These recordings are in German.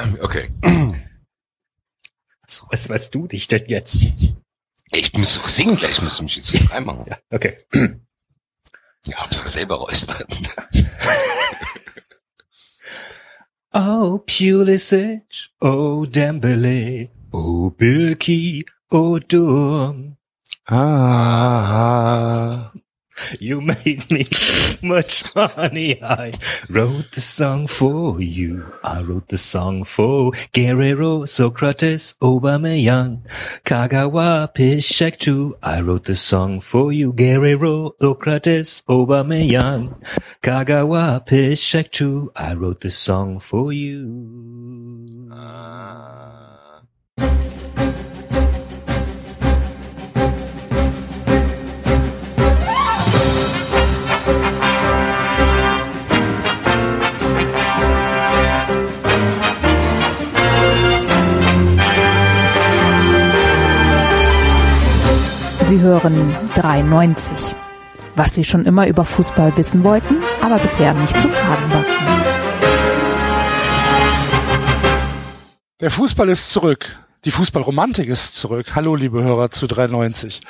Okay. Was, was weißt du dich denn jetzt? Ich muss doch singen gleich, muss mich jetzt hier frei machen. Ja, okay. Ja, Hauptsache selber räuspern. Oh, Pulisic, oh, Dembele, oh, Birki, oh, Durm. Ah. You made me much money. I wrote the song for you. I wrote the song for Guerrero, Socrates, Aubameyang, Kagawa, Pishek too. I wrote the song for you. Guerrero, Socrates, Aubameyang, Kagawa, Pishek too. I wrote the song for you. Ah. Sie hören 93. Was Sie schon immer über Fußball wissen wollten, aber bisher nicht zu fragen war. Der Fußball ist zurück. Die Fußballromantik ist zurück. Hallo, liebe Hörer zu 93.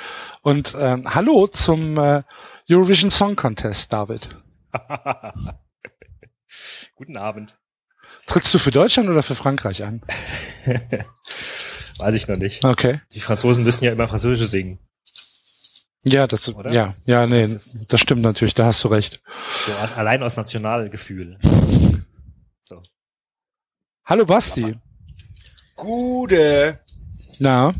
Und ähm, hallo zum äh, Eurovision Song Contest, David. Guten Abend. Trittst du für Deutschland oder für Frankreich an? Weiß ich noch nicht. Okay. Die Franzosen müssen ja immer Französisch singen. Ja, das, Oder? ja, ja, nee, Das ist- das stimmt natürlich, da hast du recht. So allein aus Nationalgefühl. So. Hallo Basti. Gute. Na,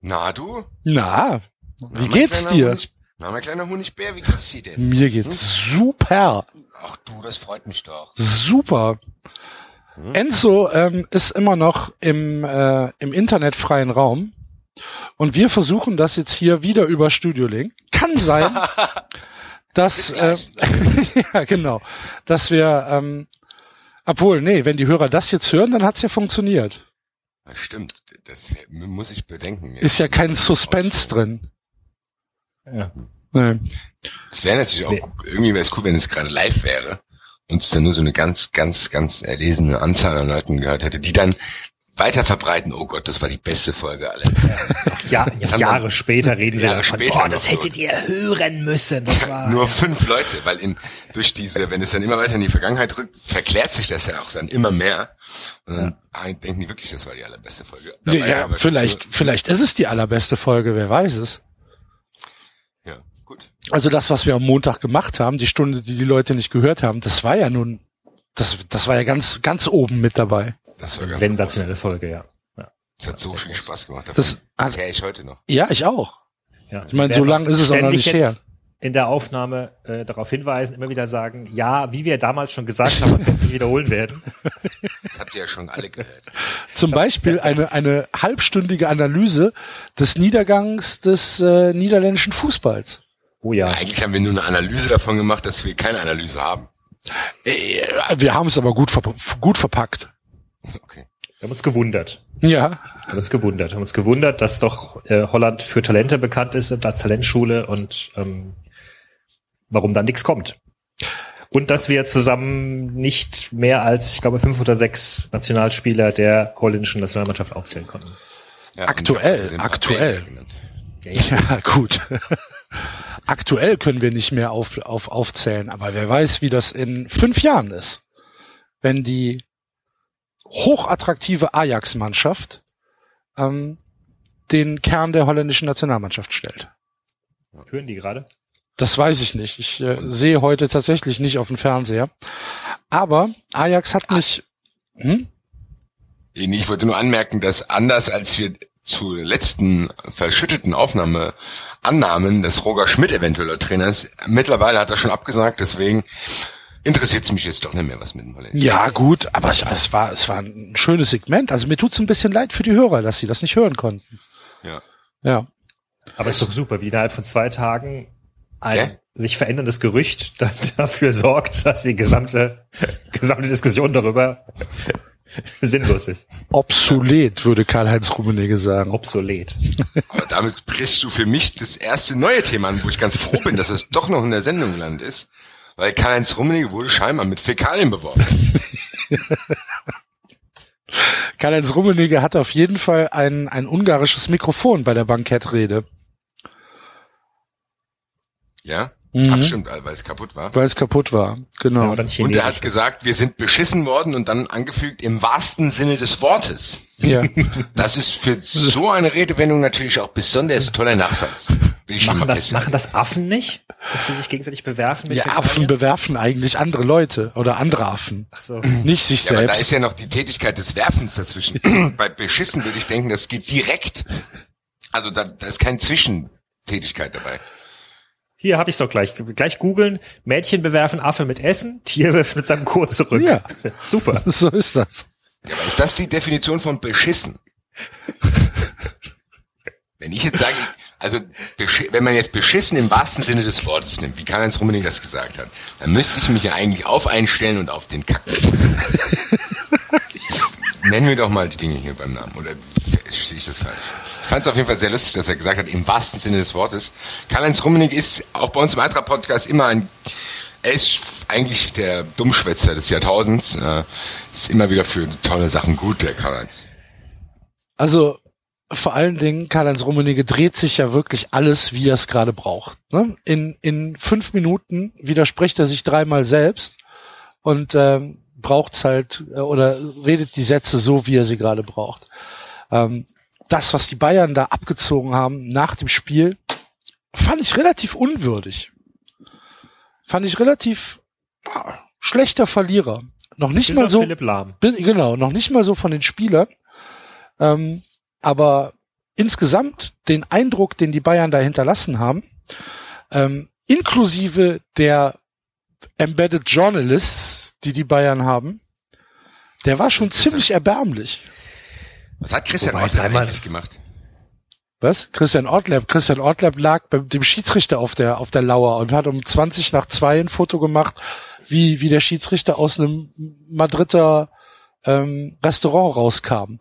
Na du? na, Na, wie geht's dir? Honig, na, mein kleiner Honigbär, wie geht's dir denn? Mir geht's super, Ach du, das freut mich doch. super. Hm? Enzo ähm, ist immer noch im, äh, im internetfreien Raum und wir versuchen das jetzt hier wieder über Studio Link. Kann sein, dass äh, ja genau, dass wir ähm, obwohl nee, wenn die Hörer das jetzt hören, dann hat's ja funktioniert. Ja, stimmt, das muss ich bedenken. Ist ja kein Suspense drin. Ja. Nee. Es wäre natürlich auch, Nee. irgendwie wäre es cool, wenn es gerade live wäre und es dann nur so eine ganz, ganz, ganz erlesene Anzahl an Leuten gehört hätte, die dann weiter verbreiten, oh Gott, das war die beste Folge aller Zeiten. Ja, Jetzt haben Jahre wir- später reden sie Jahre davon, später oh, das so. hättet ihr hören müssen. Das war Nur fünf Leute, weil in, durch diese, wenn es dann immer weiter in die Vergangenheit rückt, verklärt sich das ja auch dann immer mehr. Und dann ah, denken die wirklich, das war die allerbeste Folge. Dabei Ja, aber- vielleicht, vielleicht ist es die allerbeste Folge, wer weiß es. Ja, gut. Also das, was wir am Montag gemacht haben, die Stunde, die die Leute nicht gehört haben, das war ja nun, das, das war ja ganz, ganz oben mit dabei. Das war ganz sensationelle Folge, ja. ja. Das hat so viel Spaß gemacht. Das, Das erzähle ich heute noch. ja, ich auch. ja. Ich meine, so werden lang ist es auch noch nicht jetzt In der Aufnahme äh, darauf hinweisen, immer wieder sagen, ja, wie wir damals schon gesagt haben, was wir nicht wiederholen werden. Das habt ihr ja schon alle gehört. Zum Beispiel eine, eine halbstündige Analyse des Niedergangs des äh, niederländischen Fußballs. Oh ja. Eigentlich haben wir nur eine Analyse davon gemacht, dass wir keine Analyse haben. Äh, Wir haben es aber gut, ver gut verpackt. Okay. Wir haben uns gewundert. Ja, Wir haben uns gewundert. Wir haben uns gewundert, dass doch äh, Holland für Talente bekannt ist und als Talentschule und ähm, warum dann nichts kommt. Und dass wir zusammen nicht mehr als, ich glaube, fünf oder sechs Nationalspieler der holländischen Nationalmannschaft aufzählen konnten. Ja, Aktuell, aktuell. Ja gut. Aktuell können wir nicht mehr auf, auf, aufzählen, aber wer weiß, wie das in fünf Jahren ist. Wenn die hochattraktive Ajax-Mannschaft ähm, den Kern der holländischen Nationalmannschaft stellt. Führen die gerade? Das weiß ich nicht. Ich äh, sehe heute tatsächlich nicht auf dem Fernseher. Aber Ajax hat mich. Hm? Nee, Ich wollte nur anmerken, dass anders als wir zur letzten verschütteten Aufnahme annahmen, dass Roger Schmidt eventuell der Trainer ist, mittlerweile hat er schon abgesagt, deswegen interessiert es mich jetzt doch nicht mehr, was mit dem Holländer Ja, gut, aber es, es war es war ein schönes Segment. Also mir tut's ein bisschen leid für die Hörer, dass sie das nicht hören konnten. Ja. Ja. Aber ist doch super, wie innerhalb von zwei Tagen ein Ja. sich veränderndes Gerücht dann dafür sorgt, dass die gesamte, gesamte Diskussion darüber sinnlos ist. Obsolet, würde Karl-Heinz Rummenigge sagen. Obsolet. Aber damit brichst du für mich das erste neue Thema an, wo ich ganz froh bin, dass es doch noch in der Sendung gelandet ist. Weil Karl-Heinz Rummenigge wurde scheinbar mit Fäkalien beworfen. Karl-Heinz Rummenigge hat auf jeden Fall ein, ein ungarisches Mikrofon bei der Bankettrede. Ja? Mhm. Ach stimmt, weil es kaputt war. Weil es kaputt war, genau. Ja, Und er hat gesagt, wir sind beschissen worden und dann angefügt im wahrsten Sinne des Wortes. Ja. Das ist für so eine Redewendung natürlich auch besonders toller Nachsatz. Machen das, machen das Affen nicht? Dass sie sich gegenseitig bewerfen ja, Affen Fäkalien? bewerfen eigentlich andere Leute oder andere Affen. Ach so. Nicht sich Ja, aber da selbst. ist ja noch die Tätigkeit des Werfens dazwischen. Bei beschissen würde ich denken, das geht direkt. Also da, da ist keine Zwischentätigkeit dabei. Hier habe ich doch gleich. Gleich googeln. Mädchen bewerfen Affe mit Essen, Tier wirft mit seinem Kot zurück. Ja. Super. so ist das. Ja, aber ist das die Definition von beschissen? Wenn ich jetzt sage, also wenn man jetzt beschissen im wahrsten Sinne des Wortes nimmt, wie Karl-Heinz Rummenigge das gesagt hat, dann müsste ich mich ja eigentlich auf einstellen und auf den Kacken. Nennen wir doch mal die Dinge hier beim Namen, oder stehe ich das falsch? Ich fand es auf jeden Fall sehr lustig, dass er gesagt hat, im wahrsten Sinne des Wortes. Karl-Heinz Rummenigge ist auch bei uns im Eintracht-Podcast immer ein, er ist eigentlich der Dummschwätzer des Jahrtausends, äh, ist immer wieder für tolle Sachen gut, der Karl-Heinz. Also vor allen Dingen, Karl-Heinz Rummenigge dreht sich ja wirklich alles, wie er es gerade braucht. Ne? In, in fünf Minuten widerspricht er sich dreimal selbst und ähm, braucht's halt äh, oder redet die Sätze so, wie er sie gerade braucht. Ähm, das, was die Bayern da abgezogen haben nach dem Spiel, fand ich relativ unwürdig. Fand ich relativ ah, schlechter Verlierer. Noch nicht Bis mal so. Philipp Lahm. Genau, noch nicht mal so von den Spielern. Ähm, aber insgesamt den Eindruck, den die Bayern da hinterlassen haben, ähm, inklusive der Embedded Journalists, die die Bayern haben, der war schon ziemlich erbärmlich. Was hat Christian Wobei, eigentlich gemacht? Was? Christian Ortlab. Christian Ortlab lag bei dem Schiedsrichter auf der, auf der Lauer und hat um 20 nach 2 ein Foto gemacht, wie, wie der Schiedsrichter aus einem Madrider ähm, Restaurant rauskam.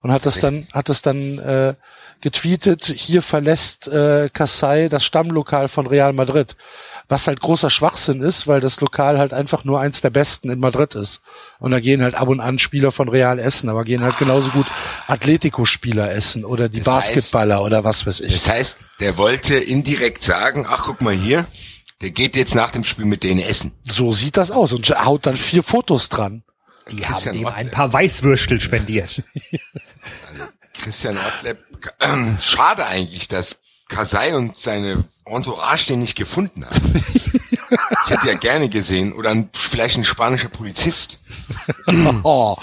Und hat das dann, hat das dann äh, getweetet, hier verlässt äh, Kassai das Stammlokal von Real Madrid. Was halt großer Schwachsinn ist, weil das Lokal halt einfach nur eins der besten in Madrid ist. Und da gehen halt ab und an Spieler von Real essen, aber gehen halt genauso gut Atletico-Spieler essen oder die Das heißt- Basketballer oder was weiß ich. Das heißt, der wollte indirekt sagen, ach guck mal hier, der geht jetzt nach dem Spiel mit denen essen. So sieht das aus und haut dann vier Fotos dran. Die Christian haben Ortler. ein paar Weißwürstel spendiert. Christian Ortleb, schade eigentlich, dass Kasai und seine Entourage den nicht gefunden haben. Ich hätte ja gerne gesehen, oder ein, vielleicht ein spanischer Polizist. Oh.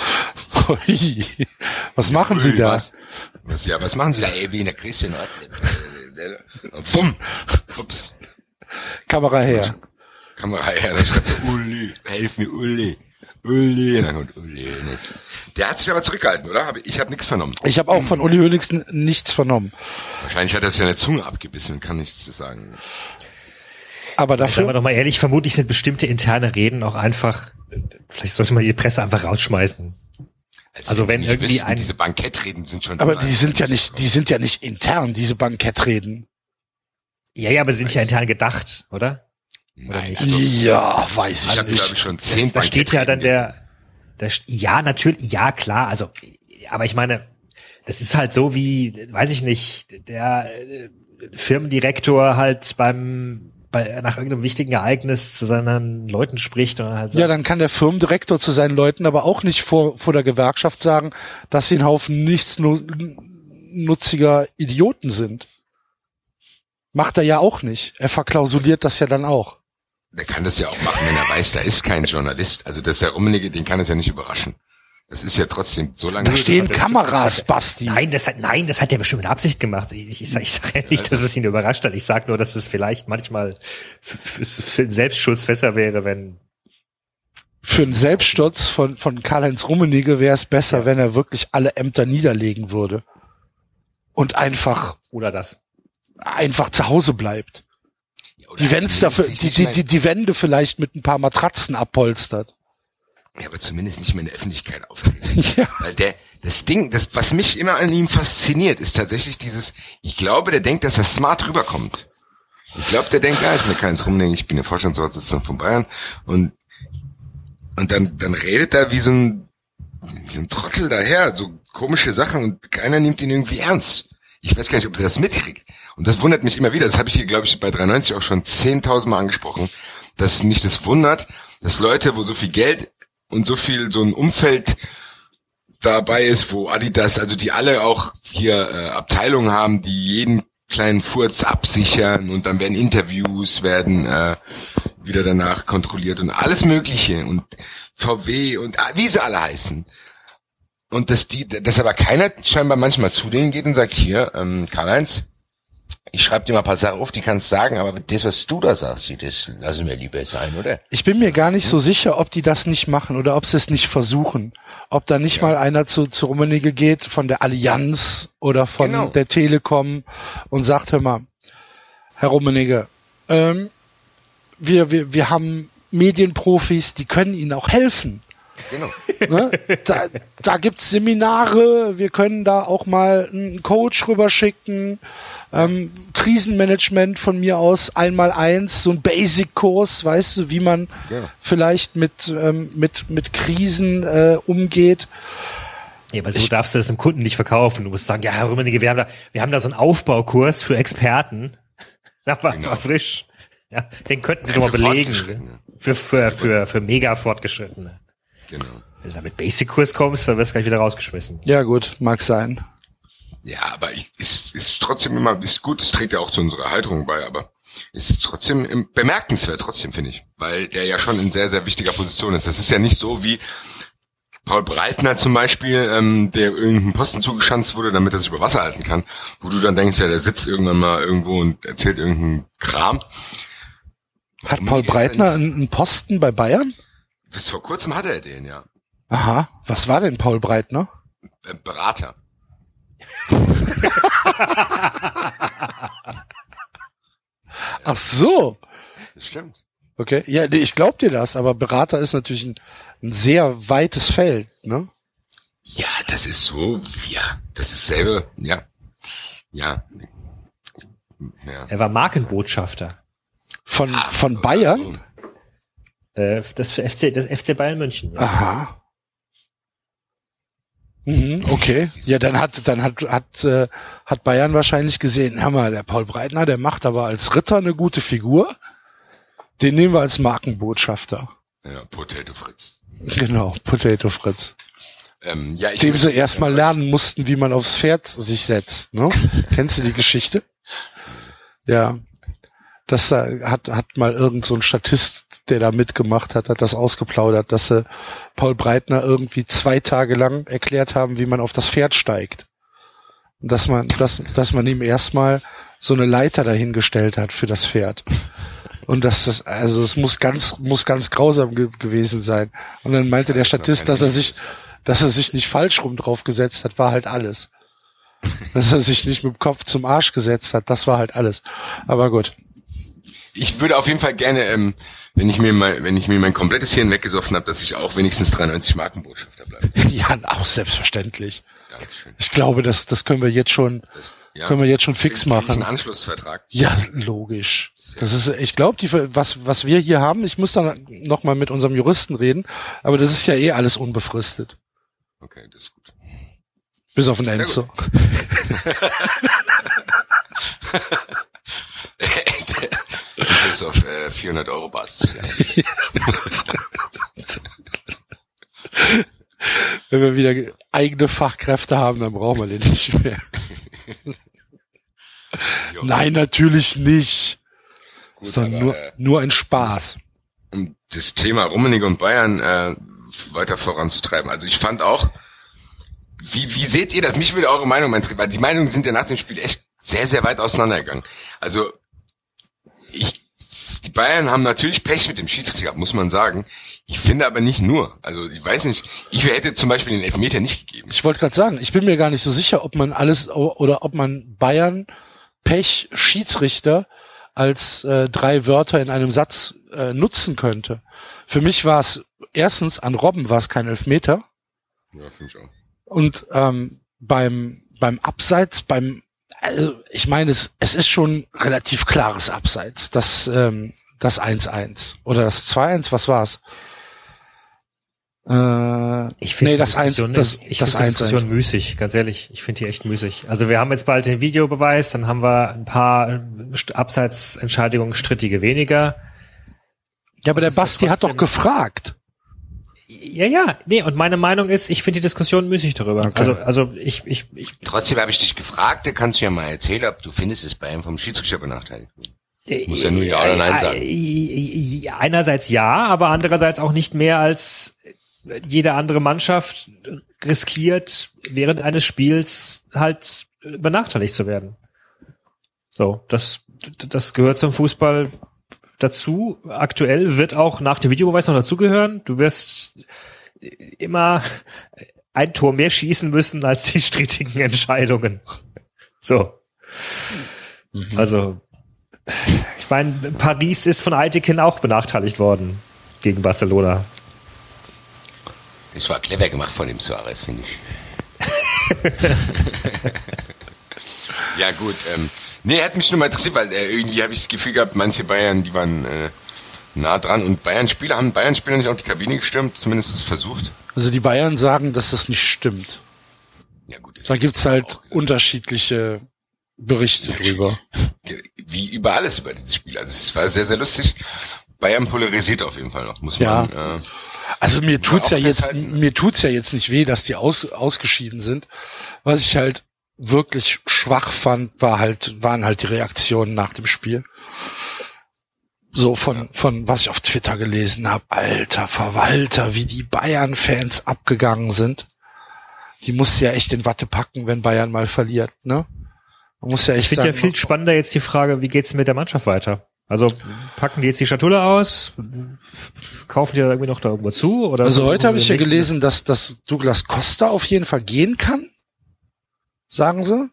Was machen Sie da? Was, was, ja, was machen Sie da, ey, wie in der Christian Wumm. Ups. Kamera her. Kamera her, da schreibt er, Uli, helf mir, Uli. Uli, na gut, Uli. Hoeneß. Der hat sich aber zurückgehalten, oder? Ich habe nichts vernommen. Ich habe auch von Uli Hoeneß nichts vernommen. Wahrscheinlich hat er sich seine Zunge abgebissen und kann nichts zu sagen. Aber Sagen wir dafür, doch mal ehrlich, vermutlich sind bestimmte interne Reden auch einfach, vielleicht sollte man die Presse einfach rausschmeißen. Als Also wenn irgendwie wüssten, ein- diese Bankettreden sind schon. aber die sind ja nicht, die sind ja nicht intern, diese Bankettreden. Ja, ja, aber sie sind ja intern gedacht, oder? Nein, nicht? also, Ja, weiß ich ich nicht. ich schon zehn Das, da steht ja dann der, der, ja, natürlich, ja, klar, also, aber ich meine, das ist halt so wie, weiß ich nicht, der äh, Firmendirektor halt beim, bei, nach irgendeinem wichtigen Ereignis zu seinen Leuten spricht und halt sagt, Ja, dann kann der Firmendirektor zu seinen Leuten aber auch nicht vor, vor der Gewerkschaft sagen, dass sie ein Haufen nichtsnutziger Idioten sind. Macht er ja auch nicht. Er verklausuliert das ja dann auch. Der kann das ja auch machen, wenn er weiß, da ist kein Journalist. Also das ist der Rummenigge, den kann es ja nicht überraschen. Das ist ja trotzdem so lange. Da stehen er- Kameras, das hat- Basti. Nein, das hat, nein, das hat er bestimmt mit Absicht gemacht. Ich, ich, ich, sag- ich sage ja nicht, dass es ihn überrascht hat. Ich sage nur, dass es vielleicht manchmal f- f- für den Selbstschutz besser wäre, wenn Für einen Selbststurz von, von Karl-Heinz Rummenigge wäre es besser, wenn er wirklich alle Ämter niederlegen würde. Und einfach, oder das. einfach zu Hause bleibt. Die Fenster, zumindest für, sich die, die, die, die Wände vielleicht mit ein paar Matratzen abpolstert. Ja, aber zumindest nicht mehr in der Öffentlichkeit auftreten. Ja. Weil der, das Ding, das, was mich immer an ihm fasziniert, ist tatsächlich dieses, ich glaube, der denkt, dass er smart rüberkommt. Ich glaube, der denkt, ja, ich mir keins rumdenken, ich bin der Vorstandsvorsitzende von Bayern und, und dann, dann redet er wie so ein so ein Trottel daher, so komische Sachen und keiner nimmt ihn irgendwie ernst. Ich weiß gar nicht, ob er das mitkriegt. Und das wundert mich immer wieder. Das habe ich hier, glaube ich, bei 93 auch schon 10.000 Mal angesprochen, dass mich das wundert, dass Leute, wo so viel Geld und so viel so ein Umfeld dabei ist, wo Adidas, also die alle auch hier äh, Abteilungen haben, die jeden kleinen Furz absichern und dann werden Interviews werden äh, wieder danach kontrolliert und alles Mögliche und VW und ah, wie sie alle heißen. Und dass die, dass aber keiner scheinbar manchmal zu denen geht und sagt, hier, ähm, Karl-Heinz, ich schreibe dir mal ein paar Sachen auf, die kannst sagen, aber das, was du da sagst, das lassen wir lieber sein, oder? Ich bin mir gar nicht so sicher, ob die das nicht machen oder ob sie es nicht versuchen. Ob da nicht ja. mal einer zu, zu Rummenigge geht von der Allianz oder von genau. der Telekom und sagt, hör mal, Herr Rummenigge, ähm, wir, wir, wir haben Medienprofis, die können Ihnen auch helfen. Genau. Ne? Da, da gibt's Seminare, wir können da auch mal einen Coach rüberschicken, ähm, Krisenmanagement von mir aus einmal eins, so ein Basic-Kurs, weißt du, wie man ja. vielleicht mit, ähm, mit, mit Krisen äh, umgeht. Ja, aber so ich, darfst du das dem Kunden nicht verkaufen. Du musst sagen, ja, Herr Rümmenige, wir haben da, wir haben da so einen Aufbaukurs für Experten. Das war, genau. war frisch. Ja, den könnten Sie ja, doch mal belegen. Für, für, für, für mega Fortgeschrittene. Genau. Wenn du da mit Basic-Kurs kommst, dann wirst du gleich wieder rausgeschmissen. Ja, gut, mag sein. Ja, aber ist, ist trotzdem immer, ist gut, es trägt ja auch zu unserer Halterung bei, aber ist trotzdem bemerkenswert, trotzdem, finde ich. Weil der ja schon in sehr, sehr wichtiger Position ist. Das ist ja nicht so wie Paul Breitner zum Beispiel, ähm, der irgendeinen Posten zugeschanzt wurde, damit er sich über Wasser halten kann, wo du dann denkst, ja, der sitzt irgendwann mal irgendwo und erzählt irgendeinen Kram. Hat Paul Breitner einen Posten bei Bayern? Bis vor kurzem hatte er den, ja. Aha, was war denn Paul Breitner? Äh, Berater. Ach so. Das stimmt. Okay, ja, ich glaub dir das, aber Berater ist natürlich ein, ein sehr weites Feld, ne? Ja, das ist so, ja, das ist selber, ja, ja. ja. Er war Markenbotschafter. Von, ah, von Bayern? Äh, das FC, das FC Bayern München. Ja. Aha. Mhm, okay. Ja, dann hat dann hat hat äh, hat Bayern wahrscheinlich gesehen, hör mal, der Paul Breitner, der macht aber als Ritter eine gute Figur. Den nehmen wir als Markenbotschafter. Ja, Potato Fritz. Genau, Potato Fritz. Ähm, ja, ich Dem sie erstmal lernen mussten, wie man aufs Pferd sich setzt. Ne? Kennst du die Geschichte? Ja, das hat, hat mal irgend so ein Statist, der da mitgemacht hat, hat das ausgeplaudert, dass sie Paul Breitner irgendwie zwei Tage lang erklärt haben, wie man auf das Pferd steigt. Und dass man, dass, dass man ihm erstmal so eine Leiter dahingestellt hat für das Pferd. Und dass das, also es muss ganz, muss ganz grausam ge gewesen sein. Und dann meinte der Statist, dass er sich, dass er sich nicht falsch rum drauf gesetzt hat, war halt alles. dass er sich nicht mit dem Kopf zum Arsch gesetzt hat, das war halt alles. Aber gut ich würde auf jeden Fall gerne, ähm, wenn ich mir mal, wenn ich mir mein komplettes Hirn weggesoffen habe, dass ich auch wenigstens 93 Markenbotschafter bleibe. Ja, auch selbstverständlich. Dankeschön. Ich glaube, das, das können wir jetzt schon, das, ja, können wir jetzt schon fix machen. Einen Anschlussvertrag. Ja, logisch. Das ist, ich glaube, die, was, was wir hier haben, ich muss dann noch mal mit unserem Juristen reden, aber das ist ja eh alles unbefristet. Okay, das ist gut. Bis auf den Enzo. Das auf äh, 400 Euro Basis. Wenn wir wieder eigene Fachkräfte haben, dann brauchen wir den nicht mehr. Nein, natürlich nicht. Gut, Sondern nur, äh, nur ein Spaß. Um das Thema Rummenigge und Bayern äh, weiter voranzutreiben. Also ich fand auch, wie, wie seht ihr das? Mich würde eure Meinung interessieren, weil die Meinungen sind ja nach dem Spiel echt sehr, sehr weit auseinandergegangen. Also ich, die Bayern haben natürlich Pech mit dem Schiedsrichter gehabt, muss man sagen. Ich finde aber nicht nur. Also ich weiß nicht, ich hätte zum Beispiel den Elfmeter nicht gegeben. Ich wollte gerade sagen, ich bin mir gar nicht so sicher, ob man alles oder ob man Bayern Pech Schiedsrichter als äh, drei Wörter in einem Satz äh, nutzen könnte. Für mich war es erstens an Robben war es kein Elfmeter. Ja, finde ich auch. Und ähm, beim beim Abseits, beim also ich meine, es, es ist schon relativ klares Abseits, das ähm, das 1-1 oder das 2-1, was war's? Äh, Ich finde nee, die das eins, Diskussion, das, ich das die Diskussion müßig, ganz ehrlich. Ich finde die echt müßig. Also wir haben jetzt bald den Videobeweis, dann haben wir ein paar äh, Abseitsentscheidungen strittige weniger. Ja, aber der Basti hat doch gefragt. Ja, ja, nee, und meine Meinung ist, ich finde die Diskussion müßig darüber. Okay. Also, also ich, ich, ich, Trotzdem habe ich dich gefragt, da kannst du ja mal erzählen, ob du findest, dass Bayern vom Schiedsrichter benachteiligt wird. Muss ja nur Ja oder Nein sagen. Äh, Einerseits ja, aber andererseits auch nicht mehr als jede andere Mannschaft riskiert, während eines Spiels halt benachteiligt zu werden. So, das, das gehört zum Fußball dazu. Aktuell wird auch nach dem Videobeweis noch dazugehören. Du wirst immer ein Tor mehr schießen müssen als die strittigen Entscheidungen. So. Also, ich meine, Paris ist von Aitekin auch benachteiligt worden gegen Barcelona. Das war clever gemacht von dem Suarez, finde ich. ja gut, ähm, nee, hat mich nur mal interessiert, weil äh, irgendwie habe ich das Gefühl gehabt, manche Bayern, die waren äh, nah dran und Bayern-Spieler haben Bayern-Spieler nicht auf die Kabine gestürmt, zumindest es versucht. Also die Bayern sagen, dass das nicht stimmt. Ja gut, Da gibt's halt auch, unterschiedliche Berichte drüber. wie über alles über dieses Spiel. Also es war sehr, sehr lustig. Bayern polarisiert auf jeden Fall noch, muss Ja. man. Äh, Also mir tut's ja auch jetzt, mir tut's ja jetzt nicht weh, dass die aus, ausgeschieden sind. Was ich halt wirklich schwach fand, war halt, waren halt die Reaktionen nach dem Spiel. So von, von was ich auf Twitter gelesen habe, alter Verwalter, wie die Bayern-Fans abgegangen sind. Die muss ja echt in Watte packen, wenn Bayern mal verliert, ne? Man muss ja echt Ich finde ja viel spannender jetzt die Frage, wie geht's mit der Mannschaft weiter? Also packen die jetzt die Schatulle aus? Kaufen die da irgendwie noch da irgendwo zu? Oder Also heute habe ich ja gelesen, dass, dass Douglas Costa auf jeden Fall gehen kann, sagen sie,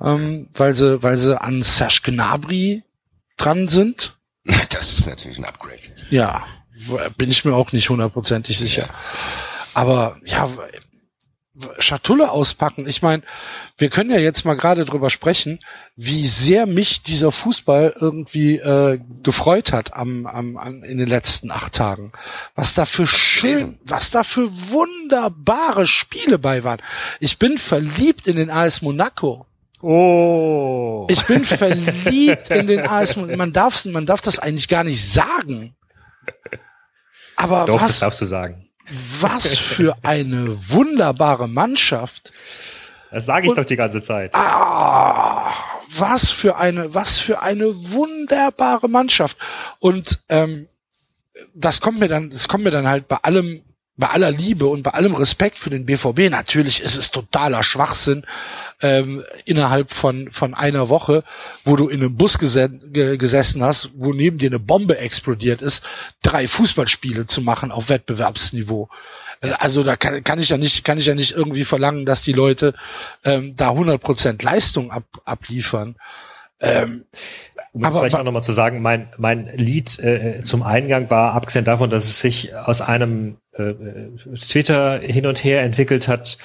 ähm, weil sie, weil sie an Serge Gnabry dran sind. das ist natürlich ein Upgrade. Ja, bin ich mir auch nicht hundertprozentig sicher. Aber ja, Schatulle auspacken. Ich meine, wir können ja jetzt mal gerade drüber sprechen, wie sehr mich dieser Fußball irgendwie äh, gefreut hat am, am, an, in den letzten acht Tagen. Was da für schön, was da für wunderbare Spiele bei waren. Ich bin verliebt in den AS Monaco. Oh. Ich bin verliebt in den AS Monaco. Man darf, man darf das eigentlich gar nicht sagen. Aber Doch, das was, darfst du sagen. Was für eine wunderbare Mannschaft. Das sage ich Und- doch die ganze Zeit. Ah, was für eine, was für eine wunderbare Mannschaft. Und ähm, das kommt mir dann, das kommt mir dann halt bei allem, bei aller Liebe und bei allem Respekt für den BVB. Natürlich ist es totaler Schwachsinn ähm, innerhalb von von einer Woche, wo du in einem Bus gese ge gesessen hast, wo neben dir eine Bombe explodiert ist, drei Fußballspiele zu machen auf Wettbewerbsniveau. Also da kann, kann ich ja nicht, kann ich ja nicht irgendwie verlangen, dass die Leute ähm, da 100% Leistung ab, abliefern. Ähm, Um es aber- vielleicht auch nochmal zu sagen, mein, mein Lied äh, zum Eingang war, abgesehen davon, dass es sich aus einem äh, Twitter hin und her entwickelt hat,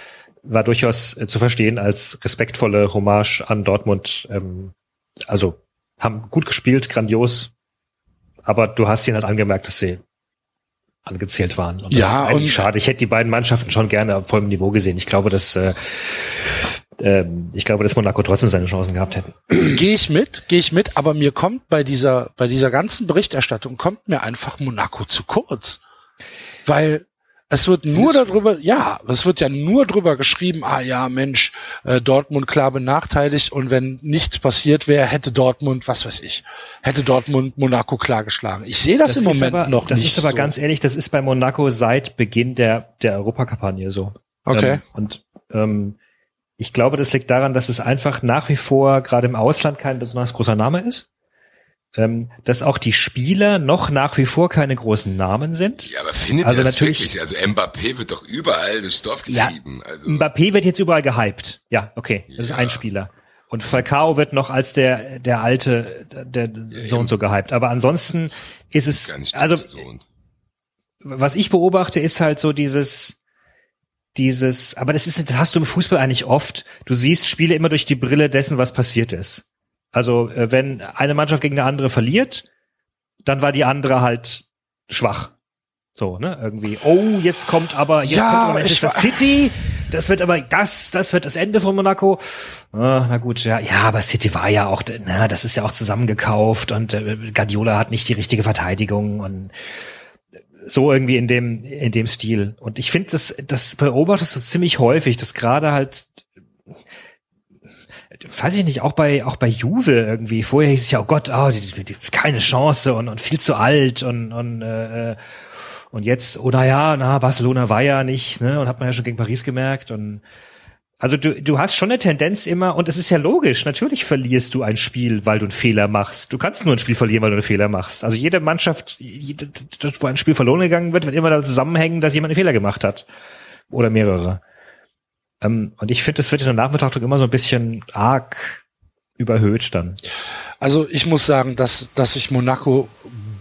war durchaus äh, zu verstehen als respektvolle Hommage an Dortmund. Ähm, also haben gut gespielt, grandios, aber du hast ihnen halt angemerkt, dass sie angezählt waren. Und das Ja, ist eigentlich und- schade. Ich hätte die beiden Mannschaften schon gerne auf vollem Niveau gesehen. Ich glaube, dass äh, ähm, ich glaube, dass Monaco trotzdem seine Chancen gehabt hätten. Gehe ich mit, gehe ich mit, aber mir kommt bei dieser, bei dieser ganzen Berichterstattung kommt mir einfach Monaco zu kurz. Weil es wird nur darüber, ja, es wird ja nur drüber geschrieben, ah ja, Mensch, äh, Dortmund klar benachteiligt und wenn nichts passiert wäre, hätte Dortmund, was weiß ich, hätte Dortmund Monaco klar geschlagen. Ich sehe das, im ist Moment aber, noch das nicht. ist aber so. ganz ehrlich, das ist bei Monaco seit Beginn der, der Europakampagne so. Okay. Ähm, und ähm, ich glaube, das liegt daran, dass es einfach nach wie vor gerade im Ausland kein besonders großer Name ist. Ähm, dass auch die Spieler noch nach wie vor keine großen Namen sind. Ja, aber findet Also ihr das natürlich- wirklich? Also Mbappé wird doch überall durchs Dorf Ja, getrieben. also, Mbappé wird jetzt überall gehypt. Ja, okay, das ist Ja. ein Spieler. Und Falcao wird noch als der der alte der so und so gehypt. Aber ansonsten ist es also so. Und was ich beobachte, ist halt so dieses, dieses, aber das ist, das hast du im Fußball eigentlich oft. Du siehst Spiele immer durch die Brille dessen, was passiert ist. Also, äh, wenn eine Mannschaft gegen eine andere verliert, dann war die andere halt schwach. So, ne, irgendwie. Oh, jetzt kommt aber, jetzt Ja, kommt aber Manchester City. Das wird aber, das, das wird das Ende von Monaco. Ah, na gut, ja, ja, aber City war ja auch, na, das ist ja auch zusammengekauft und äh, Guardiola hat nicht die richtige Verteidigung und so irgendwie in dem, in dem Stil. Und ich finde, das, das beobachtest du ziemlich häufig, dass gerade halt, weiß ich nicht, auch bei, auch bei Juve irgendwie, vorher hieß es ja, oh Gott, oh, die, die, keine Chance und, und viel zu alt und, und, äh, und jetzt, oder ja, na, Barcelona war ja nicht, ne, und hat man ja schon gegen Paris gemerkt und, also du, du hast schon eine Tendenz immer, und es ist ja logisch, natürlich verlierst du ein Spiel, weil du einen Fehler machst. Du kannst nur ein Spiel verlieren, weil du einen Fehler machst. Also jede Mannschaft, jede, wo ein Spiel verloren gegangen wird, wird immer da zusammenhängen, dass jemand einen Fehler gemacht hat. Oder mehrere. Ähm, und ich finde, das wird in der Nachbetrachtung immer so ein bisschen arg überhöht dann. Also ich muss sagen, dass, dass ich Monaco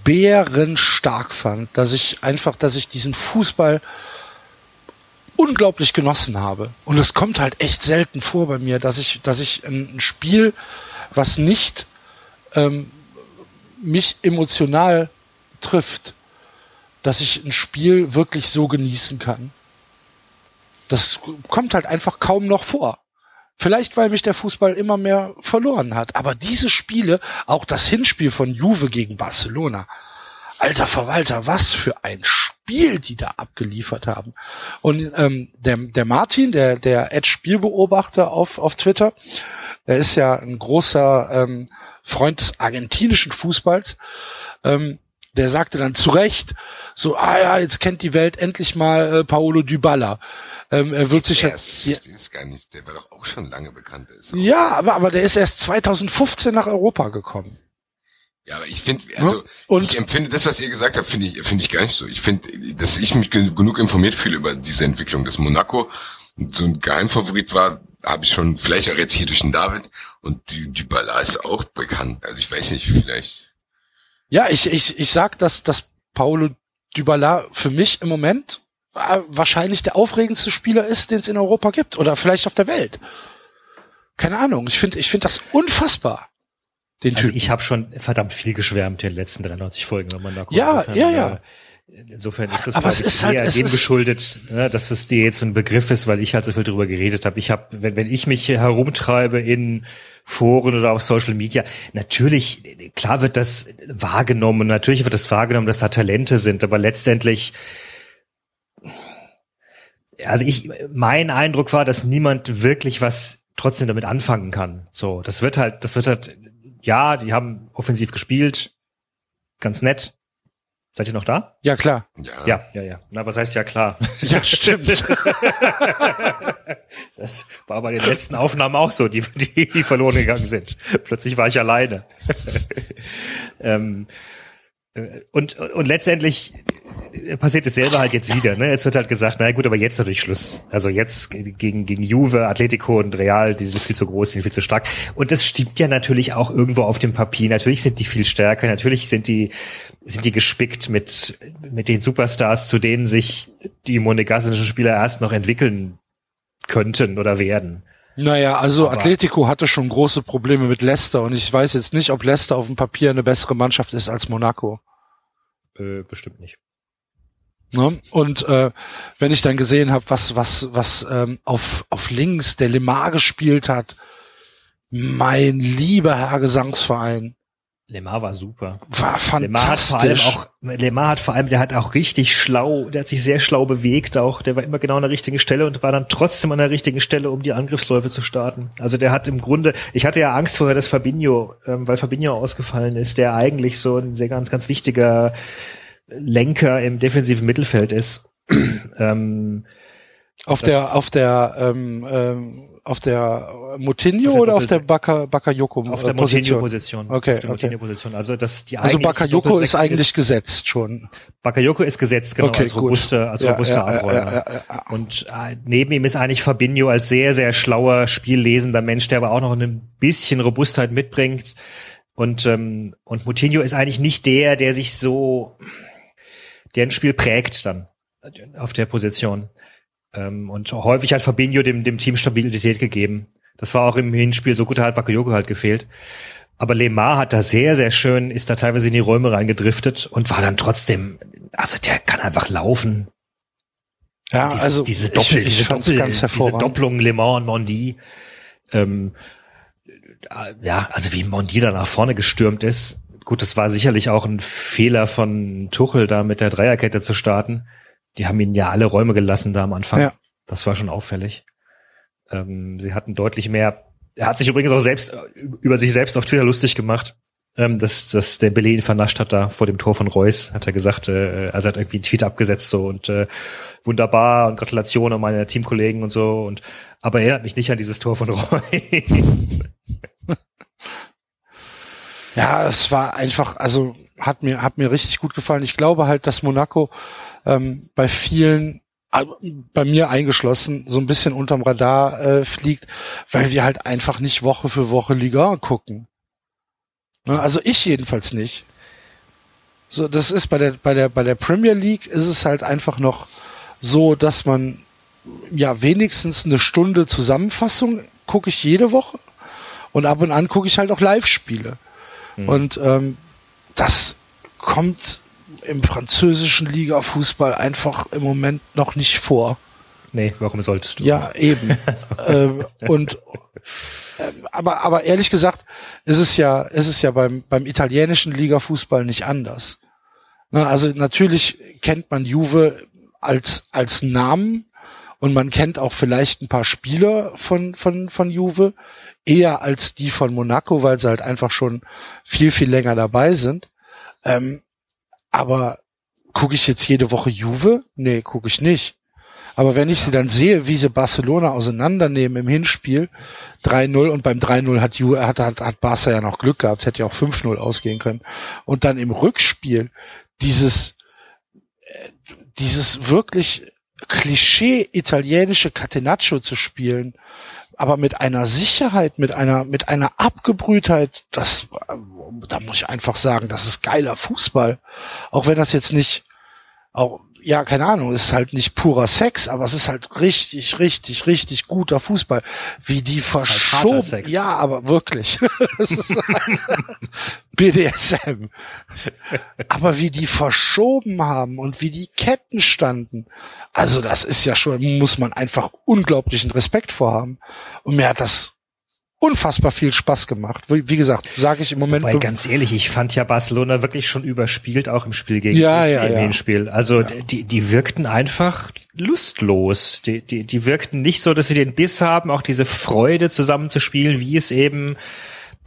bärenstark fand, dass ich einfach, dass ich diesen Fußball unglaublich genossen habe. Und es kommt halt echt selten vor bei mir, dass ich, dass ich ein Spiel, was nicht ähm, mich emotional trifft, dass ich ein Spiel wirklich so genießen kann. Das kommt halt einfach kaum noch vor. Vielleicht, weil mich der Fußball immer mehr verloren hat. Aber diese Spiele, auch das Hinspiel von Juve gegen Barcelona, alter Verwalter, was für ein Spiel die da abgeliefert haben. Und ähm, der, der Martin, der, der Edge-Spielbeobachter auf, auf Twitter, der ist ja ein großer ähm, Freund des argentinischen Fußballs. Ähm, der sagte dann zu Recht, so, ah ja, jetzt kennt die Welt endlich mal äh, Paolo Dybala. Ähm, er wird sich Erst, ich ja, es gar nicht. Der war doch auch schon lange bekannt. Ist. ja, aber, aber der ist erst 2015 nach Europa gekommen. Ja, aber ich finde, also Und- ich empfinde das, was ihr gesagt habt, finde ich, finde ich gar nicht so. Ich finde, dass ich mich gen- genug informiert fühle über diese Entwicklung, dass Monaco so ein Geheimfavorit war, habe ich schon, vielleicht auch jetzt hier durch den David und die, Balla ist auch bekannt. Also ich weiß nicht, vielleicht. Ja, ich, ich, ich sag, dass, dass Paulo Dybala für mich im Moment äh, wahrscheinlich der aufregendste Spieler ist, den es in Europa gibt oder vielleicht auf der Welt. Keine Ahnung. Ich finde, ich finde das unfassbar. Den Also Typen. ich habe schon verdammt viel geschwärmt in den letzten 93 Folgen, wenn man da guckt. Ja, ja, ja. Insofern ist das, Aber es ist halt- eher es dem geschuldet, ne, dass es dir jetzt ein Begriff ist, weil ich halt so viel drüber geredet habe. Ich habe, wenn, wenn ich mich herumtreibe in Foren oder auf Social Media, natürlich, klar wird das wahrgenommen, natürlich wird das wahrgenommen, dass da Talente sind, aber letztendlich also ich, mein Eindruck war, dass niemand wirklich was trotzdem damit anfangen kann. So, das wird halt, das wird halt, ja, die haben offensiv gespielt, ganz nett. Seid ihr noch da? ja, klar. Ja. Ja, ja, ja. Na, was heißt ja klar? Ja, stimmt. Das war bei den letzten Aufnahmen auch so, die, die verloren gegangen sind. Plötzlich war ich alleine. ähm, äh, und, und letztendlich passiert dasselbe halt jetzt wieder. Ne? Jetzt wird halt gesagt, na gut, aber jetzt natürlich Schluss. Also jetzt gegen, gegen Juve, Atletico und Real, die sind viel zu groß, die sind viel zu stark. Und das stimmt ja natürlich auch irgendwo auf dem Papier. Natürlich sind die viel stärker, natürlich sind die, sind die gespickt mit, mit den Superstars, zu denen sich die monegassischen Spieler erst noch entwickeln könnten oder werden. Naja, also Aber- Atletico hatte schon große Probleme mit Leicester und ich weiß jetzt nicht, ob Leicester auf dem Papier eine bessere Mannschaft ist als Monaco. Äh, bestimmt nicht. Ne? Und äh, wenn ich dann gesehen habe, was was was ähm, auf auf links der Lemar gespielt hat, mein lieber Herr Gesangsverein, Lemar war super. war Lemar hat vor allem fantastisch. auch, Lemar hat vor allem, der hat auch richtig schlau, der hat sich sehr schlau bewegt auch, der war immer genau an der richtigen Stelle und war dann trotzdem an der richtigen Stelle, um die Angriffsläufe zu starten. Also der hat im Grunde, ich hatte ja Angst vorher, dass Fabinho, ähm, weil Fabinho ausgefallen ist, der eigentlich so ein sehr ganz, ganz wichtiger Lenker im defensiven Mittelfeld ist. ähm, auf das- der auf der ähm, ähm, auf der der oder auf der Baka Bakayoko auf der äh, Position? Okay, auf der okay. Moutinho-Position. Also das die Also Bakayoko ist eigentlich gesetzt schon. Bakayoko ist gesetzt, genau, Okay, als gut. robuster, als Ja, robuster ja, Abräumer. ja, ja. Und äh, neben ihm ist eigentlich Fabinho als sehr, sehr schlauer, spiellesender Mensch, der aber auch noch ein bisschen Robustheit mitbringt. Und, ähm, und Moutinho ist eigentlich nicht der, der sich so, der ein Spiel prägt dann auf der Position. Ähm, und häufig hat Fabinho dem, dem Team Stabilität gegeben. Das war auch im Hinspiel, so gut hat Bakayoko halt gefehlt. Aber Lemar hat da sehr, sehr schön, ist da teilweise in die Räume reingedriftet und war dann trotzdem, also der kann einfach laufen. Ja, Dieses, also diese Doppel, ich, ich diese, Doppel diese. Doppelung Le Mans und Mondi. Ähm, äh, ja, also wie Mondi da nach vorne gestürmt ist. Gut, das war sicherlich auch ein Fehler von Tuchel, da mit der Dreierkette zu starten. Die haben ihnen ja alle Räume gelassen da am Anfang. Ja. Das war schon auffällig. Ähm, sie hatten deutlich mehr. Er hat sich übrigens auch selbst äh, über sich selbst auf Twitter lustig gemacht, ähm, dass, dass der Belay ihn vernascht hat da vor dem Tor von Reus. Hat er gesagt, äh, also er hat irgendwie einen Tweet abgesetzt so und äh, wunderbar und Gratulation an meine Teamkollegen und so und aber erinnert mich nicht an dieses Tor von Reus. Ja, es war einfach, also hat mir hat mir richtig gut gefallen. Ich glaube halt, dass Monaco ähm, bei vielen, also bei mir eingeschlossen, so ein bisschen unterm Radar äh, fliegt, weil wir halt einfach nicht Woche für Woche Liga gucken. Ne, Also ich jedenfalls nicht. So, das ist bei der bei der bei der Premier League ist es halt einfach noch so, dass man ja wenigstens eine Stunde Zusammenfassung gucke ich jede Woche und ab und an gucke ich halt auch Live-Spiele. Und ähm, das kommt im französischen Liga-Fußball einfach im Moment noch nicht vor. nee, warum solltest du? Ja, eben. ähm, und ähm, aber aber ehrlich gesagt, ist es ja ist es ja beim beim italienischen Liga-Fußball nicht anders. Na, also natürlich kennt man Juve als als Namen und man kennt auch vielleicht ein paar Spieler von von von Juve eher als die von Monaco, weil sie halt einfach schon viel viel länger dabei sind. Ähm, aber gucke ich jetzt jede Woche Juve? Nee, gucke ich nicht. Aber wenn ich sie dann sehe, wie sie Barcelona auseinandernehmen im Hinspiel, 3-0 und beim 3-0 hat, Ju- hat, hat, hat Barca ja noch Glück gehabt, es hätte ja auch 5-0 ausgehen können. Und dann im Rückspiel dieses, äh, dieses wirklich Klischee italienische Catenaccio zu spielen, aber mit einer Sicherheit, mit einer, mit einer Abgebrühtheit, das, da muss ich einfach sagen, das ist geiler Fußball. Auch wenn das jetzt nicht, auch, ja, keine Ahnung, es ist halt nicht purer Sex, aber es ist halt richtig, richtig, richtig guter Fußball. Wie die halt verschoben, Sex. ja, aber wirklich. Das ist halt BDSM. Aber wie die verschoben haben und wie die Ketten standen. Also das ist ja schon, muss man einfach unglaublichen Respekt vorhaben. Und mir hat das unfassbar viel Spaß gemacht. Wie, wie gesagt, sage ich im Moment. Wobei, ganz ehrlich, ich fand ja Barcelona wirklich schon überspielt, auch im Spiel gegen Ja, ja, ja. Hinspiel. Also die, die wirkten einfach lustlos. Die, die, die wirkten nicht so, dass sie den Biss haben, auch diese Freude zusammenzuspielen, wie es eben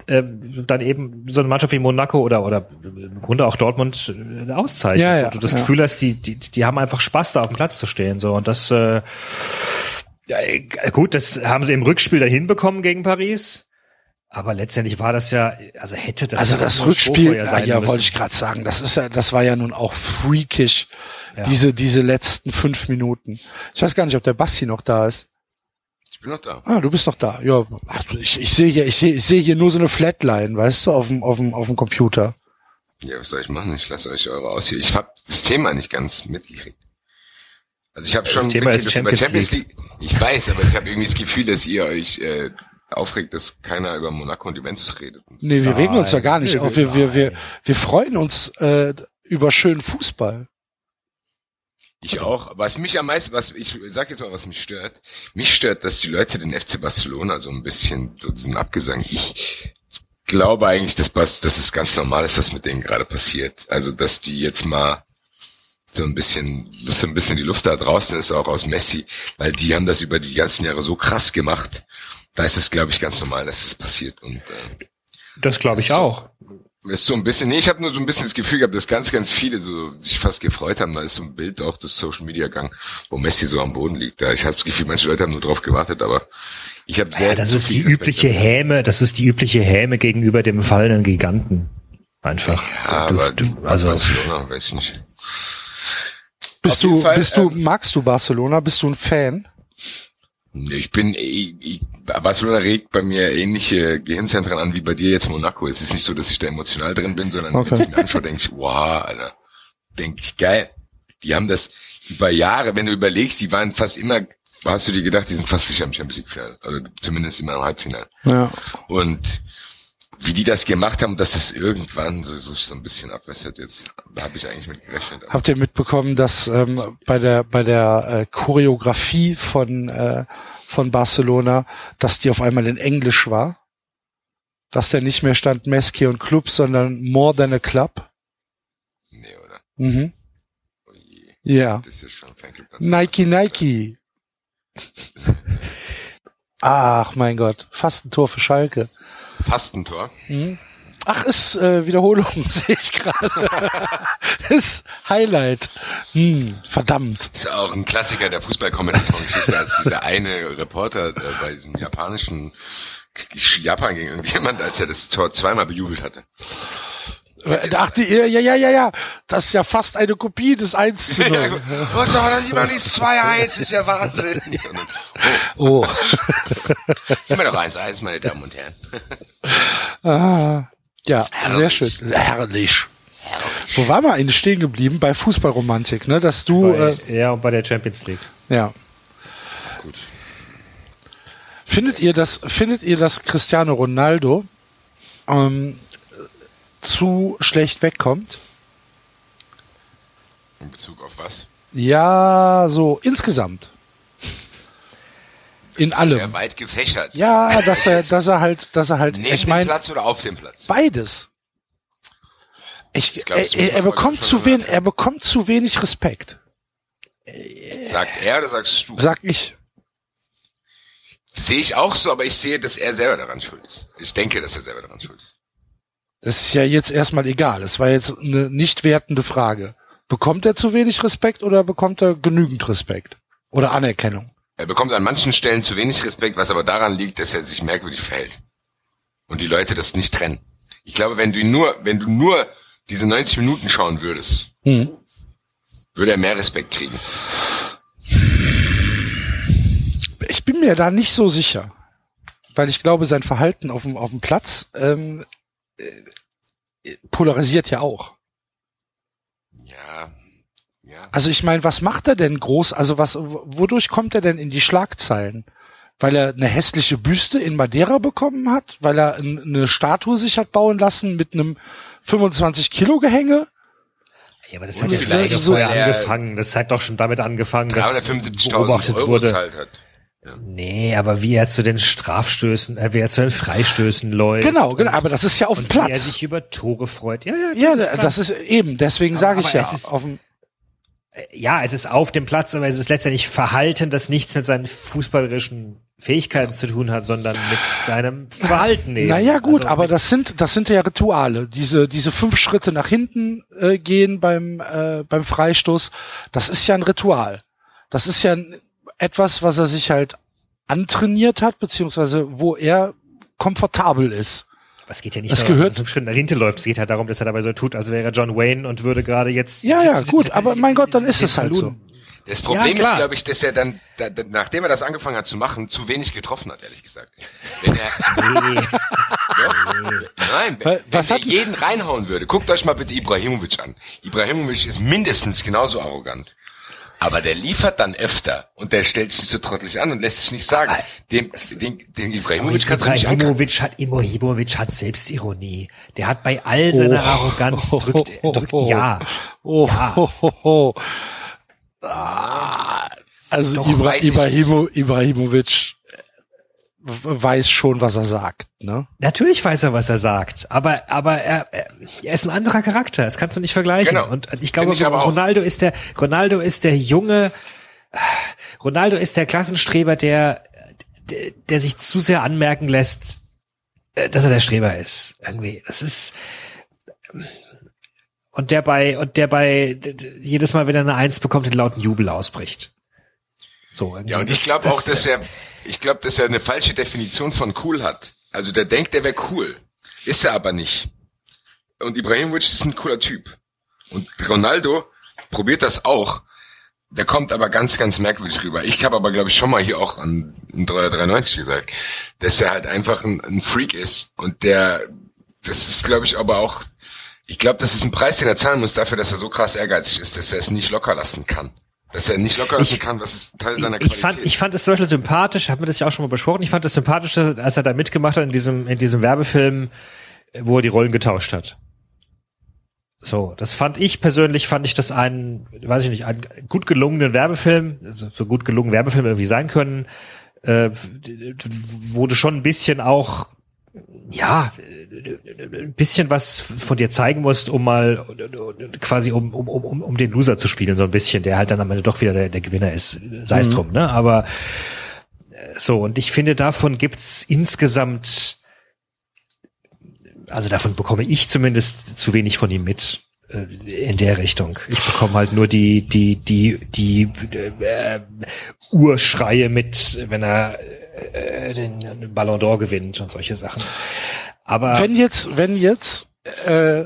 ähm, dann eben so eine Mannschaft wie Monaco oder oder im Grunde auch Dortmund äh, auszeichnet. Ja, ja, du das ja. Gefühl hast, die, die, die haben einfach Spaß, da auf dem Platz zu stehen. So und das äh, ja, äh, gut, das haben sie im Rückspiel da hinbekommen gegen Paris. Aber letztendlich war das ja, also hätte das Also ja das Rückspiel, ja, sein ja müssen. wollte ich gerade sagen, das ist ja, das war ja nun auch freakish, Ja. diese, diese letzten fünf Minuten. Ich weiß gar nicht, ob der Basti noch da ist. Ich bin noch da. Ah, du bist noch da. Ja, ach, ich, ich sehe hier, ich sehe, ich sehe hier nur so eine Flatline, weißt du, auf dem, auf dem, auf dem Computer. Ja, was soll ich machen? Ich lasse euch eure aus hier. Ich hab das Thema nicht ganz mitgekriegt. Also ich habe schon Thema ist dass Champions League. Ich weiß, aber ich habe irgendwie das Gefühl, dass ihr euch äh, aufregt, dass keiner über Monaco und Juventus redet. Nee, wir regen uns ja Nein. gar nicht Nee, auf. Wir, wir, wir, nein. wir freuen uns äh, über schönen Fußball. Ich auch. Was mich am meisten, was ich sag jetzt mal, was mich stört. Mich stört, dass die Leute den FC Barcelona so ein bisschen so diesen Abgesang. Ich glaube eigentlich, dass, dass es ganz normal ist, was mit denen gerade passiert. Also, dass die jetzt mal so ein bisschen, so ein bisschen die Luft da draußen ist, auch aus Messi, weil die haben das über die ganzen Jahre so krass gemacht. Da ist es, glaube ich, ganz normal, dass es passiert. Und äh, Das glaube ich So. auch. ist so ein bisschen, nee, ich habe nur so ein bisschen das Gefühl gehabt, dass ganz, ganz viele so sich fast gefreut haben. Da ist so ein Bild auch des Social Media Gang, wo Messi so am Boden liegt. Da ich habe das Gefühl, manche Leute haben nur drauf gewartet, aber ich habe sehr. Ja, das ist die übliche Häme, das ist die übliche Häme gegenüber dem fallenden Giganten. Einfach. Ja, Du- aber du, also, Barcelona, weiß ich nicht. Bist du, Fall, bist du, ähm, magst du Barcelona? Bist du ein Fan? Ich bin, ich, ich, Barcelona regt bei mir ähnliche Gehirnzentren an wie bei dir jetzt Monaco. Es ist nicht so, dass ich da emotional drin bin, sondern Okay. wenn ich mir anschaue, denke ich, wow, Alter, denke ich, geil. Die haben das über Jahre, wenn du überlegst, die waren fast immer, hast du dir gedacht, die sind fast sicher im Champions League Finale, also zumindest immer im Halbfinale. Ja. Und wie die das gemacht haben, dass es irgendwann so, so, so ein bisschen abwässert jetzt, da habe ich eigentlich mit gerechnet. Habt ihr mitbekommen, dass ähm, bei der bei der äh, Choreografie von äh, von Barcelona, dass die auf einmal in Englisch war? Dass der nicht mehr stand Messi und Club, sondern More Than a Club? Nee, oder? Mhm. Oh je, Ja. das. Nike, Nike. Ach, mein Gott. Fast ein Tor für Schalke. Fastentor. Mhm. Ach, ist äh, Wiederholung, sehe ich gerade. ist Highlight. Hm, verdammt. Ist auch ein Klassiker der Fußballkommentatorengeschichte, als dieser eine Reporter äh, bei diesem japanischen Japan gegen irgendjemand, als er das Tor zweimal bejubelt hatte. Äh, Ach, die, ja, ja, ja, ja. Das ist ja fast eine Kopie des 1 zu 0. oh, doch, das ist immer nicht 2-1, ist ja Wahnsinn. Dann, Oh. immer noch 1-1, meine Damen und Herren. Ah, ja, Herrlich. sehr schön. Herrlich. Wo waren wir eigentlich stehen geblieben? Bei Fußballromantik, ne? Dass du, Bei, äh, ja, und bei der Champions League. ja. Gut. Findet ihr das, findet ihr, dass Cristiano Ronaldo ähm, zu schlecht wegkommt? In Bezug auf was? Ja, so insgesamt. In Sehr allem. weit gefächert. Ja, dass er, dass er halt, dass er halt, Neben ich dem meine, Platz oder auf dem Platz? beides. Ich, Ich glaub, das er, er, er bekommt zu wenig, er bekommt zu wenig Respekt, Sagt er oder sagst du? sag ich. Sehe ich auch so, aber ich sehe, dass er selber daran schuld ist. Ich denke, dass er selber daran schuld ist. Das ist ja jetzt erstmal egal. Es war jetzt eine nicht wertende Frage. Bekommt er zu wenig Respekt oder bekommt er genügend Respekt? Oder Anerkennung? Er bekommt an manchen Stellen zu wenig Respekt, was aber daran liegt, dass er sich merkwürdig verhält. Und die Leute das nicht trennen. Ich glaube, wenn du ihn nur, wenn du nur diese 90 Minuten schauen würdest, Hm. würde er mehr Respekt kriegen. Ich bin mir da nicht so sicher. Weil ich glaube, sein Verhalten auf dem, auf dem Platz ähm, äh, polarisiert ja auch. Ja, ja. Also ich meine, was macht er denn groß? Also was, wodurch kommt er denn in die Schlagzeilen? Weil er eine hässliche Büste in Madeira bekommen hat? Weil er eine Statue sich hat bauen lassen mit einem 25 Kilo Gehänge? Ja, aber das Und hat ja vielleicht schon so, vorher er angefangen. Das hat doch schon damit angefangen, dass 375.000 beobachtet Euro wurde. hat. Nee, aber wie er zu den Strafstößen, äh, wie er zu den Freistößen läuft. Genau, genau, aber das ist ja auf dem und wie er Platz. sich über Tore freut. Ja, ja, Ja, das ist eben, deswegen sage ich aber ja, es ist- auf dem, ja, es ist auf dem Platz, aber es ist letztendlich Verhalten, das nichts mit seinen fußballerischen Fähigkeiten zu tun hat, sondern mit seinem Verhalten eben. Naja, gut, Also aber das sind, das sind ja Rituale. Diese, diese fünf Schritte nach hinten äh, gehen beim, äh, beim Freistoß, das ist ja ein Ritual. Das ist ja ein- etwas, was er sich halt antrainiert hat, beziehungsweise wo er komfortabel ist. Aber es geht ja nicht Das darum, gehört- dass er fünf Schritte nach hinten läuft. Es geht halt darum, dass er dabei so tut, als wäre er John Wayne und würde gerade jetzt. Ja, ja, gut, aber mein Gott, dann ist es halt so. Das Problem Ja, ist, glaube ich, dass er dann, da, da, nachdem er das angefangen hat zu machen, zu wenig getroffen hat, ehrlich gesagt. Wenn er, Nee. Doch. Nein, wenn, was wenn hat- er jeden reinhauen würde, guckt euch mal bitte Ibrahimovic an. Ibrahimovic ist mindestens genauso arrogant. Aber der liefert dann öfter und der stellt sich so trottelig an und lässt sich nicht sagen. Dem, den, den Ibrahimovic nicht angucken. Ibrahimovic hat, Ibrahimovic hat Selbstironie. Der hat bei all seiner Arroganz drückt, drückt, ja. Oh, Ja. ho, ho, ho. Ah, also Doch, Ibrahimo Ibrahimovic weiß schon, was er sagt, ne? Natürlich weiß er, was er sagt, aber aber er, er ist ein anderer Charakter. Das kannst du nicht vergleichen. Genau. Und ich glaube, ich aber auch. Ronaldo ist der Ronaldo ist der junge Ronaldo ist der Klassenstreber, der der, der sich zu sehr anmerken lässt, äh, dass er der Streber ist. Irgendwie, das ist und der bei und der bei jedes Mal, wenn er eine Eins bekommt, den lauten Jubel ausbricht. So. Ja, und ich glaube auch, dass er, ich glaube, dass er eine falsche Definition von cool hat. Also der denkt, der wäre cool. Ist er aber nicht. Und Ibrahimovic ist ein cooler Typ. Und Ronaldo probiert das auch. Der kommt aber ganz, ganz merkwürdig rüber. Ich habe aber, glaube ich, schon mal hier auch an in 393 gesagt, dass er halt einfach ein, ein Freak ist. Und der, das ist, glaube ich, aber auch, ich glaube, das ist ein Preis, den er zahlen muss dafür, dass er so krass ehrgeizig ist, dass er es nicht locker lassen kann. Dass er nicht locker lassen Ich- kann, was ist Teil Ich, seiner ich Qualität. fand, ich fand es zum Beispiel sympathisch, haben wir das ja auch schon mal besprochen, ich fand es sympathisch, als er da mitgemacht hat in diesem, in diesem Werbefilm wo er die Rollen getauscht hat. So, das fand ich persönlich, fand ich das einen, weiß ich nicht, einen gut gelungenen Werbefilm, also so gut gelungen Werbefilm irgendwie sein können, äh, wurde schon ein bisschen auch, ja, ein bisschen was von dir zeigen musst, um mal quasi um, um, um, um den Loser zu spielen, so ein bisschen, der halt dann am Ende doch wieder der, der Gewinner ist, sei es mhm. drum, ne? Aber äh, so, und ich finde, davon gibt's insgesamt also davon bekomme ich zumindest zu wenig von ihm mit äh, in der Richtung. Ich bekomme halt nur die die die die äh, Urschreie mit, wenn er äh, den Ballon d'Or gewinnt und solche Sachen. Aber wenn jetzt wenn jetzt äh,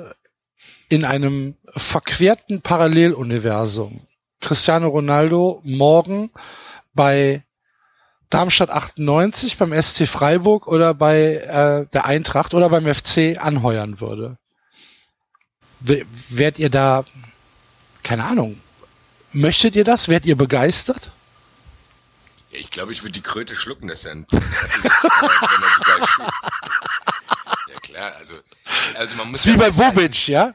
in einem verquerten Paralleluniversum Cristiano Ronaldo morgen bei Darmstadt 98 beim SC Freiburg oder bei äh, der Eintracht oder beim FC anheuern würde. Wärt ihr da, keine Ahnung, möchtet ihr das? Wärt ihr begeistert? Ich glaube, ich würde die Kröte schlucken, das dann. ja klar, also, also man muss Wie ja bei Bobic, ja?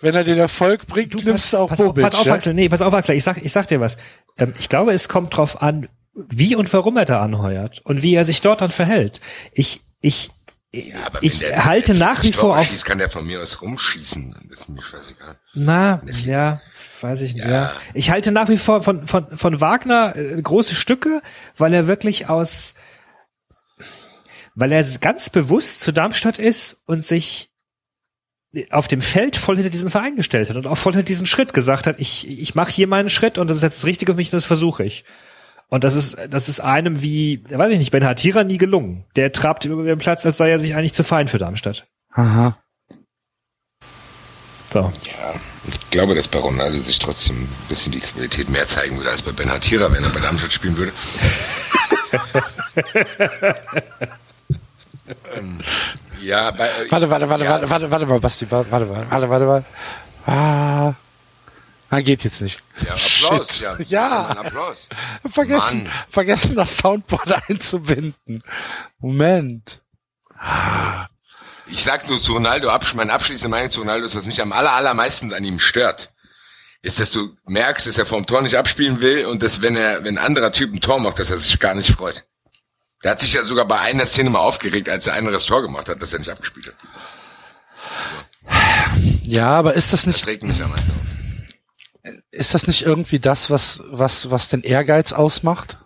Wenn er den Erfolg bringt, du nimmst du auch pass, Bobic. Pass auf, ja? Axel, nee, pass auf, Axel, ich sag, ich sag dir was. Ähm, ich glaube, es kommt drauf an, wie und warum er da anheuert und wie er sich dort dann verhält. Ich, ich, ja, ich der, halte der nach wie vor auf. kann der von mir aus rumschießen. Das ist mir scheißegal. Na, ja, weiß ich nicht. Ja. ja. Ich halte nach wie vor von, von, von Wagner äh, große Stücke, weil er wirklich aus, weil er ganz bewusst zu Darmstadt ist und sich auf dem Feld voll hinter diesen Verein gestellt hat und auch voll hinter diesen Schritt gesagt hat, ich, ich mache hier meinen Schritt und das ist jetzt das Richtige für mich und das versuche ich. Und das ist, das ist einem wie, weiß ich nicht, Ben Hatira nie gelungen. Der trabt über den Platz, als sei er sich eigentlich zu fein für Darmstadt. Aha. So. Ja, ich glaube, dass bei Ronaldo sich trotzdem ein bisschen die Qualität mehr zeigen würde als bei Ben Hatira, wenn er bei Darmstadt spielen würde. ja, bei, äh, warte, warte, warte, ja. warte, warte, warte mal, Basti, warte, warte, warte, warte, warte. Ah. Ah, geht jetzt nicht. Ja, Applaus, Shit. ja. Ja. Applaus. Vergessen, Mann. vergessen das Soundboard einzubinden. Moment. Ich sag nur zu Ronaldo, meine abschließende Meinung zu Ronaldo ist, was mich am aller, allermeisten an ihm stört, ist, dass du merkst, dass er vom Tor nicht abspielen will und dass, wenn er, wenn ein anderer Typ ein Tor macht, dass er sich gar nicht freut. Der hat sich ja sogar bei einer Szene mal aufgeregt, als der andere das Tor gemacht hat, dass er nicht abgespielt hat. Ja, aber ist das nicht... Das regt mich meisten auf ist das nicht irgendwie das, was, was, was den Ehrgeiz ausmacht?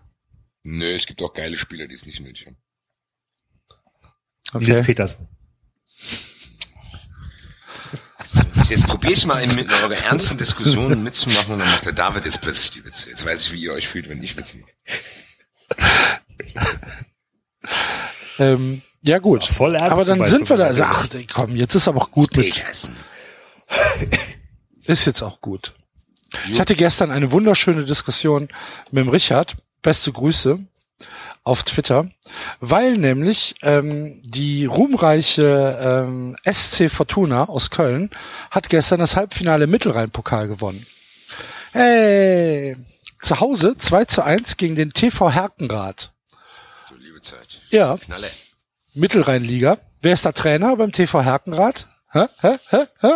Nö, es gibt auch geile Spieler, die es nicht nötig haben. Okay. Nils Petersen. Also, jetzt probiere ich mal in, in eure ernsten Diskussionen mitzumachen und dann macht der David jetzt plötzlich die Witze. Jetzt weiß ich, wie ihr euch fühlt, wenn ich Witze mache. ähm, ja gut. Voll ernst aber dann sind wir da. Also, ach, komm, jetzt ist aber auch gut mit. Ist jetzt auch gut. Ich hatte gestern eine wunderschöne Diskussion mit dem Richard. Beste Grüße auf Twitter, weil nämlich ähm, die ruhmreiche ähm, SC Fortuna aus Köln hat gestern das Halbfinale Mittelrhein-Pokal gewonnen. Hey, zu Hause 2 zu 1 gegen den TV Herkenrath. Ja. Knalle. Mittelrheinliga. Wer ist der Trainer beim TV Herkenrath? Hä? Hä? Hä? Hä?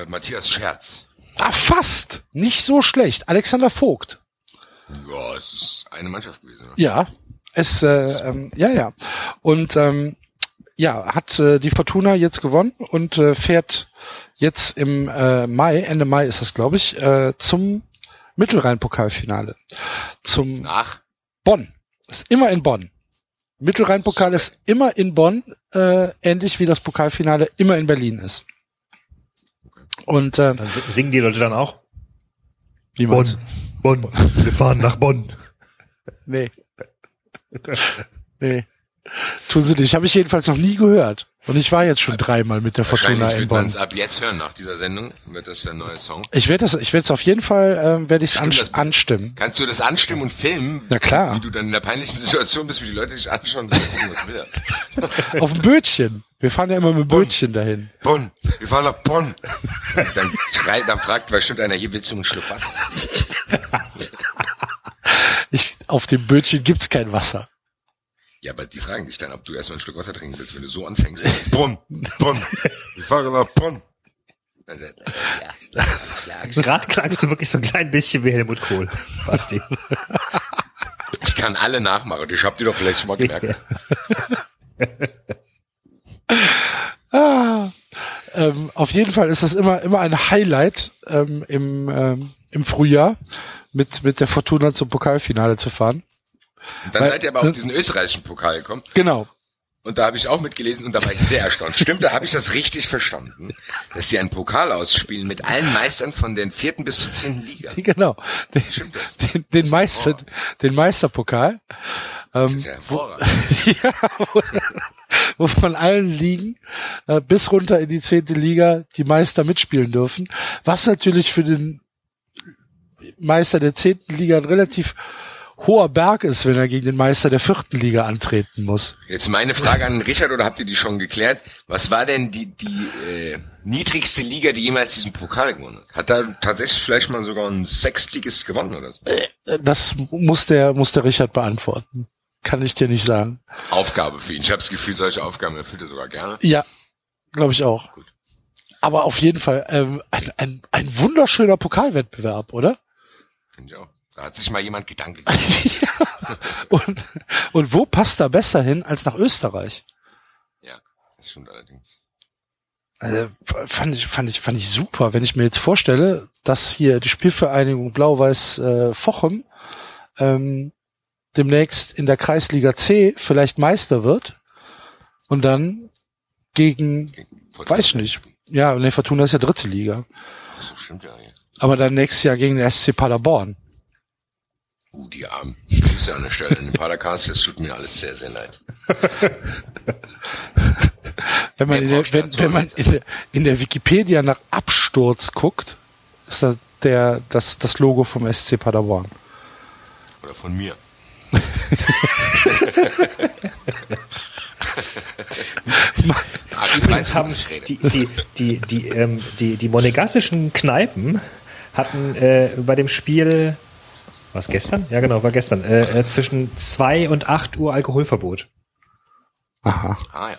Äh, Matthias Scherz. Ah, fast. Nicht so schlecht. Alexander Vogt. Ja, es ist eine Mannschaft gewesen. Oder? Ja, es, äh, ähm, ja, ja. Und ähm, ja, hat äh, die Fortuna jetzt gewonnen und äh, fährt jetzt im äh, Mai, Ende Mai ist das, glaube ich, äh, zum Mittelrhein-Pokalfinale. Zum Nach Bonn. Ist immer in Bonn. Mittelrhein-Pokal ist immer in Bonn, äh, ähnlich wie das Pokalfinale immer in Berlin ist. Und äh, dann singen die Leute dann auch? Wie Bonn, Bonn, wir fahren nach Bonn. Nee. Nee. Tun sie nicht. Habe ich jedenfalls noch nie gehört. Und ich war jetzt schon dreimal mit der Fortuna in Bonn. ab jetzt hören nach dieser Sendung. Wird das der neue Song? Ich werde das, ich werde es auf jeden Fall, äh, werde ich es anstimmen. Kannst du das anstimmen und filmen? Na klar. Wie du dann in der peinlichen Situation bist, wie die Leute dich anschauen und gucken, was will Auf dem Bötchen. Wir fahren ja immer mit dem Bötchen dahin. Bonn. Wir fahren nach Bonn. dann schreit, dann fragt bestimmt einer, hier willst du einen Schluck Wasser? ich, auf dem Bötchen gibt's kein Wasser. Ja, aber die fragen dich dann, ob du erstmal ein Stück Wasser trinken willst, wenn du so anfängst. Brumm, brumm. Ich fahre nach Brumm. Dann sagt er, ja, alles klar. Gerade klagst du wirklich so ein klein bisschen wie Helmut Kohl, Basti. Ich kann alle nachmachen. Ich hab die doch vielleicht schon mal gemerkt. Ah, ähm, auf jeden Fall ist das immer, immer ein Highlight ähm, im, ähm, im Frühjahr mit, mit der Fortuna zum Pokalfinale zu fahren. Und dann Weil- seid ihr aber auf diesen österreichischen Pokal gekommen. Genau. Und da habe ich auch mitgelesen und da war ich sehr erstaunt. Stimmt, da habe ich das richtig verstanden, dass sie einen Pokal ausspielen mit allen Meistern von den vierten bis zur zehnten Liga. Genau. Den, Stimmt das? den, den, Meister, den Meisterpokal. Das Ähm, ist ja hervorragend. ja, wo, wo von allen Ligen äh, bis runter in die zehnte Liga die Meister mitspielen dürfen. Was natürlich für den Meister der zehnten Liga ein relativ hoher Berg ist, wenn er gegen den Meister der vierten Liga antreten muss. Jetzt meine Frage an Richard, oder habt ihr die schon geklärt? Was war denn die, die äh, niedrigste Liga, die jemals diesen Pokal gewonnen hat? Hat da tatsächlich vielleicht mal sogar ein Sechstligist gewonnen oder so? Äh, Das muss der, muss der Richard beantworten. Kann ich dir nicht sagen. Aufgabe für ihn. Ich habe das Gefühl, solche Aufgaben erfüllt er sogar gerne. Ja, glaube ich auch. Gut. Aber auf jeden Fall ähm, ein, ein, ein wunderschöner Pokalwettbewerb, oder? Finde ich auch. Da hat sich mal jemand Gedanken gemacht. ja. Und, und wo passt da besser hin als nach Österreich? Ja, das stimmt allerdings. Also, fand ich, fand ich, fand ich super. Wenn ich mir jetzt vorstelle, dass hier die Spielvereinigung Blau-Weiß äh, Fochem ähm, demnächst in der Kreisliga C vielleicht Meister wird und dann gegen, weiß ich nicht, ja, ne, Fortuna ist ja dritte Liga, so, stimmt ja. ja. aber dann nächstes Jahr gegen den SC Paderborn. Uh, die Armen. Grüße an der Stelle. In den Padercast, das tut mir alles sehr, sehr leid. Wenn man, in der, wenn, wenn man in der, in der Wikipedia nach Absturz guckt, ist das der, das, das Logo vom SC Paderborn. Oder von mir. Übrigens haben die, die, die, die, ähm, die, die monegassischen Kneipen hatten äh, bei dem Spiel, was gestern? Ja genau, war gestern, äh, äh, zwischen zwei und acht Uhr Alkoholverbot. Aha. Ah, ja.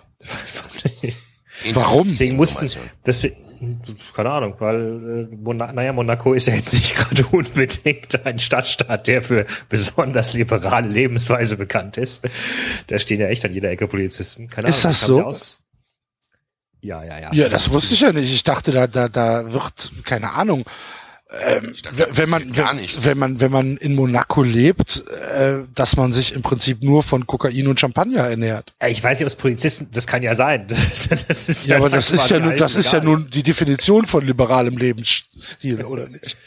Warum? Deswegen mussten, das, keine Ahnung, weil, äh, naja, Monaco ist ja jetzt nicht gerade unbedingt ein Stadtstaat, der für besonders liberale Lebensweise bekannt ist. Da stehen ja echt an jeder Ecke Polizisten. Keine Ist Ahnung, das haben sie so? Aus? Ja, ja, ja. Ja, das wusste ich ja nicht. Ich dachte, da, da, da wird, keine Ahnung. Ähm, dachte, da wenn man, gar nichts. wenn man, wenn man in Monaco lebt, äh, dass man sich im Prinzip nur von Kokain und Champagner ernährt. Ja, Ich weiß nicht, ob es Polizisten, das kann ja sein. Das ist Ja, aber dann das ist ja nun, das ist ja nun die Definition von liberalem Lebensstil, oder nicht?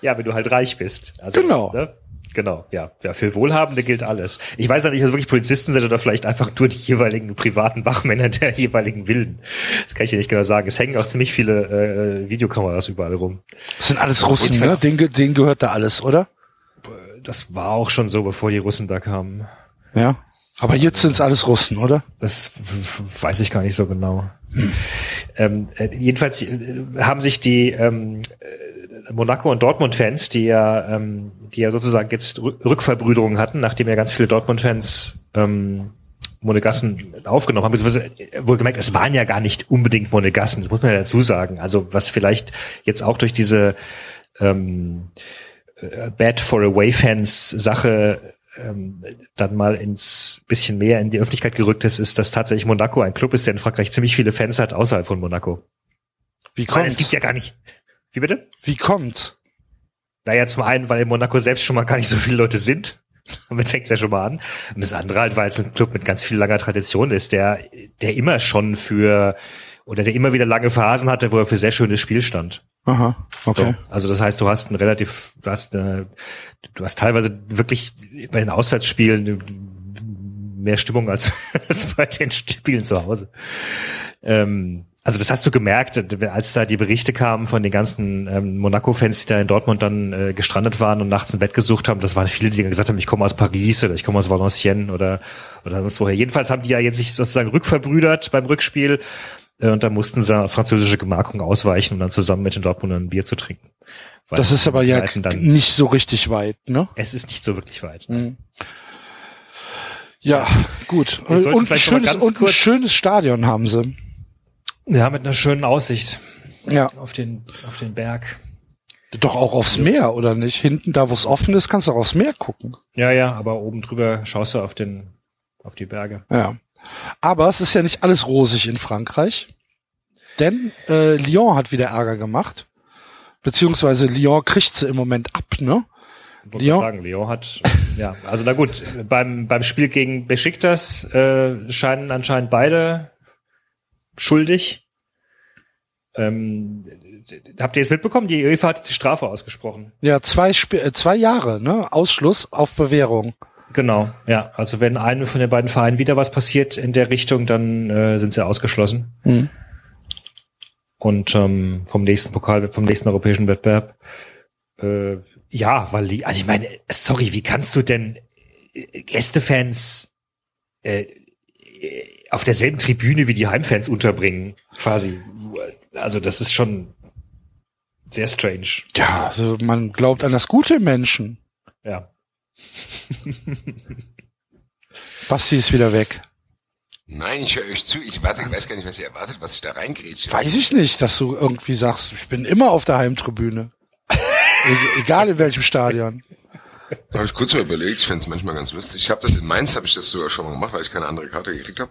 Ja, wenn du halt reich bist. Also, Genau. Ne? Genau, ja. ja. Für Wohlhabende gilt alles. Ich weiß ja nicht, ob es wirklich Polizisten sind oder vielleicht einfach nur die jeweiligen privaten Wachmänner der jeweiligen Villen. Das kann ich dir nicht genau sagen. Es hängen auch ziemlich viele äh, Videokameras überall rum. Das sind alles Russen, ne? Denen, denen gehört da alles, oder? Das war auch schon so, bevor die Russen da kamen. Ja. Aber jetzt sind's alles Russen, oder? Das weiß ich gar nicht so genau. Ähm, äh, jedenfalls äh, haben sich die ähm, äh, Monaco und Dortmund-Fans, die ja, ähm, die ja sozusagen jetzt Rück- Rückverbrüderung hatten, nachdem ja ganz viele Dortmund-Fans ähm, Monegassen aufgenommen haben, beziehungsweise äh, wohlgemerkt, es waren ja gar nicht unbedingt Monegassen, das muss man ja dazu sagen. Also was vielleicht jetzt auch durch diese ähm, äh, Bad for Away Fans Sache ähm, dann mal ins bisschen mehr in die Öffentlichkeit gerückt ist, ist, dass tatsächlich Monaco ein Club ist, der in Frankreich ziemlich viele Fans hat außerhalb von Monaco. Wie Weil kommt's? es gibt ja gar nicht. Wie bitte? Wie kommt's? Naja, zum einen, weil in Monaco selbst schon mal gar nicht so viele Leute sind. Damit fängt's ja schon mal an. Und das andere halt, weil es ein Club mit ganz viel langer Tradition ist, der, der immer schon für, oder der immer wieder lange Phasen hatte, wo er für sehr schönes Spiel stand. Aha, okay. So. Also das heißt, du hast ein relativ, du hast, eine, du hast teilweise wirklich bei den Auswärtsspielen mehr Stimmung als, als bei den Spielen zu Hause. Ähm, also das hast du gemerkt, als da die Berichte kamen von den ganzen ähm, Monaco-Fans, die da in Dortmund dann äh, gestrandet waren und nachts ein Bett gesucht haben. Das waren viele, die dann gesagt haben, ich komme aus Paris oder ich komme aus Valenciennes oder oder sonst woher. Jedenfalls haben die ja jetzt sich sozusagen rückverbrüdert beim Rückspiel äh, und da mussten sie französische Gemarkung ausweichen, um dann zusammen mit den Dortmundern ein Bier zu trinken. Weil Das ist aber ja nicht so richtig weit, ne? es ist nicht so wirklich weit. Mhm. Ja, gut. Und, ein schönes, und ein schönes Stadion haben sie. Ja, mit einer schönen Aussicht Ja. auf den, auf den Berg. Doch auch aufs Meer, oder nicht? Hinten, da wo es offen ist, kannst du auch aufs Meer gucken. Ja, ja, aber oben drüber schaust du auf den, auf die Berge. Ja. Aber es ist ja nicht alles rosig in Frankreich. Denn äh, Lyon hat wieder Ärger gemacht. Beziehungsweise Lyon kriegt sie im Moment ab, ne? Ich wollte Lyon? gerade sagen, Lyon hat, ja, also na gut, beim, beim Spiel gegen Besiktas äh, scheinen anscheinend beide schuldig. Ähm, habt ihr jetzt mitbekommen? Die UEFA hat die Strafe ausgesprochen. Ja, zwei, Sp äh, zwei Jahre, ne? Ausschluss auf Bewährung. Genau, ja. Also wenn einem von den beiden Vereinen wieder was passiert in der Richtung, dann äh, sind sie ausgeschlossen. Hm. Und ähm, vom nächsten Pokal, vom nächsten europäischen Wettbewerb. Äh, ja, weil die, also ich meine, sorry, wie kannst du denn äh, Gästefans äh, auf derselben Tribüne wie die Heimfans unterbringen? Quasi. Also das ist schon sehr strange. Ja, also man glaubt an das Gute im Menschen. Ja. Basti ist wieder weg. Nein, ich höre euch zu. Ich warte, ich weiß gar nicht, was ihr erwartet, was ich da reingrätsche. Weiß ich nicht, dass du irgendwie sagst, ich bin immer auf der Heimtribüne. E egal in welchem Stadion. Da habe ich kurz mal überlegt. Ich fände es manchmal ganz lustig. Ich habe das in Mainz, habe ich das sogar schon mal gemacht, weil ich keine andere Karte gekriegt habe.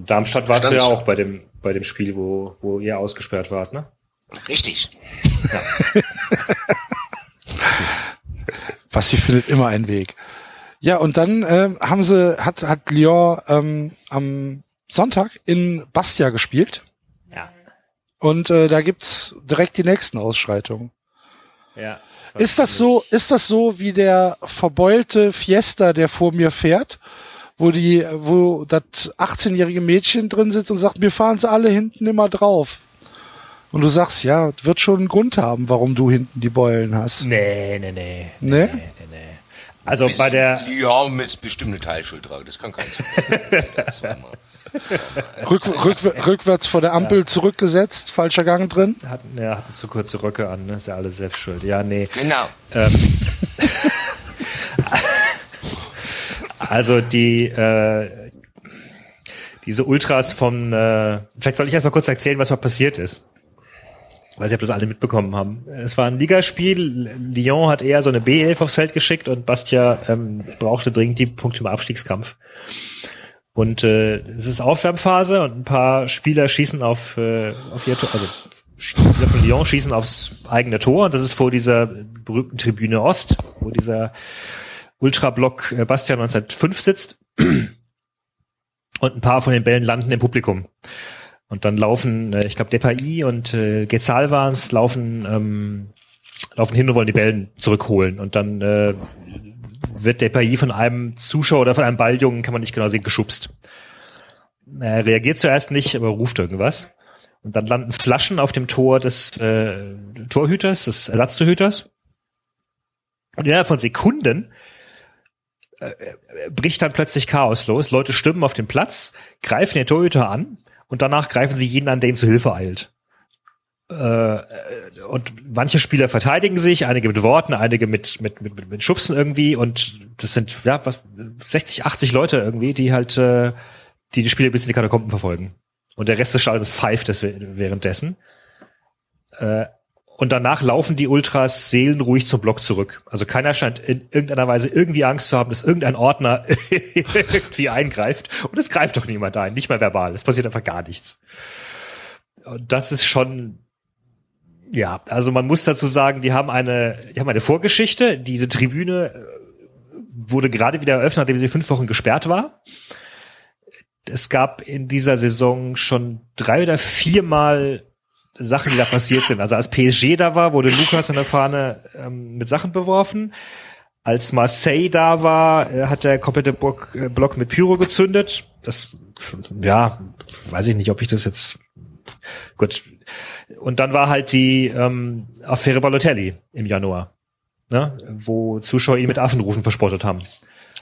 In Darmstadt warst du Stand- ja auch bei dem, bei dem Spiel, wo, wo ihr ausgesperrt wart, ne? Richtig. Basti findet immer einen Weg. Ja, und dann ähm, haben sie, hat, hat Lyon ähm, am Sonntag in Bastia gespielt. Ja. Und äh, da gibt's direkt die nächsten Ausschreitungen. Ja. Ist das so, ist das so wie der verbeulte Fiesta, der vor mir fährt, wo die, wo das 18-jährige Mädchen drin sitzt und sagt, wir fahren sie alle hinten immer drauf. Und du sagst, ja, wird schon einen Grund haben, warum du hinten die Beulen hast. Nee, nee, nee. Ne? Nee, nee, nee. Also bei der, Ja, mit bestimmte Teilschuld tragen. Das kann kein. Rück, rück, rückwärts vor der Ampel zurückgesetzt, falscher Gang drin. hatten, ja, hatten zu kurze Röcke an, ne? Ist ja alles selbst schuld. Ja, nee. Genau. Ähm, also die, äh, diese Ultras von, äh, vielleicht soll ich erst mal kurz erzählen, was mal passiert ist. Weiß nicht, ob das alle mitbekommen haben. Es war ein Ligaspiel. Lyon hat eher so eine B11 aufs Feld geschickt und Bastia ähm, brauchte dringend die Punkte im Abstiegskampf. Und äh, es ist Aufwärmphase und ein paar Spieler schießen auf, äh, auf ihr Tor, also Spieler von Lyon schießen aufs eigene Tor und das ist vor dieser berühmten Tribüne Ost, wo dieser Ultrablock äh, Bastia 1905 sitzt. Und ein paar von den Bällen landen im Publikum. Und dann laufen, äh, ich glaube, Depay und äh, Gezal waren's, laufen, ähm, laufen hin und wollen die Bällen zurückholen. Und dann äh, wird Depay von einem Zuschauer oder von einem Balljungen, kann man nicht genau sehen, geschubst. Er reagiert zuerst nicht, aber ruft irgendwas. Und dann landen Flaschen auf dem Tor des äh, Torhüters, des Ersatztorhüters. Und innerhalb von Sekunden äh, äh, bricht dann plötzlich Chaos los. Leute stürmen auf den Platz, greifen den Torhüter an und danach greifen sie jeden an, der ihm zu Hilfe eilt. Äh, und manche Spieler verteidigen sich, einige mit Worten, einige mit, mit, mit, mit Schubsen irgendwie und das sind ja was 60, 80 Leute irgendwie, die halt äh, die die Spieler bis in die Katakomben verfolgen. Und der Rest des Stadions pfeift es währenddessen. Äh, und danach laufen die Ultras seelenruhig zum Block zurück. Also keiner scheint in irgendeiner Weise irgendwie Angst zu haben, dass irgendein Ordner irgendwie eingreift. Und es greift doch niemand ein, nicht mal verbal. Es passiert einfach gar nichts. Und das ist schon, ja, also man muss dazu sagen, die haben eine, die haben eine Vorgeschichte. Diese Tribüne äh, wurde gerade wieder eröffnet, nachdem sie fünf Wochen gesperrt war. Es gab in dieser Saison schon drei oder viermal Sachen, die da passiert sind. Also als PSG da war, wurde Lukas an der Fahne ähm, mit Sachen beworfen. Als Marseille da war, äh, hat der komplette Block, äh, Block mit Pyro gezündet. Das, ja, weiß ich nicht, ob ich das jetzt, gut. Und dann war halt die ähm, Affäre Balotelli im Januar, ne? wo Zuschauer ihn mit Affenrufen verspottet haben.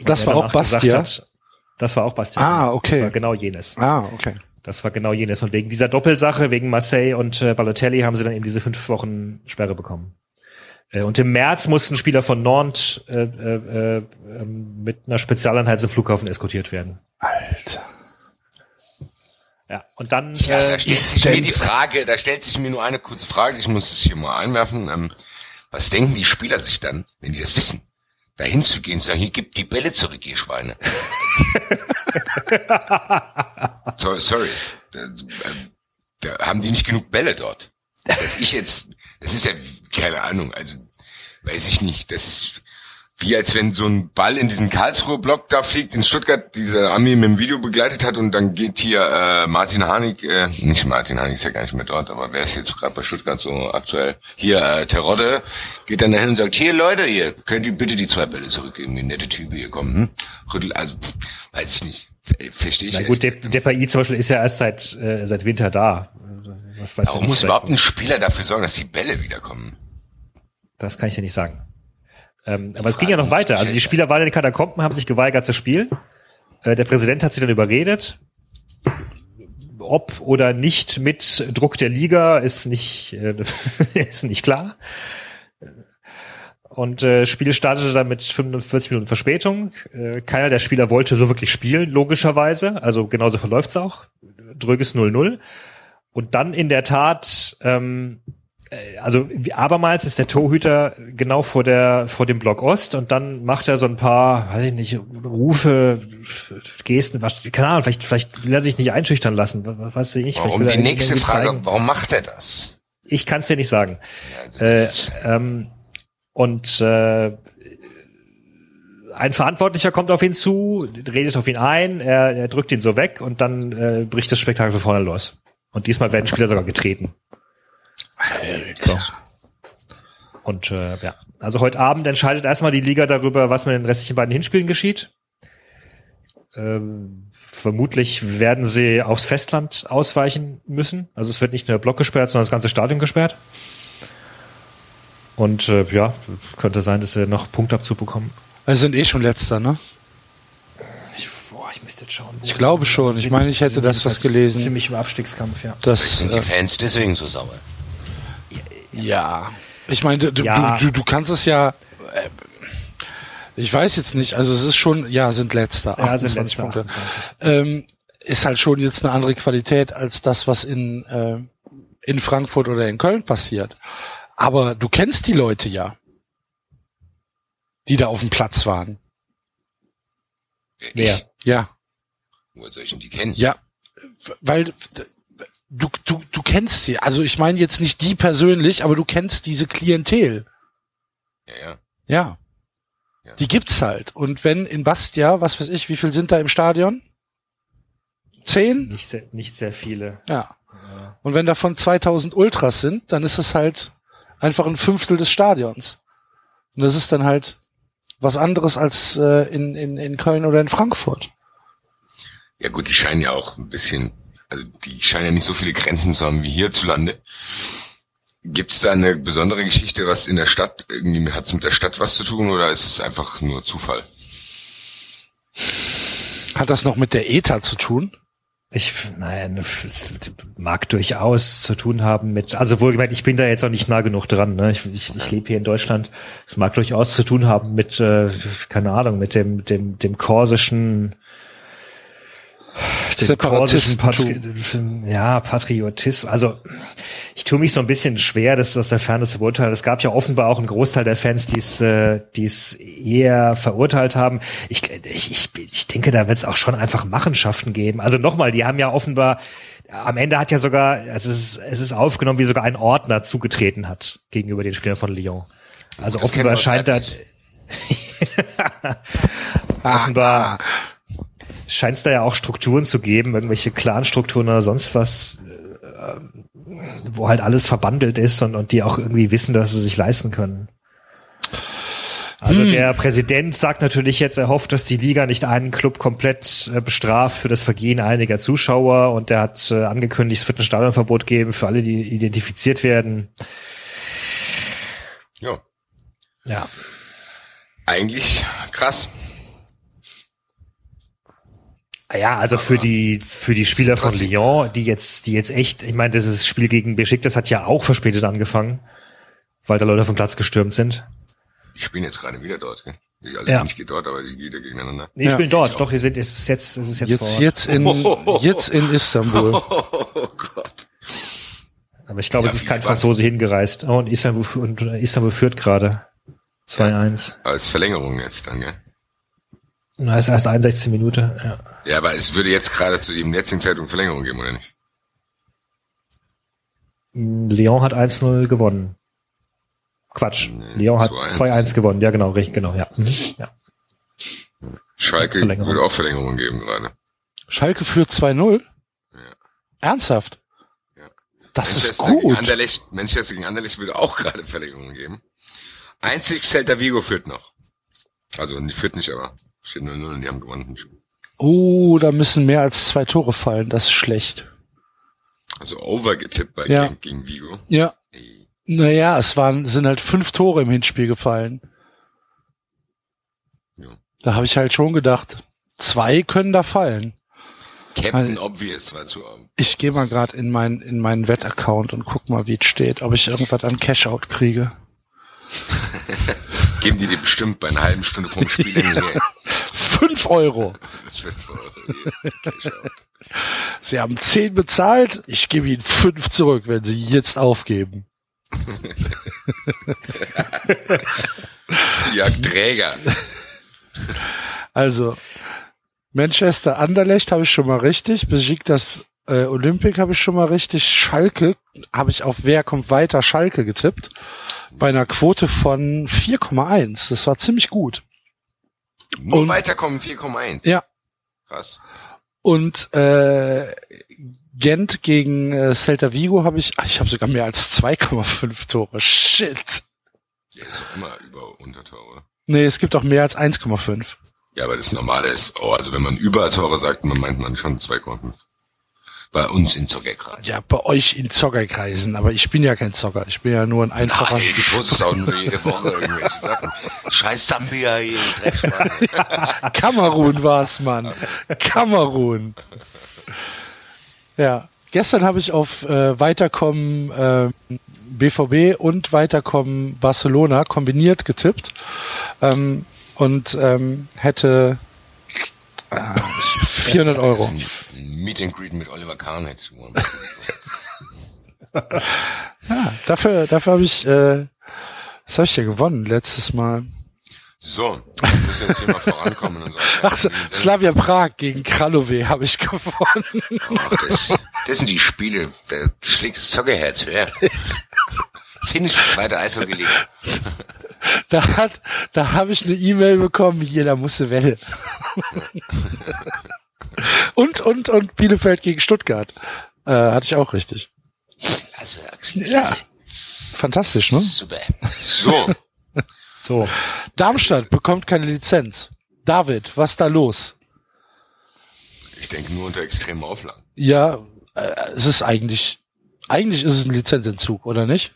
Das war er auch danach gesagt Bastia. hat, das war auch Bastia. Ah, okay. Das war genau jenes. Ah, okay. Das war genau jenes. Und wegen dieser Doppelsache, wegen Marseille und äh, Balotelli, haben sie dann eben diese fünf Wochen Sperre bekommen. Äh, Und im März mussten Spieler von Nantes äh, äh, äh, ähm, mit einer Spezialeinheit zum Flughafen eskortiert werden. Alter. Ja, und dann Ja, da äh, stellt sich mir die Frage, da stellt sich mir nur eine kurze Frage, ich muss es hier mal einwerfen. Ähm, was denken die Spieler sich dann, wenn die das wissen? Da hinzugehen und sagen, hier gibt die Bälle zurück, ihr Schweine. sorry, sorry. Da, da haben die nicht genug Bälle dort. Dass ich jetzt, das ist ja, keine Ahnung, also weiß ich nicht. Das ist wie als wenn so ein Ball in diesen Karlsruhe Block da fliegt in Stuttgart, dieser Ami mit dem Video begleitet hat und dann geht hier äh, Martin Harnik, äh, nicht Martin Harnik ist ja gar nicht mehr dort, aber wer ist jetzt gerade bei Stuttgart so aktuell? Hier äh, Terodde geht dann dahin und sagt, hier Leute, ihr könnt ihr bitte die zwei Bälle zurückgeben, die nette Typen hier kommen. Hm? Rüttel, also weiß ich nicht, Äh, verstehe ich. na gut, der, der PI zum Beispiel ist ja erst seit äh, seit Winter da. Was weiß Warum muss überhaupt ein Spieler dafür sorgen, dass die Bälle wiederkommen? Das kann ich dir nicht sagen. Ähm, aber es ging ja noch weiter. Also die Spieler waren in den Katakomben, haben sich geweigert zu spielen. Äh, der Präsident hat sie dann überredet. Ob oder nicht mit Druck der Liga ist nicht, äh, ist nicht klar. Und äh, Spiel startete dann mit 45 Minuten Verspätung. Äh, keiner der Spieler wollte so wirklich spielen, logischerweise. Also genauso verläuft's auch. Dröges 0-0. Und dann in der Tat, ähm, äh, also wie- abermals ist der Torhüter genau vor der vor dem Block Ost und dann macht er so ein paar, weiß ich nicht, Rufe, Gesten, was, keine Ahnung, vielleicht vielleicht will er sich nicht einschüchtern lassen, was weiß ich. vielleicht Warum die nächste Frage, zeigen. warum macht er das? Ich kann es dir nicht sagen. Ja, also Äh, ähm, und äh, ein Verantwortlicher kommt auf ihn zu, redet auf ihn ein, er, er drückt ihn so weg und dann äh, bricht das Spektakel vorne los. Und diesmal werden Spieler sogar getreten. Alter. Und äh, ja, also heute Abend entscheidet erstmal die Liga darüber, was mit den restlichen beiden Hinspielen geschieht. Ähm, vermutlich werden sie aufs Festland ausweichen müssen. Also es wird nicht nur der Block gesperrt, sondern das ganze Stadion gesperrt. Und äh, ja, könnte sein, dass sie noch Punktabzug bekommen. Wir sind eh schon letzter, ne? Ich, boah, ich müsste jetzt schauen. Ich glaube schon. Ich meine, ich hätte das was gelesen. Ziemlich im Abstiegskampf, ja. Das, sind die äh, Fans deswegen so sauer? Ja. Ich meine, du, Ja. du, du, du kannst es ja, äh, ich weiß jetzt nicht, also es ist schon, ja, sind letzter. Ja, sind 28 letzter Punkte. 28. Ähm, ist halt schon jetzt eine andere Qualität als das, was in, äh, in Frankfurt oder in Köln passiert. Aber du kennst die Leute ja, die da auf dem Platz waren. Wer? Ich? Ja, Woher soll ich denn die kennen? ja, weil du, du, du kennst sie. Also ich meine jetzt nicht die persönlich, aber du kennst diese Klientel. Ja, ja. Ja. Ja. Die gibt's halt. Und wenn in Bastia, was weiß ich, wie viel sind da im Stadion? Zehn? Nicht sehr, nicht sehr viele. Ja. Und wenn davon 2000 Ultras sind, dann ist es halt einfach ein Fünftel des Stadions. Und das ist dann halt was anderes als äh, in, in, in Köln oder in Frankfurt. Ja gut, die scheinen ja auch ein bisschen, also die scheinen ja nicht so viele Grenzen zu haben wie hierzulande. Gibt es da eine besondere Geschichte, was in der Stadt, irgendwie hat es mit der Stadt was zu tun oder ist es einfach nur Zufall? Hat das noch mit der ETA zu tun? Ich, nein, es mag durchaus zu tun haben mit, also wohlgemerkt, ich bin da jetzt auch nicht nah genug dran. Ne? Ich, ich, ich lebe hier in Deutschland. Es mag durchaus zu tun haben mit, äh, keine Ahnung, mit dem, dem, dem korsischen, Separatismus. Patri ja, Patriotismus. Also ich tue mich so ein bisschen schwer, das aus der Ferne zu beurteilen. Es gab ja offenbar auch einen Großteil der Fans, die es, äh, die es eher verurteilt haben. Ich, ich, ich, ich denke, da wird es auch schon einfach Machenschaften geben. Also nochmal, die haben ja offenbar, am Ende hat ja sogar, also es ist, es ist aufgenommen, wie sogar ein Ordner zugetreten hat gegenüber den Spielern von Lyon. Also Das offenbar scheint da, Leipzig. offenbar scheint es da ja auch Strukturen zu geben, irgendwelche Clan-Strukturen oder sonst was, äh, wo halt alles verbandelt ist und, und die auch irgendwie wissen, dass sie sich leisten können. Also der Präsident sagt natürlich jetzt, er hofft, dass die Liga nicht einen Club komplett äh, bestraft für das Vergehen einiger Zuschauer und er hat äh, angekündigt, es wird ein Stadionverbot geben für alle, die identifiziert werden. Ja, Ja. eigentlich krass. Ja, also für die für die Spieler von Lyon, die jetzt die jetzt echt, ich meine, das Spiel gegen Besiktas hat ja auch verspätet angefangen. weil da Leute vom Platz gestürmt sind. Die spielen jetzt gerade wieder dort, gell? Ich, also Ja. nicht geht dort, aber die geht ja gegeneinander. Nee, die Ja. spielen dort. Doch, wir sind, es ist jetzt, es ist jetzt, vor Jetzt, Ort. jetzt in, jetzt in Istanbul. Oh Gott. Aber ich glaube, Ja, es ist kein? Franzose hingereist. Oh, und Istanbul, und äh, Istanbul führt gerade 2-1. Als Verlängerung jetzt dann, gell? Da ist erst 61 Minute. Ja. Ja, aber es würde jetzt gerade zu dem jetzigen Zeitpunkt Verlängerung geben, oder nicht? Lyon hat 1-0 gewonnen. Quatsch. Lyon hat 2-1. 2-1 gewonnen. Ja, genau, richtig, genau, ja. Mhm. ja. Schalke würde auch Verlängerung geben gerade. Schalke führt 2-0? Ja. Ernsthaft? Ja. Das ist Manchester Gegen gut. Anderlecht, Manchester gegen Anderlecht würde auch gerade Verlängerung geben. Einzig Celta Vigo führt noch. Also, die führt nicht, aber steht 0-0 und die haben gewonnen. Oh, da müssen mehr als zwei Tore fallen. Das ist schlecht. Also over getippt bei Ja. gegen, Vigo. Ja. Ey, Naja, es waren, sind halt fünf Tore im Hinspiel gefallen. Ja. Da habe ich halt schon gedacht, zwei können da fallen. Captain Also- Obvious war zu Ich gehe mal gerade in mein, in meinen Wettaccount und guck mal, wie es steht, ob ich irgendwas an Cashout kriege. Geben die dir bestimmt bei einer halben Stunde vorm Spiel irgendwie. Fünf Euro. Das Cash out. Sie haben zehn bezahlt, ich gebe ihnen fünf zurück, wenn sie jetzt aufgeben. Ja, Träger. Also, Manchester Anderlecht habe ich schon mal richtig, Besiktas äh, Olympic habe ich schon mal richtig, Schalke habe ich auf Wer kommt weiter Schalke getippt, bei einer Quote von 4,1. Das war ziemlich gut. Nur Und- weiterkommen 4,1. Ja. Krass. Und äh, Gent gegen äh, Celta Vigo habe ich, ach, ich habe sogar mehr als 2,5 Tore. Shit. Der ist doch immer über Untertor, oder? Nee, es gibt auch mehr als 1,5. Ja, aber das Normale ist, oh, also wenn man über Tore sagt, man meint man schon 2,5. Bei uns in Zuckerkreis. Ja, bei euch in Zockerkreisen, aber ich bin ja kein Zocker. Ich bin ja nur ein einfacher. Nein, du postest auch nur jede Woche irgendwelche Sachen. Scheiß Zambia hier, Dreckschwein. Kamerun war's, Mann. Kamerun. Ja, gestern habe ich auf äh, Weiterkommen äh, BVB und Weiterkommen Barcelona kombiniert getippt ähm, und ähm, hätte äh, 400 Euro. Das Meet and Greet mit Oliver Kahn hättest du. Ja, dafür, dafür habe ich, äh, was habe ich ja gewonnen letztes Mal? So, wir müssen jetzt hier mal vorankommen in unserer Ach so, Slavia Prag gegen Kralove habe ich gewonnen. Ach, das, das sind die Spiele, da schlägt das Zockerherz höher. Finnisch zweite Eishockey-Liga. Da hat, da habe ich eine E-Mail bekommen, jeder musste Welle. Und, und, und Bielefeld gegen Stuttgart. Äh, hatte ich auch richtig. Also, Axel, Ja. klasse. Fantastisch, ne? Super. So, So. Darmstadt bekommt keine Lizenz. David, was ist da los? ich denke nur unter extremen Auflagen. Ja, äh, es ist eigentlich, eigentlich ist es ein Lizenzentzug, oder nicht?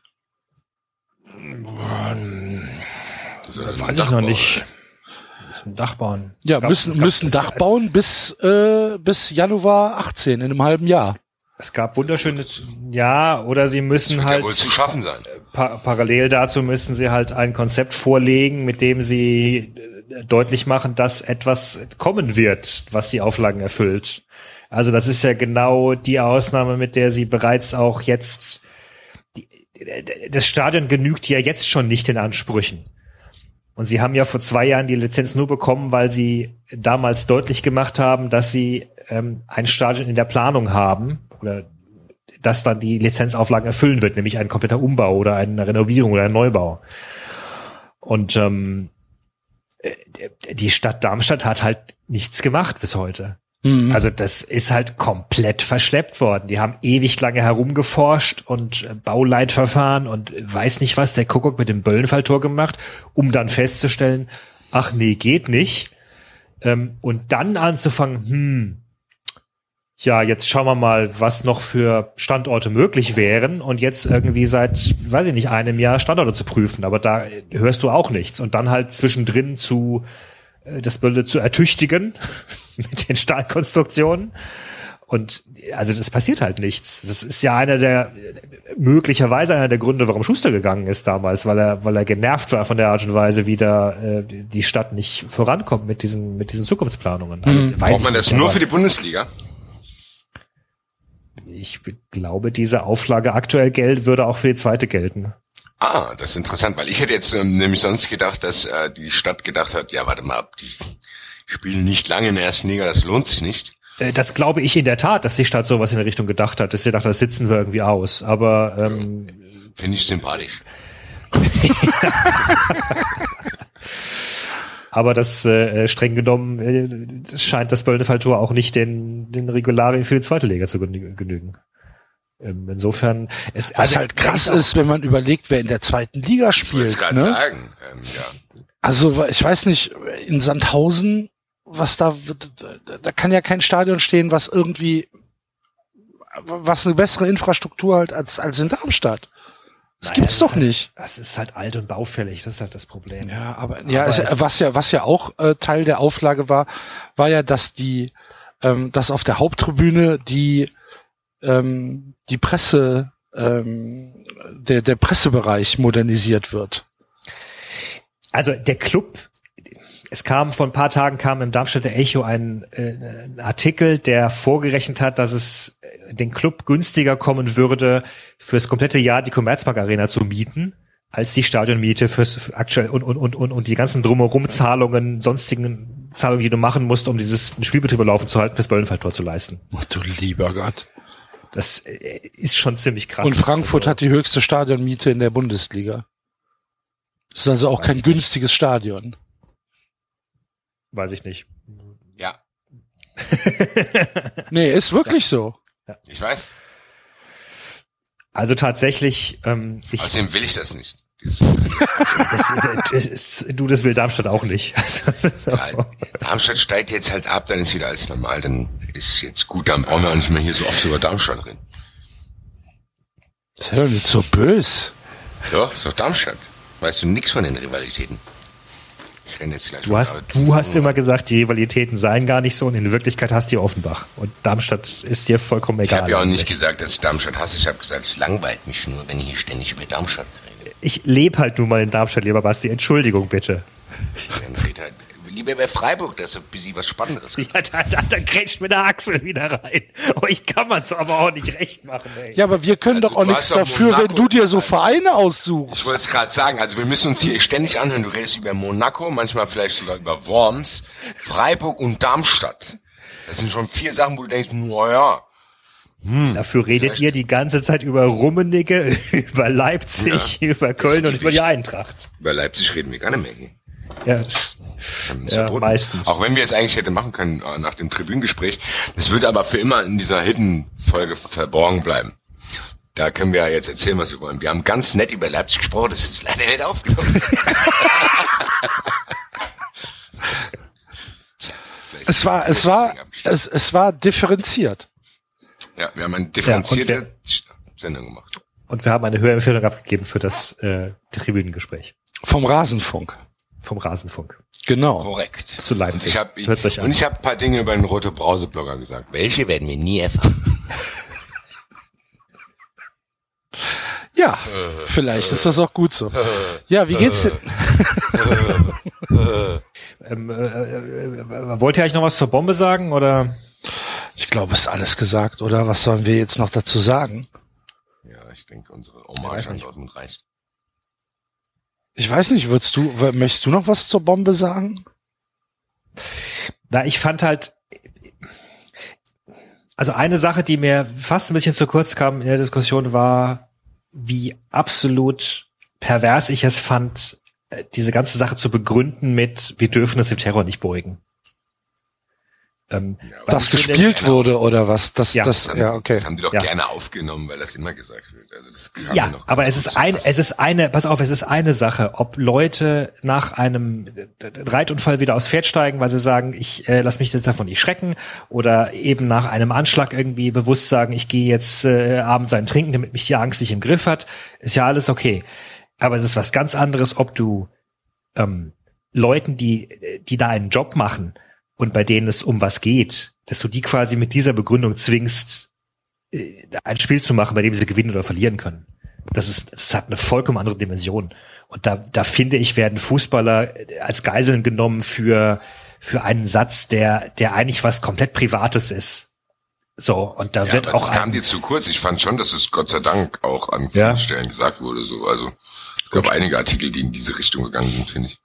Das Das also weiß ich noch nicht. Müssen Dach bauen. Ja, Es gab- müssen, es gab- müssen es- Dach es- bauen bis, äh, bis Januar 18, in einem halben Jahr. Es gab wunderschöne, ja, oder sie müssen Wird ja halt wohl zu schaffen sein. pa parallel dazu müssen sie halt ein Konzept vorlegen, mit dem sie äh, deutlich machen, dass etwas kommen wird, was die Auflagen erfüllt. Also das ist ja genau die Ausnahme, mit der sie bereits auch jetzt die, das Stadion genügt ja jetzt schon nicht den Ansprüchen. Und sie haben ja vor zwei Jahren die Lizenz nur bekommen, weil sie damals deutlich gemacht haben, dass sie ähm, ein Stadion in der Planung haben oder das dann die Lizenzauflagen erfüllen wird, nämlich ein kompletter Umbau oder eine Renovierung oder ein Neubau. Und ähm, äh, die Stadt Darmstadt hat halt nichts gemacht bis heute. Mhm. Also das ist halt komplett verschleppt worden. Die haben ewig lange herumgeforscht und äh, Bauleitverfahren und weiß nicht was, der Kuckuck mit dem Böllenfalltor gemacht, um dann festzustellen, ach nee, geht nicht. Ähm, und dann anzufangen, hm, ja, jetzt schauen wir mal, was noch für Standorte möglich wären und jetzt irgendwie seit, weiß ich nicht, einem Jahr Standorte zu prüfen, aber da hörst du auch nichts und dann halt zwischendrin zu äh, das Bölle zu ertüchtigen mit den Stahlkonstruktionen Und also das passiert halt nichts. Das ist ja einer der möglicherweise einer der Gründe, warum Schuster gegangen ist damals, weil er weil er genervt war von der Art und Weise, wie da äh, die Stadt nicht vorankommt mit diesen mit diesen Zukunftsplanungen. Also, mhm. Braucht man das nicht, nur für die Bundesliga? Ich glaube, diese Auflage aktuell Geld würde auch für die zweite gelten. Ah, das ist interessant, weil ich hätte jetzt ähm, nämlich sonst gedacht, dass äh, die Stadt gedacht hat, ja, warte mal ab, die spielen nicht lange in der ersten Liga, das lohnt sich nicht. Äh, das glaube ich in der Tat, dass die Stadt sowas in der Richtung gedacht hat, dass sie dachte, das sitzen wir irgendwie aus. Aber ähm, finde ich sympathisch. Aber das äh, streng genommen äh, scheint das Böllenfalltor auch nicht den, den Regularien für die zweite Liga zu genügen. Ähm, insofern es Was also, halt krass ist, wenn man überlegt, wer in der zweiten Liga spielt. Ich ne? sagen. Ähm, ja. Also ich weiß nicht, in Sandhausen, was da, da kann ja kein Stadion stehen, was irgendwie, was eine bessere Infrastruktur hat als, als in Darmstadt. Das naja, gibt's doch halt, nicht. Das ist halt alt und baufällig, das ist halt das Problem. Ja, aber, ja, aber es, was ja, was ja auch äh, Teil der Auflage war, war ja, dass die, ähm, dass auf der Haupttribüne die, ähm, die Presse, ähm, der, der Pressebereich modernisiert wird. Also der Club es kam vor ein paar Tagen kam im Darmstädter Echo ein, äh, ein Artikel, der vorgerechnet hat, dass es den Club günstiger kommen würde, fürs komplette Jahr die Commerzbank Arena zu mieten, als die Stadionmiete fürs für aktuell und, und, und, und, und die ganzen drumherum Zahlungen, sonstigen Zahlungen, die du machen musst, um dieses Spielbetrieb laufen zu halten, fürs Böllenfalltor zu leisten. Ach du lieber Gott. Das äh, ist schon ziemlich krass. Und Frankfurt also, hat die höchste Stadionmiete in der Bundesliga. Das ist also auch kein günstiges Stadion. Weiß ich nicht. Ja. nee, ist wirklich ja. so. Ja. Ich weiß. Also tatsächlich. Ähm, ich, Außerdem will ich das nicht. Das, das, das, du, das will Darmstadt auch nicht. so. ja, Darmstadt steigt jetzt halt ab, dann ist wieder alles normal. Dann ist jetzt gut, dann brauchen wir auch nicht mehr hier so oft über Darmstadt reden. Sei doch nicht so böse. Doch, ist doch Darmstadt. Weißt du nix von den Rivalitäten. Ich renne jetzt gleich du hast, du hast immer gesagt, die Rivalitäten seien gar nicht so und in Wirklichkeit hast du Offenbach. Und Darmstadt ist dir vollkommen egal. Ich habe ja auch nicht gesagt, dass ich Darmstadt hasse. Ich habe gesagt, es langweilt mich nur, wenn ich hier ständig über Darmstadt rede. Ich lebe halt nun mal in Darmstadt, lieber Basti. Entschuldigung bitte. Halt lieber bei Freiburg, das ist ein bisschen was Spannenderes. Ja, da, da, da grätscht mir der Axel wieder rein. Oh, ich kann man's aber auch nicht recht machen, ey. Ja, aber wir können also, doch auch nichts dafür, Monaco, wenn du dir so Vereine aussuchst. Ich wollte es gerade sagen, also wir müssen uns hier ständig anhören. Du redest über Monaco, manchmal vielleicht sogar über Worms, Freiburg und Darmstadt. Das sind schon vier Sachen, wo du denkst, naja, hm, Dafür redet ihr die ganze Zeit über Rummenigge, über Leipzig, ja, über Köln und über die Eintracht. Über Leipzig reden wir gar nicht mehr. Hier. Ja, ja, meistens. Auch wenn wir es eigentlich hätten machen können äh, nach dem Tribünengespräch. Das würde aber für immer in dieser Hidden-Folge verborgen bleiben. Da können wir ja jetzt erzählen, was wir wollen. Wir haben ganz nett über Leipzig gesprochen, das ist leider nicht aufgenommen. es war, es war, es, es war differenziert. Ja, wir haben eine differenzierte ja, Sendung gemacht. Und wir haben eine Hörempfehlung abgegeben für das äh, Tribünengespräch. Vom Rasenfunk. Vom Rasenfunk. Genau. Korrekt. Zu Leipzig. Ich hab, Hört's euch an. Und ich habe ein paar Dinge über den Rote Brause-Blogger gesagt. Welche werden wir nie erfahren. Ja, vielleicht ist das auch gut so. Ja, wie geht's denn? ähm, äh, äh, wollt ihr eigentlich noch was zur Bombe sagen oder? Ich glaube, es ist alles gesagt, oder? Was sollen wir jetzt noch dazu sagen? Ja, ich denke, unsere Hommage an Dortmund reicht. Ich weiß nicht, würdest du, möchtest du noch was zur Bombe sagen? Na, ich fand halt, also eine Sache, die mir fast ein bisschen zu kurz kam in der Diskussion war, wie absolut pervers ich es fand, diese ganze Sache zu begründen mit, wir dürfen uns dem Terror nicht beugen. Ähm, das gespielt wurde oder was? Das, ja. das, ja, okay. Das haben die doch ja. gerne aufgenommen, weil das immer gesagt wird. Also das ja, aber es ist ein, es ist eine, pass auf, es ist eine Sache, ob Leute nach einem Reitunfall wieder aufs Pferd steigen, weil sie sagen, ich äh, lass mich jetzt davon nicht schrecken, oder eben nach einem Anschlag irgendwie bewusst sagen, ich gehe jetzt äh, abends einen trinken, damit mich die Angst nicht im Griff hat, ist ja alles okay. Aber es ist was ganz anderes, ob du ähm, Leuten, die, die da einen Job machen, und bei denen es um was geht, dass du die quasi mit dieser Begründung zwingst, äh, ein Spiel zu machen, bei dem sie gewinnen oder verlieren können. Das ist, das hat eine vollkommen andere Dimension. Und da, da finde ich, werden Fußballer als Geiseln genommen für, für einen Satz, der, der eigentlich was komplett Privates ist. So, und da Ja, wird auch das kam dir zu kurz. Ich fand schon, dass es Gott sei Dank auch an Ja. vielen Stellen gesagt wurde. So, also es gab einige Artikel, die in diese Richtung gegangen sind, finde ich.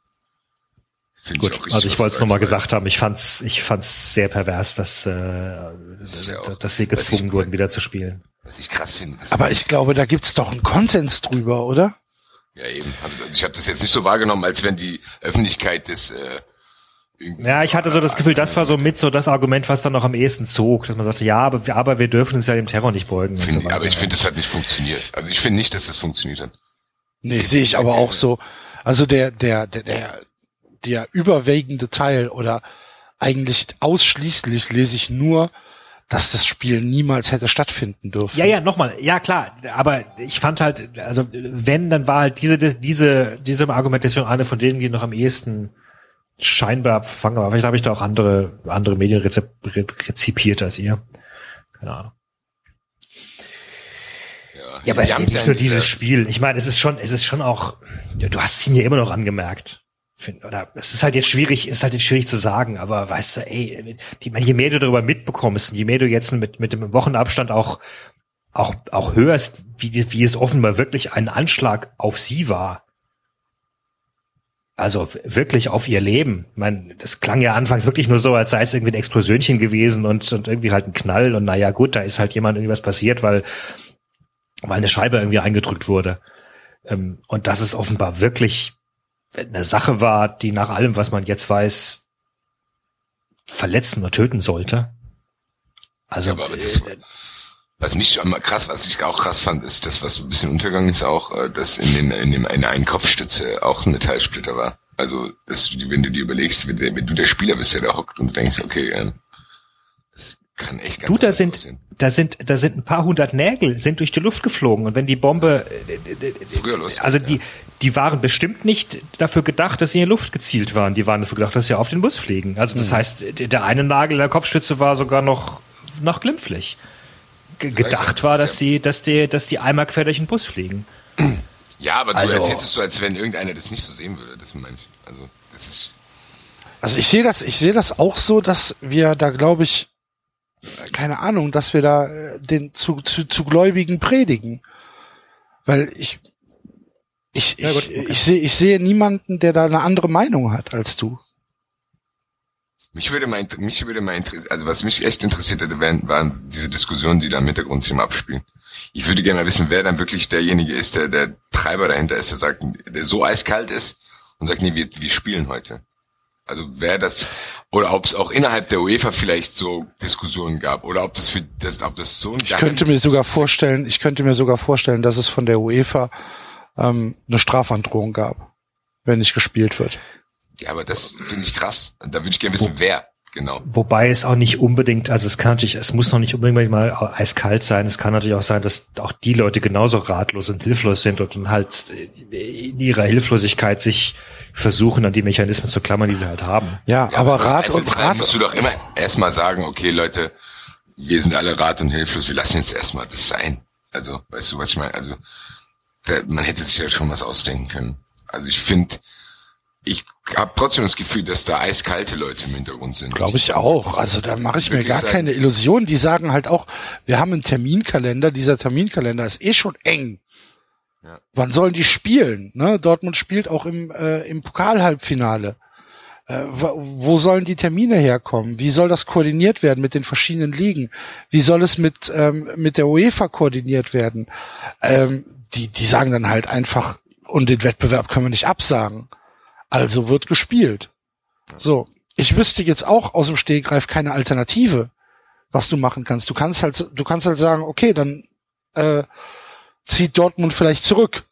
Find Gut, richtig, also ich wollte es nochmal gesagt haben. Ich fand's, ich fand's sehr pervers, dass, äh, ist ja auch- dass sie gezwungen ich- wurden, wieder zu spielen. Was ich krass finde. das- Aber ich glaube, da gibt's doch einen Konsens drüber, oder? Ja, eben. Ich- Also ich habe das jetzt nicht so wahrgenommen, als wenn die Öffentlichkeit das äh, irgendwie Ja, ich hatte so das Gefühl, das war so mit so das Argument, was dann noch am ehesten zog, dass man sagte, ja, aber wir, aber wir dürfen uns ja dem Terror nicht beugen. und Find, so ich- aber ich finde, das hat nicht funktioniert. Also ich finde nicht, dass das funktioniert hat. Nee, sehe ich aber auch so. Also der, der, der, der, der überwiegende Teil oder eigentlich ausschließlich lese ich nur, dass das Spiel niemals hätte stattfinden dürfen. Ja, ja, nochmal, ja klar, aber ich fand halt, also wenn, dann war halt diese, diese, diese Argumentation eine von denen, die noch am ehesten scheinbar fangen, aber vielleicht habe ich da auch andere, andere Medien rezipiert als ihr. Keine Ahnung. Ja, aber die haben's nicht ja nur dieses Spiel. Ich meine, es ist schon, es ist schon auch, du hast ihn ja immer noch angemerkt. Find- Oder es ist halt jetzt schwierig, ist halt jetzt schwierig zu sagen, aber weißt du, ey, die, je mehr du darüber mitbekommst, je mehr du jetzt mit, mit dem Wochenabstand auch, auch, auch hörst, wie, wie es offenbar wirklich ein Anschlag auf sie war. Also wirklich auf ihr Leben. Ich meine, das klang ja anfangs wirklich nur so, als sei es irgendwie ein Explosionchen gewesen und, und irgendwie halt ein Knall und naja gut, da ist halt jemand irgendwas passiert, weil, weil eine Scheibe irgendwie eingedrückt wurde. Ähm, und dass es offenbar wirklich eine Sache war, die nach allem, was man jetzt weiß, verletzen oder töten sollte. Also, Ja, das, was mich immer krass, was ich auch krass fand, ist das, was ein bisschen untergegangen ist, auch, äh, dass in dem, in dem, in der einen Kopfstütze auch ein Metallsplitter war. Also, das, wenn du dir überlegst, wenn, wenn du der Spieler bist, der da hockt und du denkst, okay, ähm, das kann echt ganz du, da sind, aussehen. da sind, da sind ein paar hundert Nägel, sind durch die Luft geflogen. Und wenn die Bombe, äh, früher los. also die, die waren bestimmt nicht dafür gedacht, dass sie in die Luft gezielt waren. Die waren dafür gedacht, dass sie auf den Bus fliegen. Also Mhm. das heißt, der eine Nagel der Kopfstütze war sogar noch, noch glimpflich. Ge gedacht war, dass die, dass die, dass die einmal quer durch den Bus fliegen. Ja, aber du Also- erzählst es so, als wenn irgendeiner das nicht so sehen würde. Das meine ich. Also, das ist, Also ich sehe das, ich sehe das auch so, dass wir da, glaube ich, keine Ahnung, dass wir da äh, den zu, zu, zu Gläubigen predigen. Weil ich, ich, Ja, gut, ich, okay. ich sehe, ich sehe niemanden, der da eine andere Meinung hat als du. Mich würde mal, mich würde mal interessieren, also was mich echt interessiert hätte, wären, waren diese Diskussionen, die da im Hintergrund sich abspielen. Ich würde gerne mal wissen, wer dann wirklich derjenige ist, der der Treiber dahinter ist, der sagt, der so eiskalt ist und sagt, nee, wir, wir spielen heute. Also wer das, oder ob es auch innerhalb der UEFA vielleicht so Diskussionen gab, oder ob das für, das, ob das so ein Ich könnte mir sogar vorstellen, ich könnte mir sogar vorstellen, dass es von der UEFA ähm, eine Strafandrohung gab, wenn nicht gespielt wird. Ja, aber das finde ich krass. Da würde ich gerne wissen, wer, genau. Wobei es auch nicht unbedingt, also es kann natürlich, es muss noch nicht unbedingt mal eiskalt sein. Es kann natürlich auch sein, dass auch die Leute genauso ratlos und hilflos sind und dann halt in ihrer Hilflosigkeit sich versuchen, an die Mechanismen zu klammern, die sie halt haben. Ja, Ja, aber im Rat und Rat, musst du doch immer erstmal sagen, okay, Leute, wir sind alle rat und hilflos, wir lassen jetzt erstmal das sein. Also, weißt du, was ich meine? Also, man hätte sich ja schon was ausdenken können. Also ich finde, ich habe trotzdem das Gefühl, dass da eiskalte Leute im Hintergrund sind. Glaube ich auch. Also da mache ich mir gar sagen- keine Illusion. Die sagen halt auch, wir haben einen Terminkalender. Dieser Terminkalender ist eh schon eng. Ja. Wann sollen die spielen? Ne? Dortmund spielt auch im, äh, im Pokalhalbfinale. Äh, wo wo sollen die Termine herkommen? Wie soll das koordiniert werden mit den verschiedenen Ligen? Wie soll es mit, ähm, mit der UEFA koordiniert werden? Ähm, die, die sagen dann halt einfach, und den Wettbewerb können wir nicht absagen. Also wird gespielt. So, ich wüsste jetzt auch aus dem Stegreif keine Alternative, was du machen kannst. Du kannst halt, du kannst halt sagen, okay, dann äh, zieht Dortmund vielleicht zurück,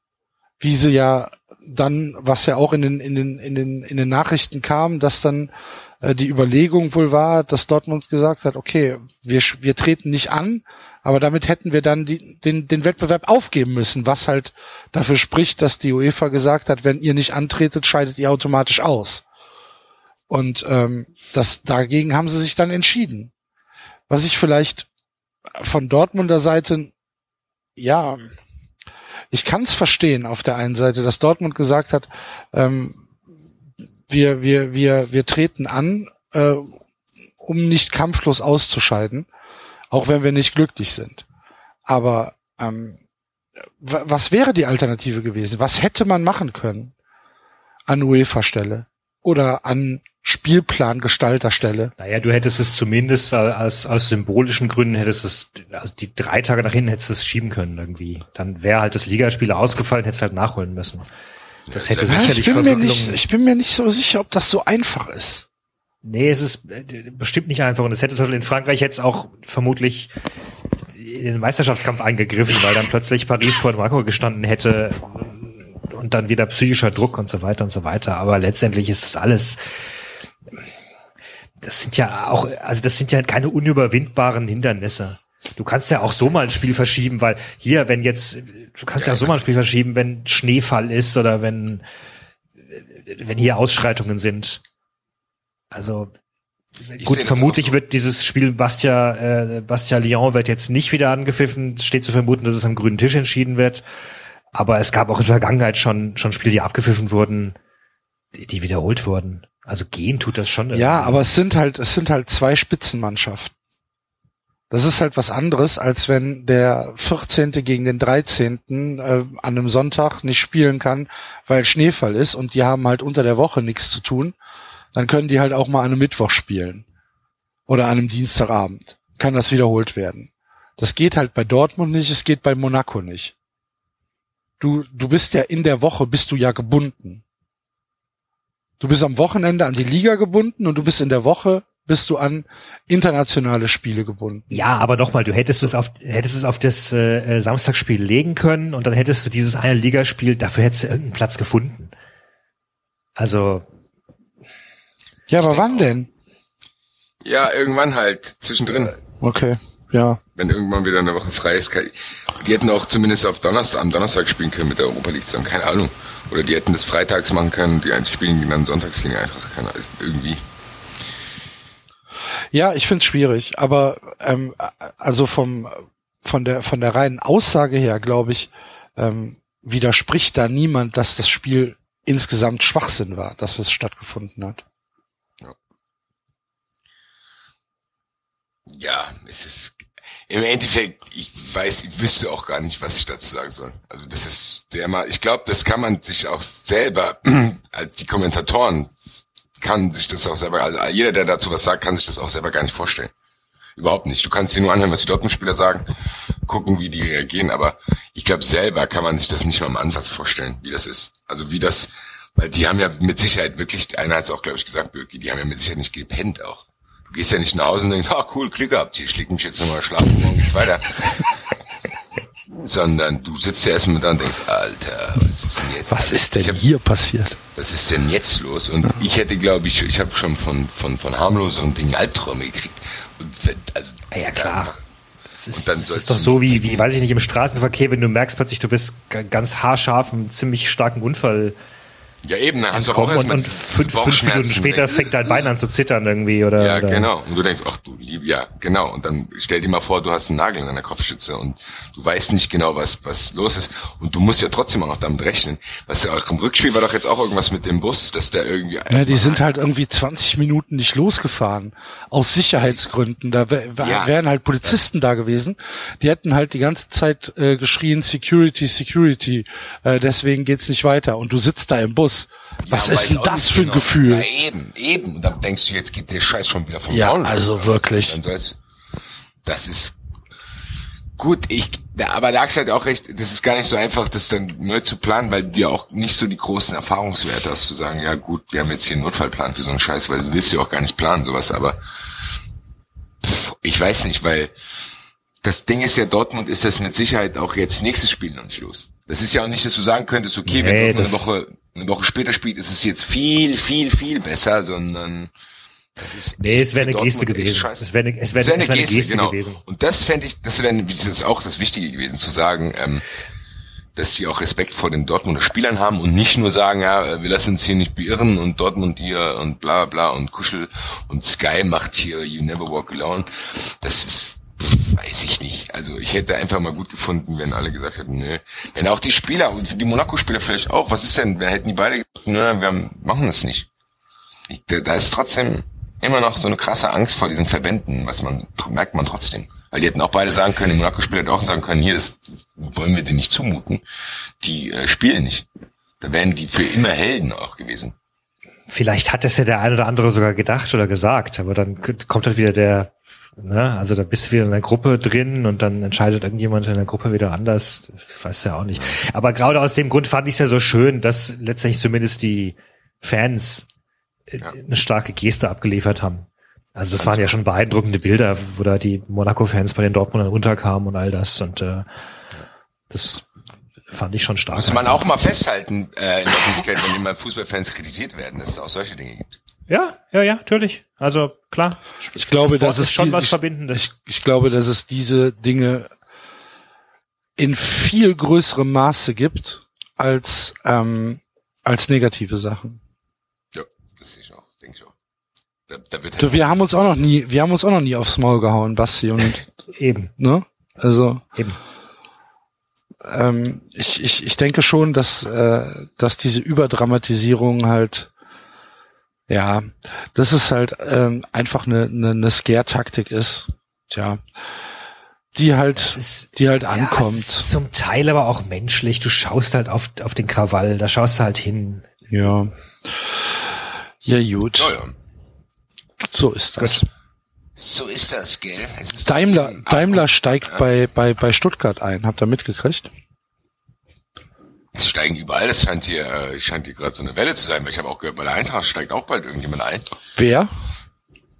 wie sie ja dann, was ja auch in den in den in den in den Nachrichten kam, dass dann äh, die Überlegung wohl war, dass Dortmund gesagt hat, okay, wir wir treten nicht an, aber damit hätten wir dann die, den den Wettbewerb aufgeben müssen, was halt dafür spricht, dass die UEFA gesagt hat, wenn ihr nicht antretet, scheidet ihr automatisch aus. Und ähm, das dagegen haben sie sich dann entschieden. Was ich vielleicht von Dortmunder Seite, ja, ich kann es verstehen auf der einen Seite, dass Dortmund gesagt hat, ähm, wir, wir, wir, wir treten an, äh, um nicht kampflos auszuscheiden, auch wenn wir nicht glücklich sind. Aber ähm, was wäre die Alternative gewesen? Was hätte man machen können an UEFA-Stelle oder an Spielplangestalterstelle? Naja, du hättest es zumindest aus, aus symbolischen Gründen hättest es, also die drei Tage nach hinten hättest du es schieben können irgendwie. Dann wäre halt das Ligaspiel ausgefallen, hättest halt nachholen müssen. Das hätte ja, sicherlich ich bin, mir nicht, ich bin mir nicht so sicher, ob das so einfach ist. Nee, es ist äh, bestimmt nicht einfach. Und es hätte zum Beispiel in Frankreich jetzt auch vermutlich in den Meisterschaftskampf eingegriffen, weil dann plötzlich Paris vor Monaco gestanden hätte und dann wieder psychischer Druck und so weiter und so weiter. Aber letztendlich ist das alles, das sind ja auch, also das sind ja keine unüberwindbaren Hindernisse. Du kannst ja auch so mal ein Spiel verschieben, weil hier, wenn jetzt, du kannst ja, ja auch so mal ein Spiel verschieben, wenn Schneefall ist oder wenn, wenn hier Ausschreitungen sind. Also ich Gut, vermutlich so. wird dieses Spiel Bastia, äh, Bastia Lyon wird jetzt nicht wieder angepfiffen. Es steht zu vermuten, dass es am grünen Tisch entschieden wird. Aber es gab auch in der Vergangenheit schon, schon Spiele, die abgepfiffen wurden, die, die wiederholt wurden. Also gehen tut das schon. Irgendwie. Ja, aber es sind halt, es sind halt zwei Spitzenmannschaften. Das ist halt was anderes, als wenn der 14. gegen den 13. Äh, an einem Sonntag nicht spielen kann, weil Schneefall ist und die haben halt unter der Woche nichts zu tun dann können die halt auch mal an einem Mittwoch spielen. Oder an einem Dienstagabend. Kann das wiederholt werden. Das geht halt bei Dortmund nicht, es geht bei Monaco nicht. Du, du bist ja in der Woche, bist du ja gebunden. Du bist am Wochenende an die Liga gebunden und du bist in der Woche bist du an internationale Spiele gebunden. Ja, aber nochmal, du hättest es auf hättest es auf das äh, Samstagsspiel legen können und dann hättest du dieses eine Ligaspiel, dafür hättest du irgendeinen Platz gefunden. Also ja, aber wann denn? Ja, irgendwann halt, zwischendrin. Okay, ja. Wenn irgendwann wieder eine Woche frei ist. Die hätten auch zumindest auf Donnerstag, am Donnerstag spielen können mit der Europa League zusammen, keine Ahnung. Oder die hätten das freitags machen können, die eigentlich spielen dann sonntags gegen einfach, keine Ahnung, irgendwie. Ja, ich find's schwierig, aber ähm, also vom von der von der reinen Aussage her, glaube ich, ähm, widerspricht da niemand, dass das Spiel insgesamt Schwachsinn war, dass es stattgefunden hat. Ja, es ist im Endeffekt, ich weiß, ich wüsste auch gar nicht, was ich dazu sagen soll. Also das ist der mal, ich glaube, das kann man sich auch selber, als die Kommentatoren, kann sich das auch selber, also jeder, der dazu was sagt, kann sich das auch selber gar nicht vorstellen. Überhaupt nicht. Du kannst dir nur anhören, was die Dortmund-Spieler sagen, gucken, wie die reagieren, aber ich glaube, selber kann man sich das nicht mal im Ansatz vorstellen, wie das ist. Also wie das, weil die haben ja mit Sicherheit wirklich, einer hat es auch, glaube ich, gesagt, Birki, die haben ja mit Sicherheit nicht gepennt auch gehst ja nicht nach Hause und denkst, ah cool, Glück gehabt, ich leg mich jetzt nochmal schlafen, morgen geht's weiter. Sondern du sitzt ja erstmal da und denkst, Alter, was ist denn jetzt? Was ist denn hab, hier passiert? Was ist denn jetzt los? Und ja. ich hätte, glaube ich, ich habe schon von, von, von harmloseren Dingen Albträume gekriegt. Und also, ah ja, klar. Das ist, das ist doch so wie, wie, weiß ich nicht, im Straßenverkehr, wenn du merkst plötzlich, du bist ganz haarscharf, einen ziemlich starken Unfall ja, eben, dann hast du auch erstmal und, und fünf, fünf Minuten später fängt dein Bein an zu zittern irgendwie, oder? Ja, oder? genau. Und du denkst, ach du lieb, ja, genau. Und dann stell dir mal vor, du hast einen Nagel in deiner Kopfschütze und du weißt nicht genau, was, was los ist. Und du musst ja trotzdem auch noch damit rechnen. Was ja auch im Rückspiel war doch jetzt auch irgendwas mit dem Bus, dass der irgendwie. Ja, die sind halt irgendwie 20 Minuten nicht losgefahren. Aus Sicherheitsgründen. Da ja. wären halt Polizisten da gewesen. Die hätten halt die ganze Zeit äh, geschrien, Security, Security. Äh, deswegen geht's nicht weiter. Und du sitzt da im Bus. Was ja, ist denn das für ein genau. Gefühl? Ja, eben, eben. Und dann denkst du, jetzt geht der Scheiß schon wieder vom Ja, Maul also los. wirklich. Das ist gut. Ich, aber lag's halt auch recht. Das ist gar nicht so einfach, das dann neu zu planen, weil du ja auch nicht so die großen Erfahrungswerte hast, zu sagen, ja gut, wir haben jetzt hier einen Notfallplan für so einen Scheiß, weil du willst ja auch gar nicht planen, sowas. Aber pff, ich weiß nicht, weil das Ding ist ja, Dortmund ist das mit Sicherheit auch jetzt nächstes Spiel noch nicht los. Das ist ja auch nicht, dass du sagen könntest, okay, nee, wenn Dortmund eine Woche eine Woche später spielt, ist es jetzt viel, viel, viel besser, sondern das ist nee, es wäre eine Geste gewesen. Es wäre eine, es wäre wär eine, eine, Geste, Geste genau. gewesen. Und das fände ich, das wäre das auch das Wichtige gewesen, zu sagen, ähm, dass sie auch Respekt vor den Dortmunder Spielern haben und nicht nur sagen, ja, wir lassen uns hier nicht beirren und Dortmund hier und bla bla und Kuschel und Sky macht hier You Never Walk Alone. Das ist, weiß ich nicht. Also ich hätte einfach mal gut gefunden, wenn alle gesagt hätten, nö. Wenn auch die Spieler und die Monaco-Spieler vielleicht auch, was ist denn, wer hätten die beide gesagt, nö, wir machen das nicht. Ich, da ist trotzdem immer noch so eine krasse Angst vor diesen Verbänden, was man, merkt man trotzdem. Weil die hätten auch beide sagen können, die Monaco-Spieler hätten auch sagen können, hier, das wollen wir denen nicht zumuten. Die äh, spielen nicht. Da wären die für immer Helden auch gewesen. Vielleicht hat es ja der ein oder andere sogar gedacht oder gesagt, aber dann kommt halt wieder der, ne, also da bist du wieder in der Gruppe drin und dann entscheidet irgendjemand in der Gruppe wieder anders. Ich weiß ja auch nicht. Aber gerade aus dem Grund fand ich es ja so schön, dass letztendlich zumindest die Fans äh, ja. eine starke Geste abgeliefert haben. Also das waren ja schon beeindruckende Bilder, wo da die Monaco-Fans bei den Dortmundern runterkamen und all das und äh, das fand ich schon stark. Muss man auch mal festhalten äh, in der Öffentlichkeit, wenn immer Fußballfans kritisiert werden, dass es auch solche Dinge gibt. Ja, ja, ja, natürlich. Also klar. Ich glaube, das ist schon die, was ich, Verbindendes. Ich, ich glaube, dass es diese Dinge in viel größerem Maße gibt als ähm, als negative Sachen. Ja, das sehe ich auch, denke ich auch. Da, da wird halt du, wir haben uns auch noch nie, wir haben uns auch noch nie aufs Maul gehauen, Basti und eben. Ne? Also eben ähm, ich, ich, ich denke schon, dass, äh, dass diese Überdramatisierung halt, ja, das ist halt ähm, einfach eine, eine, eine Scare-Taktik ist. Tja. Die halt, ist, die halt ja, ankommt. zum Teil aber auch menschlich. Du schaust halt auf, auf den Krawall, da schaust du halt hin. Ja. Ja, gut. Ja, ja. So ist das. Gut. So ist das, gell? Ist Daimler, Daimler steigt ja. bei, bei, bei Stuttgart ein. Habt ihr mitgekriegt? Es steigen überall, das scheint hier, äh, scheint hier gerade so eine Welle zu sein, weil ich habe auch gehört, bei der Eintracht steigt auch bald irgendjemand ein. Wer?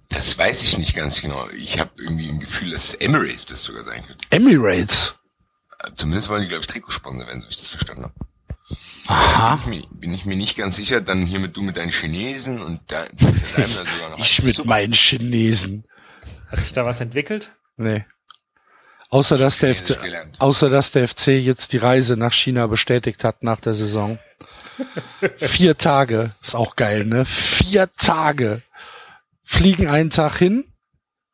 Das weiß ich nicht ganz genau. Ich habe irgendwie ein Gefühl, dass Emirates das sogar sein könnte. Emirates? Äh, zumindest wollen die, glaube ich, Trikotsponsor werden, so wie ich das verstanden habe. Aha. Bin ich, mir, bin ich mir nicht ganz sicher. Dann hier mit du mit deinen Chinesen und da, Daimler sogar noch. ich mit meinen Chinesen. Hat sich da was entwickelt? Nee. Außer dass, der FC, außer dass der FC jetzt die Reise nach China bestätigt hat nach der Saison. Vier Tage. Ist auch geil, ne? Vier Tage. Fliegen einen Tag hin,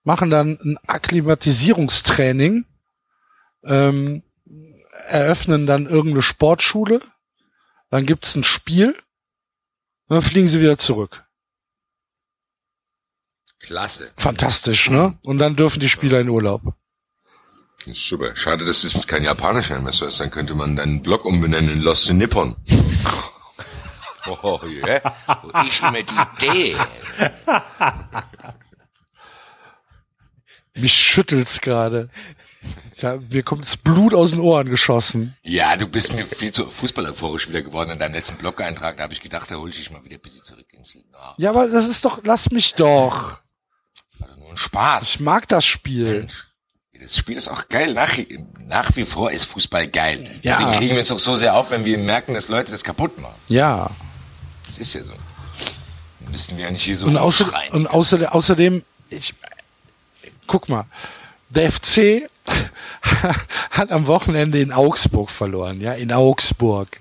machen dann ein Akklimatisierungstraining, ähm, eröffnen dann irgendeine Sportschule, dann gibt's ein Spiel, dann fliegen sie wieder zurück. Klasse. Fantastisch, ne? Und dann dürfen die Spieler in Urlaub. Das ist super. Schade, dass es kein japanischer Investor ist. Dann könnte man deinen Blog umbenennen in Lost in Nippon. Oh, yeah. Wo ist immer die Idee? Mich schüttelt's gerade. Ja, mir kommt das Blut aus den Ohren geschossen. Ja, du bist mir viel zu fußballerphorisch wieder geworden in deinem letzten Blog-Eintrag. Da habe ich gedacht, da hol ich dich mal wieder ein bisschen zurück ins oh. Ja, aber das ist doch, lass mich doch. Das war doch nur ein Spaß. Ich mag das Spiel. Mensch. Das Spiel ist auch geil. Nach, nach wie vor ist Fußball geil. Ja. Deswegen kriegen wir uns doch so sehr auf, wenn wir merken, dass Leute das kaputt machen. Ja. Das ist ja so. Dann müssen wir ja nicht hier so und, außer, und außerdem, außerdem, ich, guck mal, der FC hat am Wochenende in Augsburg verloren, ja, in Augsburg.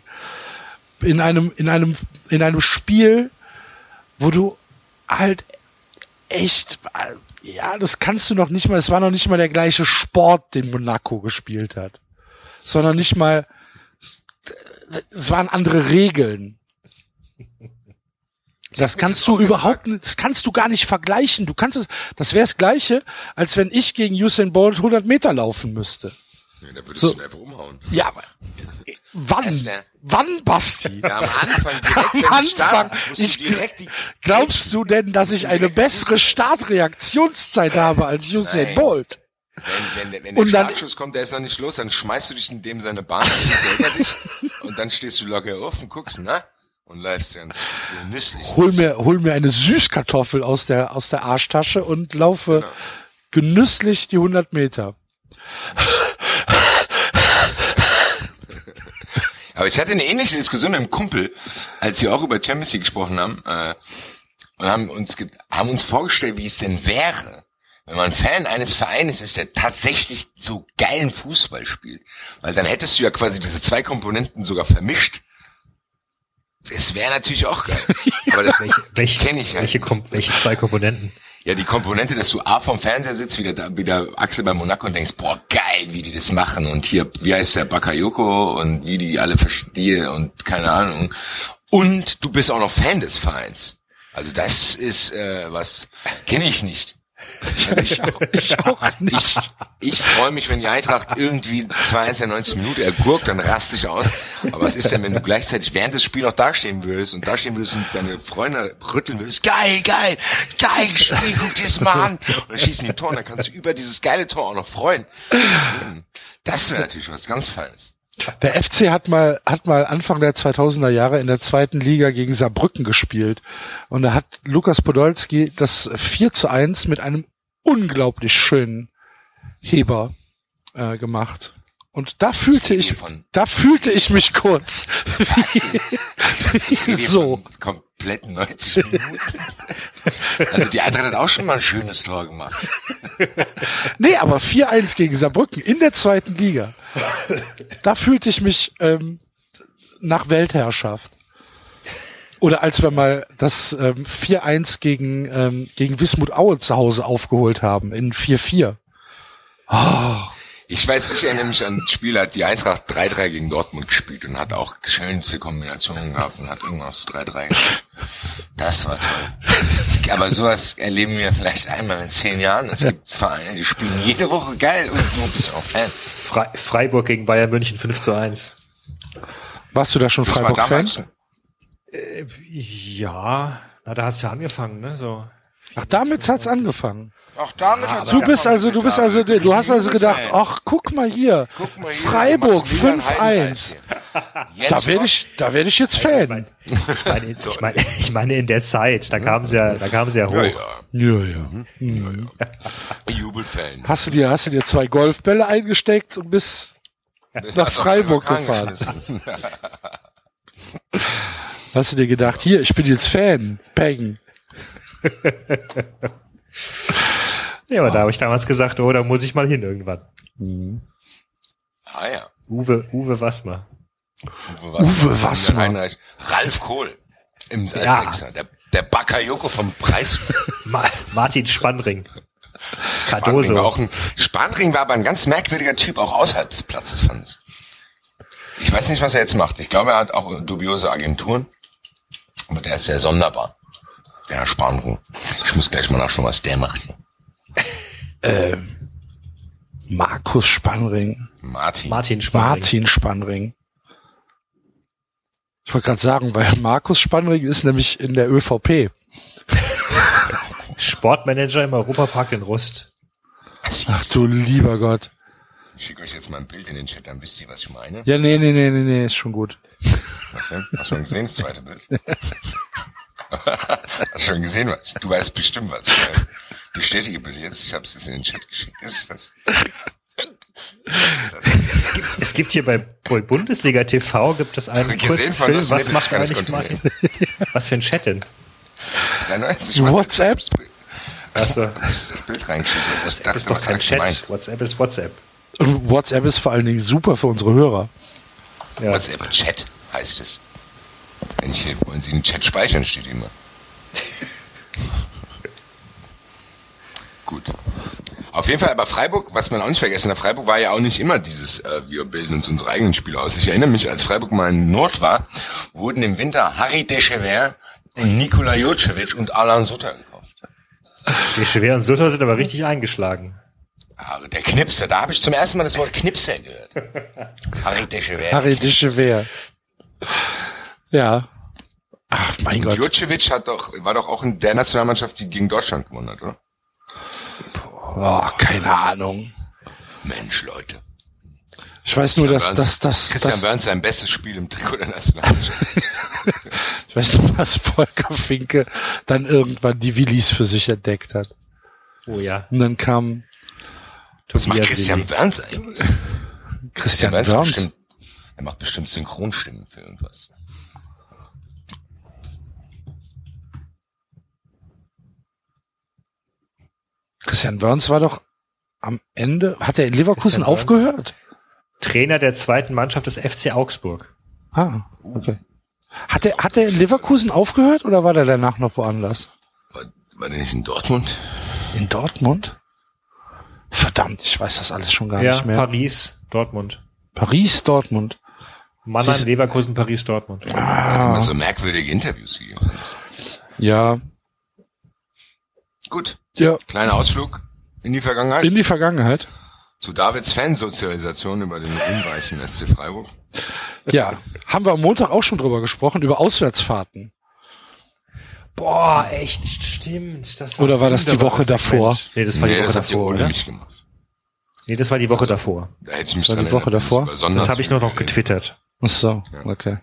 In einem, in einem, in einem Spiel, wo du halt echt, ja, das kannst du noch nicht mal, es war noch nicht mal der gleiche Sport, den Monaco gespielt hat. Es war noch nicht mal, es waren andere Regeln. Das kannst du überhaupt das kannst du gar nicht vergleichen. Du kannst es, das wäre das Gleiche, als wenn ich gegen Usain Bolt 100 Meter laufen müsste. Ja, da würdest so. du einfach umhauen. Ja, aber wann? Wann, Basti? Ja, am Anfang direkt, am Anfang. Start, ich, die glaubst du denn, dass ich eine bessere Startreaktionszeit habe als Usain Nein. Bolt? Wenn, wenn, wenn der und Startschuss kommt, der ist noch nicht los, dann schmeißt du dich in dem seine Bahn dich und dann stehst du locker auf und guckst, ne? Und läufst ganz genüsslich. Hol mir, hol mir eine Süßkartoffel aus der, aus der Arschtasche und laufe genau. genüsslich die 100 Meter. Aber ich hatte eine ähnliche Diskussion mit einem Kumpel, als wir auch über Champions League gesprochen haben, äh, und haben uns, haben uns vorgestellt, wie es denn wäre, wenn man Fan eines Vereines ist, der tatsächlich so geilen Fußball spielt. Weil dann hättest du ja quasi diese zwei Komponenten sogar vermischt. Das wäre natürlich auch geil. Aber das Welche, welche, kenne ich halt. welche, welche zwei Komponenten? Ja, die Komponente, dass du A vom Fernseher sitzt, wieder da, wieder Axel bei Monaco und denkst, boah, geil, wie die das machen und hier, wie heißt der Bakayoko und wie die alle verstehe und keine Ahnung. Und du bist auch noch Fan des Vereins. Also das ist äh, was kenne ich nicht. Ich auch, ich auch nicht. Ich, ich freue mich, wenn die Eintracht irgendwie 2 der 90 Minuten ergurkt, dann raste ich aus. Aber was ist denn, wenn du gleichzeitig während des Spiels noch dastehen würdest und dastehen würdest und deine Freunde rütteln würdest? Geil, geil, geil Spiel, guck dir das mal an. Und dann schießen die ein Tor und dann kannst du über dieses geile Tor auch noch freuen. Das wäre natürlich was ganz Feines. Der FC hat mal, hat mal Anfang der 2000er Jahre in der zweiten Liga gegen Saarbrücken gespielt. Und da hat Lukas Podolski das 4 zu 1 mit einem unglaublich schönen Heber äh, gemacht. Und da fühlte ich, Von, da fühlte ich mich kurz. ich so. von kompletten 90 Minuten. Also die Eintracht hat auch schon mal ein schönes Tor gemacht. Nee, aber 4-1 gegen Saarbrücken in der zweiten Liga. Da fühlte ich mich ähm, nach Weltherrschaft. Oder als wir mal das ähm, 4-1 gegen, ähm, gegen Wismut Aue zu Hause aufgeholt haben, in 4-4. Oh, Ich weiß, ich erinnere mich an das Spiel, hat die Eintracht 3-3 gegen Dortmund gespielt und hat auch schönste Kombinationen gehabt und hat irgendwas 3-3 gemacht. Das war toll. Aber sowas erleben wir vielleicht einmal in zehn Jahren. Es gibt Vereine, die spielen jede Woche geil und du bist auch Fan. Fre Freiburg gegen Bayern München 5 zu 1. warst du da schon Freiburg-Fan? damals, Ja, na, da hat's ja angefangen, ne? So. Ach, damit hat's angefangen. auch damit hat Du bist also, du bist also, du hast also gedacht, ach, guck mal hier, Guck mal hier, Freiburg Maximilian 5-1. Heidenreich hier. Da werde ich, da werde ich jetzt Fan. Ich meine, ich meine, ich meine in der Zeit, da kamen sie ja, da kamen sie ja hoch. Ja, ja. Ja, ja. Mhm. Jubelfan. Hast du dir, hast du dir zwei Golfbälle eingesteckt und bist nach Freiburg gefahren? Hast du dir gedacht, hier, ich bin jetzt Fan, Peng. Ja, aber da habe ich damals gesagt, oh, da muss ich mal hin irgendwann. Ah ja. Uwe, Uwe Wassmer. Uwe Wassmer. Uwe Wassmer. Ralf Kohl. Im als Ja. Sechser. Der, der Bakayoko vom Preis. Ma Martin Spannring. Spanring war Cardoso. auch ein, Spanring war aber ein ganz merkwürdiger Typ, auch außerhalb des Platzes, fand ich. Ich weiß nicht, was er jetzt macht. Ich glaube, er hat auch dubiose Agenturen. Aber der ist sehr sonderbar. Herr Spanring. Ich muss gleich mal nachschauen, was der macht. Ähm, Markus Spannring, Martin. Martin Spannring. Martin Spannring. Ich wollte gerade sagen, weil Markus Spannring ist nämlich in der ÖVP. Sportmanager im Europapark in Rust. Ach du lieber Gott. Ich schicke euch jetzt mal ein Bild in den Chat, dann wisst ihr, was ich meine. Ja, nee, nee, nee, nee, nee, ist schon gut. Was denn? Hast du schon gesehen, das zweite Bild? Hast du schon gesehen, was? Du weißt bestimmt, was ich meine. Bestätige bitte jetzt, ich habe es jetzt in den Chat geschickt. Ist das? Es gibt, es gibt hier bei, Bundesliga TV gibt es einen Gesehen kurzen von Film. das Was Netz, macht eigentlich Martin? Was für ein Chat denn? 93, WhatsApp? Achso, Das Bild reingeschickt. Das was WhatsApp dachte, ist doch was kein hat Chat. gemeint? WhatsApp ist WhatsApp. Und WhatsApp ist vor allen Dingen super für unsere Hörer. Ja. WhatsApp Chat heißt es. Wenn ich hier, wollen Sie einen Chat speichern, steht immer. Gut. Auf jeden Fall, aber Freiburg, was man auch nicht vergessen hat, Freiburg war ja auch nicht immer dieses, äh, wir bilden uns unsere eigenen Spiele aus. Ich erinnere mich, als Freiburg mal in Nord war, wurden im Winter Harry Dechever, Nikola Jocevic und Alan Sutter gekauft. Die schweren Sutter sind aber richtig eingeschlagen. Ah, Der Knipser, da habe ich zum ersten Mal das Wort Knipser gehört. Harry Dechever. Harry Dechever. Ja. Ach, mein Gott. Jocevic hat doch, war doch auch in der Nationalmannschaft, die gegen Deutschland gewonnen hat, oder? Oh, keine Ahnung. Mensch, Leute. Ich weiß nur, dass, dass, dass, Christian dass Burns sein bestes Spiel im Trikot der Nationalmannschaft. ich weiß nur, dass Volker Finke dann irgendwann die Willis für sich entdeckt hat. Oh ja. Und dann kam Was macht Christian. Burns eigentlich? Christian bestimmt, er macht bestimmt Synchronstimmen für irgendwas. Christian Burns war doch am Ende, hat er in Leverkusen Christian Burns? aufgehört? Trainer der zweiten Mannschaft des FC Augsburg. Ah, okay. Hat er, hat er in Leverkusen aufgehört oder war der danach noch woanders? War, war der nicht in Dortmund? In Dortmund? Verdammt, ich weiß das alles schon gar ja, nicht mehr. Paris, Dortmund. Paris, Dortmund. Mannheim, Leverkusen, Paris, Dortmund. Hat Ah, immer so merkwürdige Interviews gegeben. ja, Gut, ja, kleiner Ausflug in die Vergangenheit. in die Vergangenheit. zu Davids Fansozialisation über den unweichen SC Freiburg. Ja, haben wir am Montag auch schon drüber gesprochen, über Auswärtsfahrten. Boah, echt, stimmt. Das Oder war das die Woche davor? Nee, das war nee, die das Woche davor, ohne oder? mich gemacht. Nee, das war die Woche davor. Da hätte ich mich Das war die Woche davor? Das habe ich nur noch getwittert. Ach so, okay.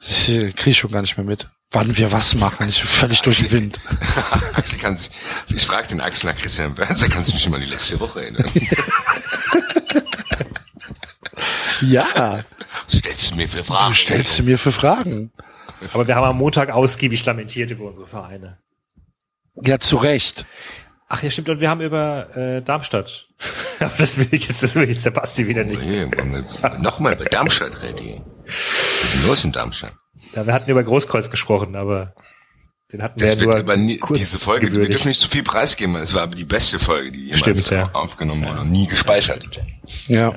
Ich äh, krieg schon gar nicht mehr mit. Wann wir was machen, ich bin völlig durch den Wind. Axel kann sich, ich frage den Axel nach Christian Burns, er kann sich nicht mal an die letzte Woche erinnern. Ja, Was stellst du mir für Fragen? du stellst du mir für Fragen. Aber wir haben am Montag ausgiebig lamentiert über unsere Vereine. Ja, zu Recht. Ach ja, stimmt. Und wir haben über äh, Darmstadt. Aber das will ich jetzt, das will jetzt der Basti wieder nicht. Wollen wir Nochmal über Darmstadt reden. Was ist denn los in Darmstadt? Ja, wir hatten über Großkreuz gesprochen, aber den hatten wir Das ja wird nur aber nie, kurz diese Folge, wir gewürdigt. dürfen nicht zu viel preisgeben. Es war aber die beste Folge, die jemals Stimmt, ja. aufgenommen wurde und nie gespeichert. Ja.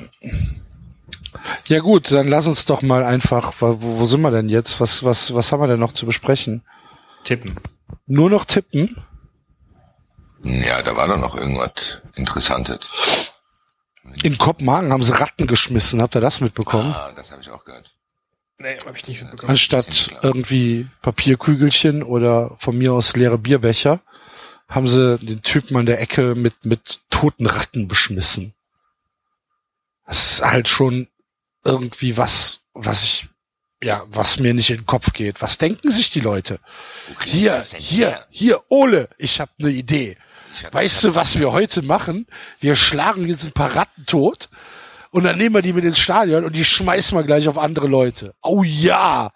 Ja gut, dann lass uns doch mal einfach, wo, wo sind wir denn jetzt? Was, was, was haben wir denn noch zu besprechen? tippen. Nur noch tippen? Ja, da war doch noch irgendwas Interessantes. In Kopenhagen haben sie Ratten geschmissen, habt ihr das mitbekommen? Ah, das habe ich auch gehört. Nee, hab ich nicht mitbekommen. Anstatt irgendwie Papierkügelchen oder von mir aus leere Bierbecher, haben sie den Typen an der Ecke mit, mit toten Ratten beschmissen. Das ist halt schon irgendwie was, was ich, ja, was mir nicht in den Kopf geht. Was denken sich die Leute? Hier, hier, her? hier, Ole, ich habe eine Idee. Hab- Weißt du, hab- was wir heute machen? Wir schlagen jetzt ein paar Ratten tot und dann nehmen wir die mit ins Stadion und die schmeißen wir gleich auf andere Leute. Oh ja,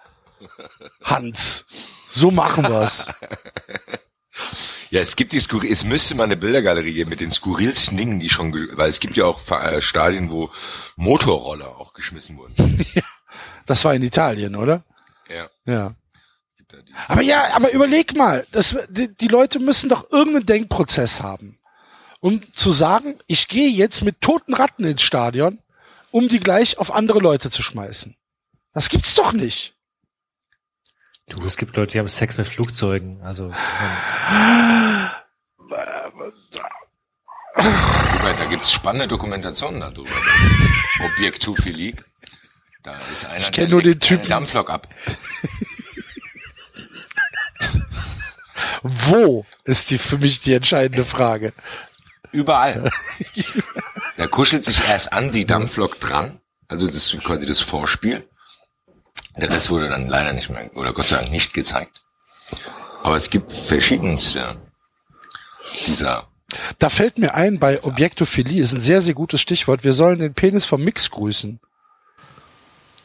Hans, so machen wir's. Ja, es gibt die Skurril, es müsste mal eine Bildergalerie geben mit den skurrilsten Dingen, die schon, weil es gibt ja auch äh, Stadien, wo Motorroller auch geschmissen wurden. Das war in Italien, oder? Ja. Ja. Aber ja, aber überleg mal, das, die, die Leute müssen doch irgendeinen Denkprozess haben. Um zu sagen, ich gehe jetzt mit toten Ratten ins Stadion, um die gleich auf andere Leute zu schmeißen. Das gibt's doch nicht. Du, es gibt Leute, die haben Sex mit Flugzeugen. Also da gibt's spannende Dokumentationen darüber. Objektophilie. Da ist einer, Ich kenn der nur den Typen. Dampflok ab. Wo ist die für mich die entscheidende Frage? Überall. da kuschelt sich erst an die Dampflok dran. Also das ist quasi das Vorspiel. Der Rest wurde dann leider nicht mehr, oder Gott sei Dank nicht gezeigt. Aber es gibt verschiedenste dieser Da fällt mir ein, bei Objektophilie ist ein sehr, sehr gutes Stichwort. Wir sollen den Penis vom Mix grüßen.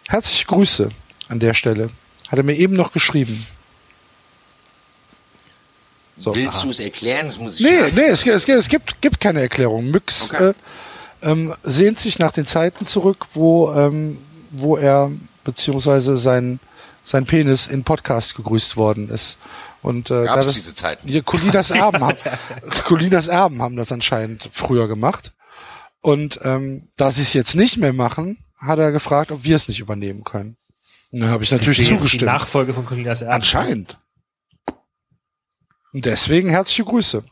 Herzliche Grüße an der Stelle. Hat er mir eben noch geschrieben. So. Willst du es erklären? Das muss ich Nee, nee, es, es, es gibt, gibt keine Erklärung. Myx Okay. äh, ähm, sehnt sich nach den Zeiten zurück, wo, ähm, wo er beziehungsweise sein, sein Penis in Podcast gegrüßt worden ist. Und äh, Gab da es das- diese Zeiten? Ja, Colinas Erben, haben, Colinas Erben haben das anscheinend früher gemacht. Und ähm, da sie es jetzt nicht mehr machen, hat er gefragt, ob wir es nicht übernehmen können. Dann habe ich natürlich jetzt die zugestimmt. Nachfolge von Colinas Erben. Anscheinend. Und deswegen herzliche Grüße.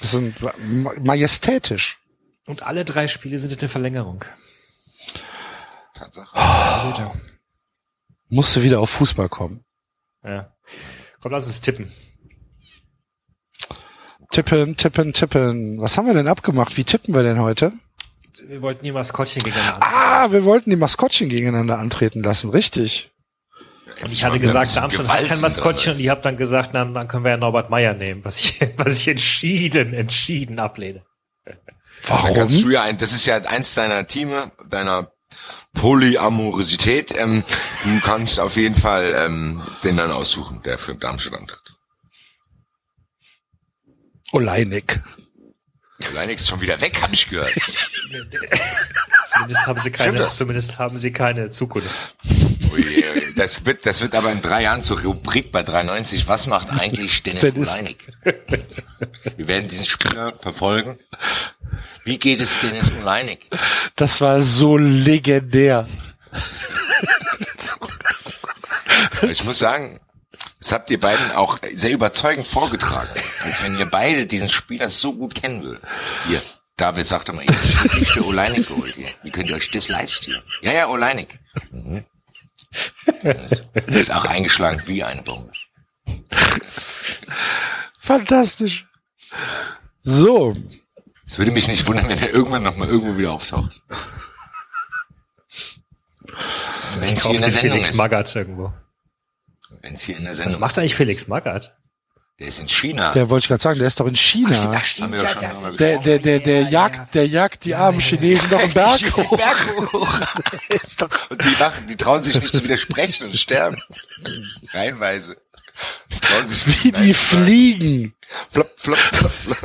Das sind ma- majestätisch. Und alle drei Spiele sind eine Verlängerung. Tatsache. Bitte. Musste wieder auf Fußball kommen. Ja. Komm, lass uns tippen. Tippen, tippen, tippen. Was haben wir denn abgemacht? Wie tippen wir denn heute? Wir wollten die Maskottchen gegeneinander. Ah, wir wollten die Maskottchen gegeneinander antreten lassen. Richtig. Und ich hatte gesagt, Darmstadt hat kein in Maskottchen und ihr habt dann gesagt, na, dann können wir ja Norbert Meyer nehmen, was ich, was ich entschieden, entschieden ablehne. Dann kannst Warum? du ja ein, das ist ja eins deiner Teame, deiner Polyamorosität. Ähm, du kannst auf jeden Fall ähm, den dann aussuchen, der für Darmstadt antritt. Oleinik. Oleinik ist schon wieder weg, hab ich gehört. Zumindest haben sie keine, zumindest haben sie keine Zukunft. Das wird, das wird aber in drei Jahren zur Rubrik bei 93. Was macht eigentlich Dennis Dennis. Oleinik? Wir werden diesen Spieler verfolgen. Wie geht es Dennis Oleinik? Das war so legendär. Ich muss sagen, das habt ihr beiden auch sehr überzeugend vorgetragen. Als wenn ihr beide diesen Spieler so gut kennen würdet. Hier, David sagte mal, ihr habt Geschichte Oleinik geholt hier. Wie könnt ihr euch das leisten? Ja, ja, Oleinik. Mhm. Ist auch eingeschlagen wie eine Bombe. Fantastisch. So, Es würde mich nicht wundern, wenn er irgendwann noch mal irgendwo wieder auftaucht. Wenn Ich es hier in kaufe der Sendung Felix ist. Magath irgendwo. Wenn es hier in der Was Sendung macht eigentlich Felix Magath? Der ist in China. der wollte ich gerade sagen, der ist doch in China. Haben wir ja Der, der, der, der jagt, der jagt die armen Chinesen noch einen Berg hoch. Berg hoch. Doch- Und die machen, die trauen sich nicht zu widersprechen und sterben. Reihenweise. Die trauen sich nicht. Wie die fliegen. Flop, flop, flop, flop.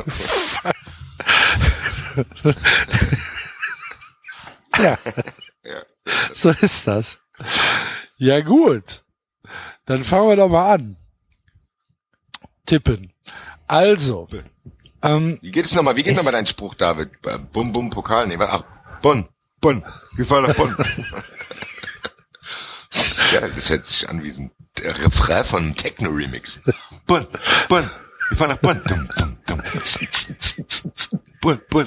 Ja, Ja. so ist das. Ja gut, dann fangen wir doch mal an. Tippen. Also, ähm, Wie geht es nochmal? Wie geht Es- nochmal dein Spruch, David? Äh, Bum, bum, Pokal? Nee, ach, Bonn, Bonn. Wir fahren nach Bonn. geil. Das hört sich an wie ein Refrain von einem Techno-Remix. Bonn, Bonn. Wir fahren nach Bonn. Dum, dum, dum. Bonn, Bonn.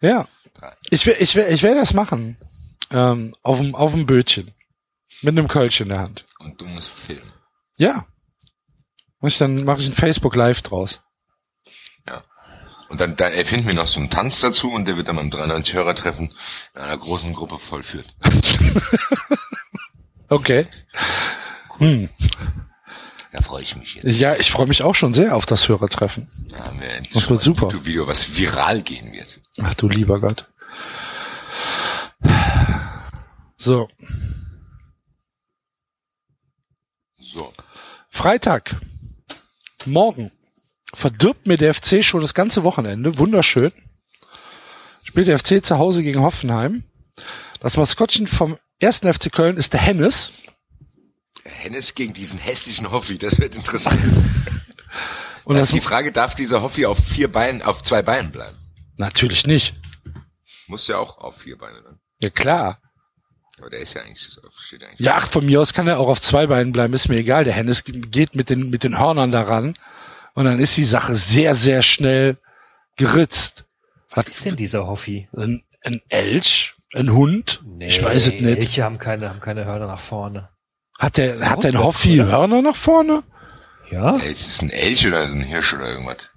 ja, ich will, ich will, ich will das machen. Ähm, auf dem, auf dem Bötchen. Mit einem Kölsch in der Hand. Und du musst filmen. Ja. Muss ich dann mache ich ein Facebook Live draus. Ja. Und dann, dann erfinden wir noch so einen Tanz dazu und der wird dann beim 93 Hörertreffen in einer großen Gruppe vollführt. Okay. Hm. Da freue ich mich jetzt. Ja, ich freue mich auch schon sehr auf das Hörertreffen. Da haben wir endlich Das wird super. YouTube-Video, was viral gehen wird. Ach du lieber Gott. So, So. Freitag. Morgen. Verdirbt mir der FC schon das ganze Wochenende. Wunderschön. Spielt der FC zu Hause gegen Hoffenheim. Das Maskottchen vom ersten FC Köln ist der Hennes. Hennes gegen diesen hässlichen Hoffi, das wird interessant. Und das ist die Frage, darf dieser Hoffi auf vier Beinen, auf zwei Beinen bleiben? natürlich nicht. Muss ja auch auf vier Beine dann. Ja klar. Aber der ist ja eigentlich, steht eigentlich. Ja, ach, von mir aus kann er auch auf zwei Beinen bleiben, ist mir egal. Der Hennes geht mit den, mit den Hörnern daran und dann ist die Sache sehr, sehr schnell geritzt. Was ist denn dieser Hoffi? Ein, ein Elch, ein Hund, ich weiß es nicht. Elche haben keine, haben keine Hörner nach vorne. Hat der, So, hat der ein Hoffi oder? Hörner nach vorne? Ja? Ey, ist es ein Elch oder ein Hirsch oder irgendwas?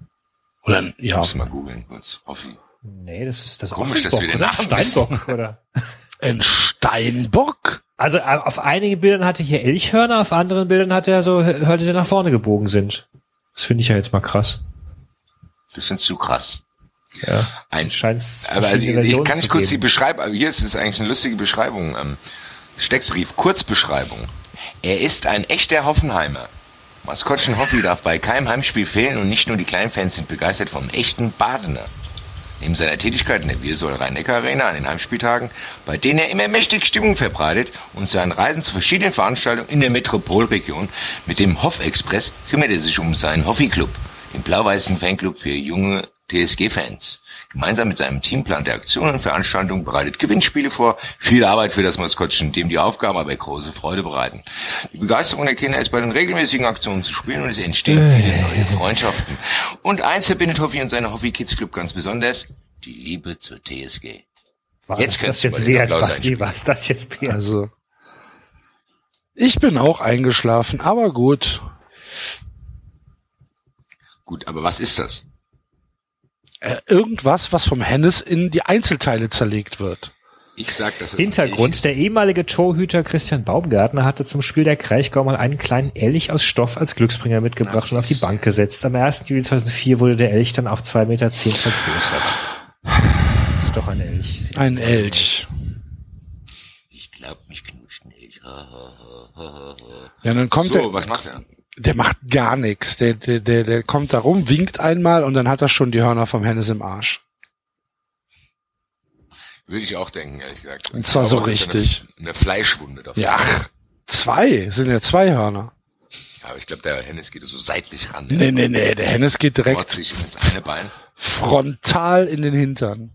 Oder ein, Ich ja, muss mal googeln kurz. Hoffi. Nee, das ist das Komisch, dass wir den oder? Namen. Steinbock, oder? ein Steinbock? Also äh, auf einigen Bildern hatte hier Elchhörner, auf anderen Bildern hat er so Hörner, die nach vorne gebogen sind. Das finde ich ja jetzt mal krass. Das findest du krass. Ja. Ein, Scheint aber also, ich, ich kann nicht kurz die geben. Beschreibung, aber hier ist es eigentlich eine lustige Beschreibung. Ähm, Steckbrief, Kurzbeschreibung. Er ist ein echter Hoffenheimer. Maskottchen Hoffi darf bei keinem Heimspiel fehlen und nicht nur die kleinen Fans sind begeistert vom echten Badener. Neben seiner Tätigkeit in der Wirsol Rhein-Neckar Arena an den Heimspieltagen, bei denen er immer mächtig Stimmung verbreitet und seinen Reisen zu verschiedenen Veranstaltungen in der Metropolregion mit dem Hoff-Express kümmert er sich um seinen Hoffi-Club, den blau-weißen Fanclub für junge TSG-Fans. Gemeinsam mit seinem Team plant er Aktionen und Veranstaltungen, bereitet Gewinnspiele vor, viel Arbeit für das Maskottchen, dem die Aufgaben aber große Freude bereiten. Die Begeisterung der Kinder ist bei den regelmäßigen Aktionen zu spielen und es entstehen viele neue Freundschaften. Und eins verbindet Hoffi und seine Hoffi Kids Club ganz besonders, die Liebe zur TSG. War Jetzt das, das jetzt wert, Basti? War das jetzt wert? Also, ich bin auch eingeschlafen, aber gut. Gut, aber was ist das? Äh, irgendwas, was vom Hennes in die Einzelteile zerlegt wird. Ich sag, es ein Hintergrund, der ehemalige Torhüter Christian Baumgartner hatte zum Spiel der Kraichgau mal einen kleinen Elch aus Stoff als Glücksbringer mitgebracht Das und auf die ist- Bank gesetzt. Am 1. Juli 2004 wurde der Elch dann auf 2,10 Meter vergrößert. Ist doch ein Elch. Sieht Ein Elch. Ich glaub, mich knutscht ein Elch. Ha, ha, ha, ha, ha. Ja, dann kommt so, er, was macht er? Der macht gar nichts. Der, der, der, der kommt da rum, winkt einmal und dann hat er schon die Hörner vom Hennes im Arsch. Würde ich auch denken, ehrlich gesagt. Und zwar so ist ja richtig. Eine, eine Fleischwunde davon. Ja, ach, zwei. Sind ja zwei Hörner. Aber ich glaube, der Hennes geht so seitlich ran. Nee, nee, nee. Der Hennes geht Direkt. direkt sich in das eine Bein. frontal in den Hintern.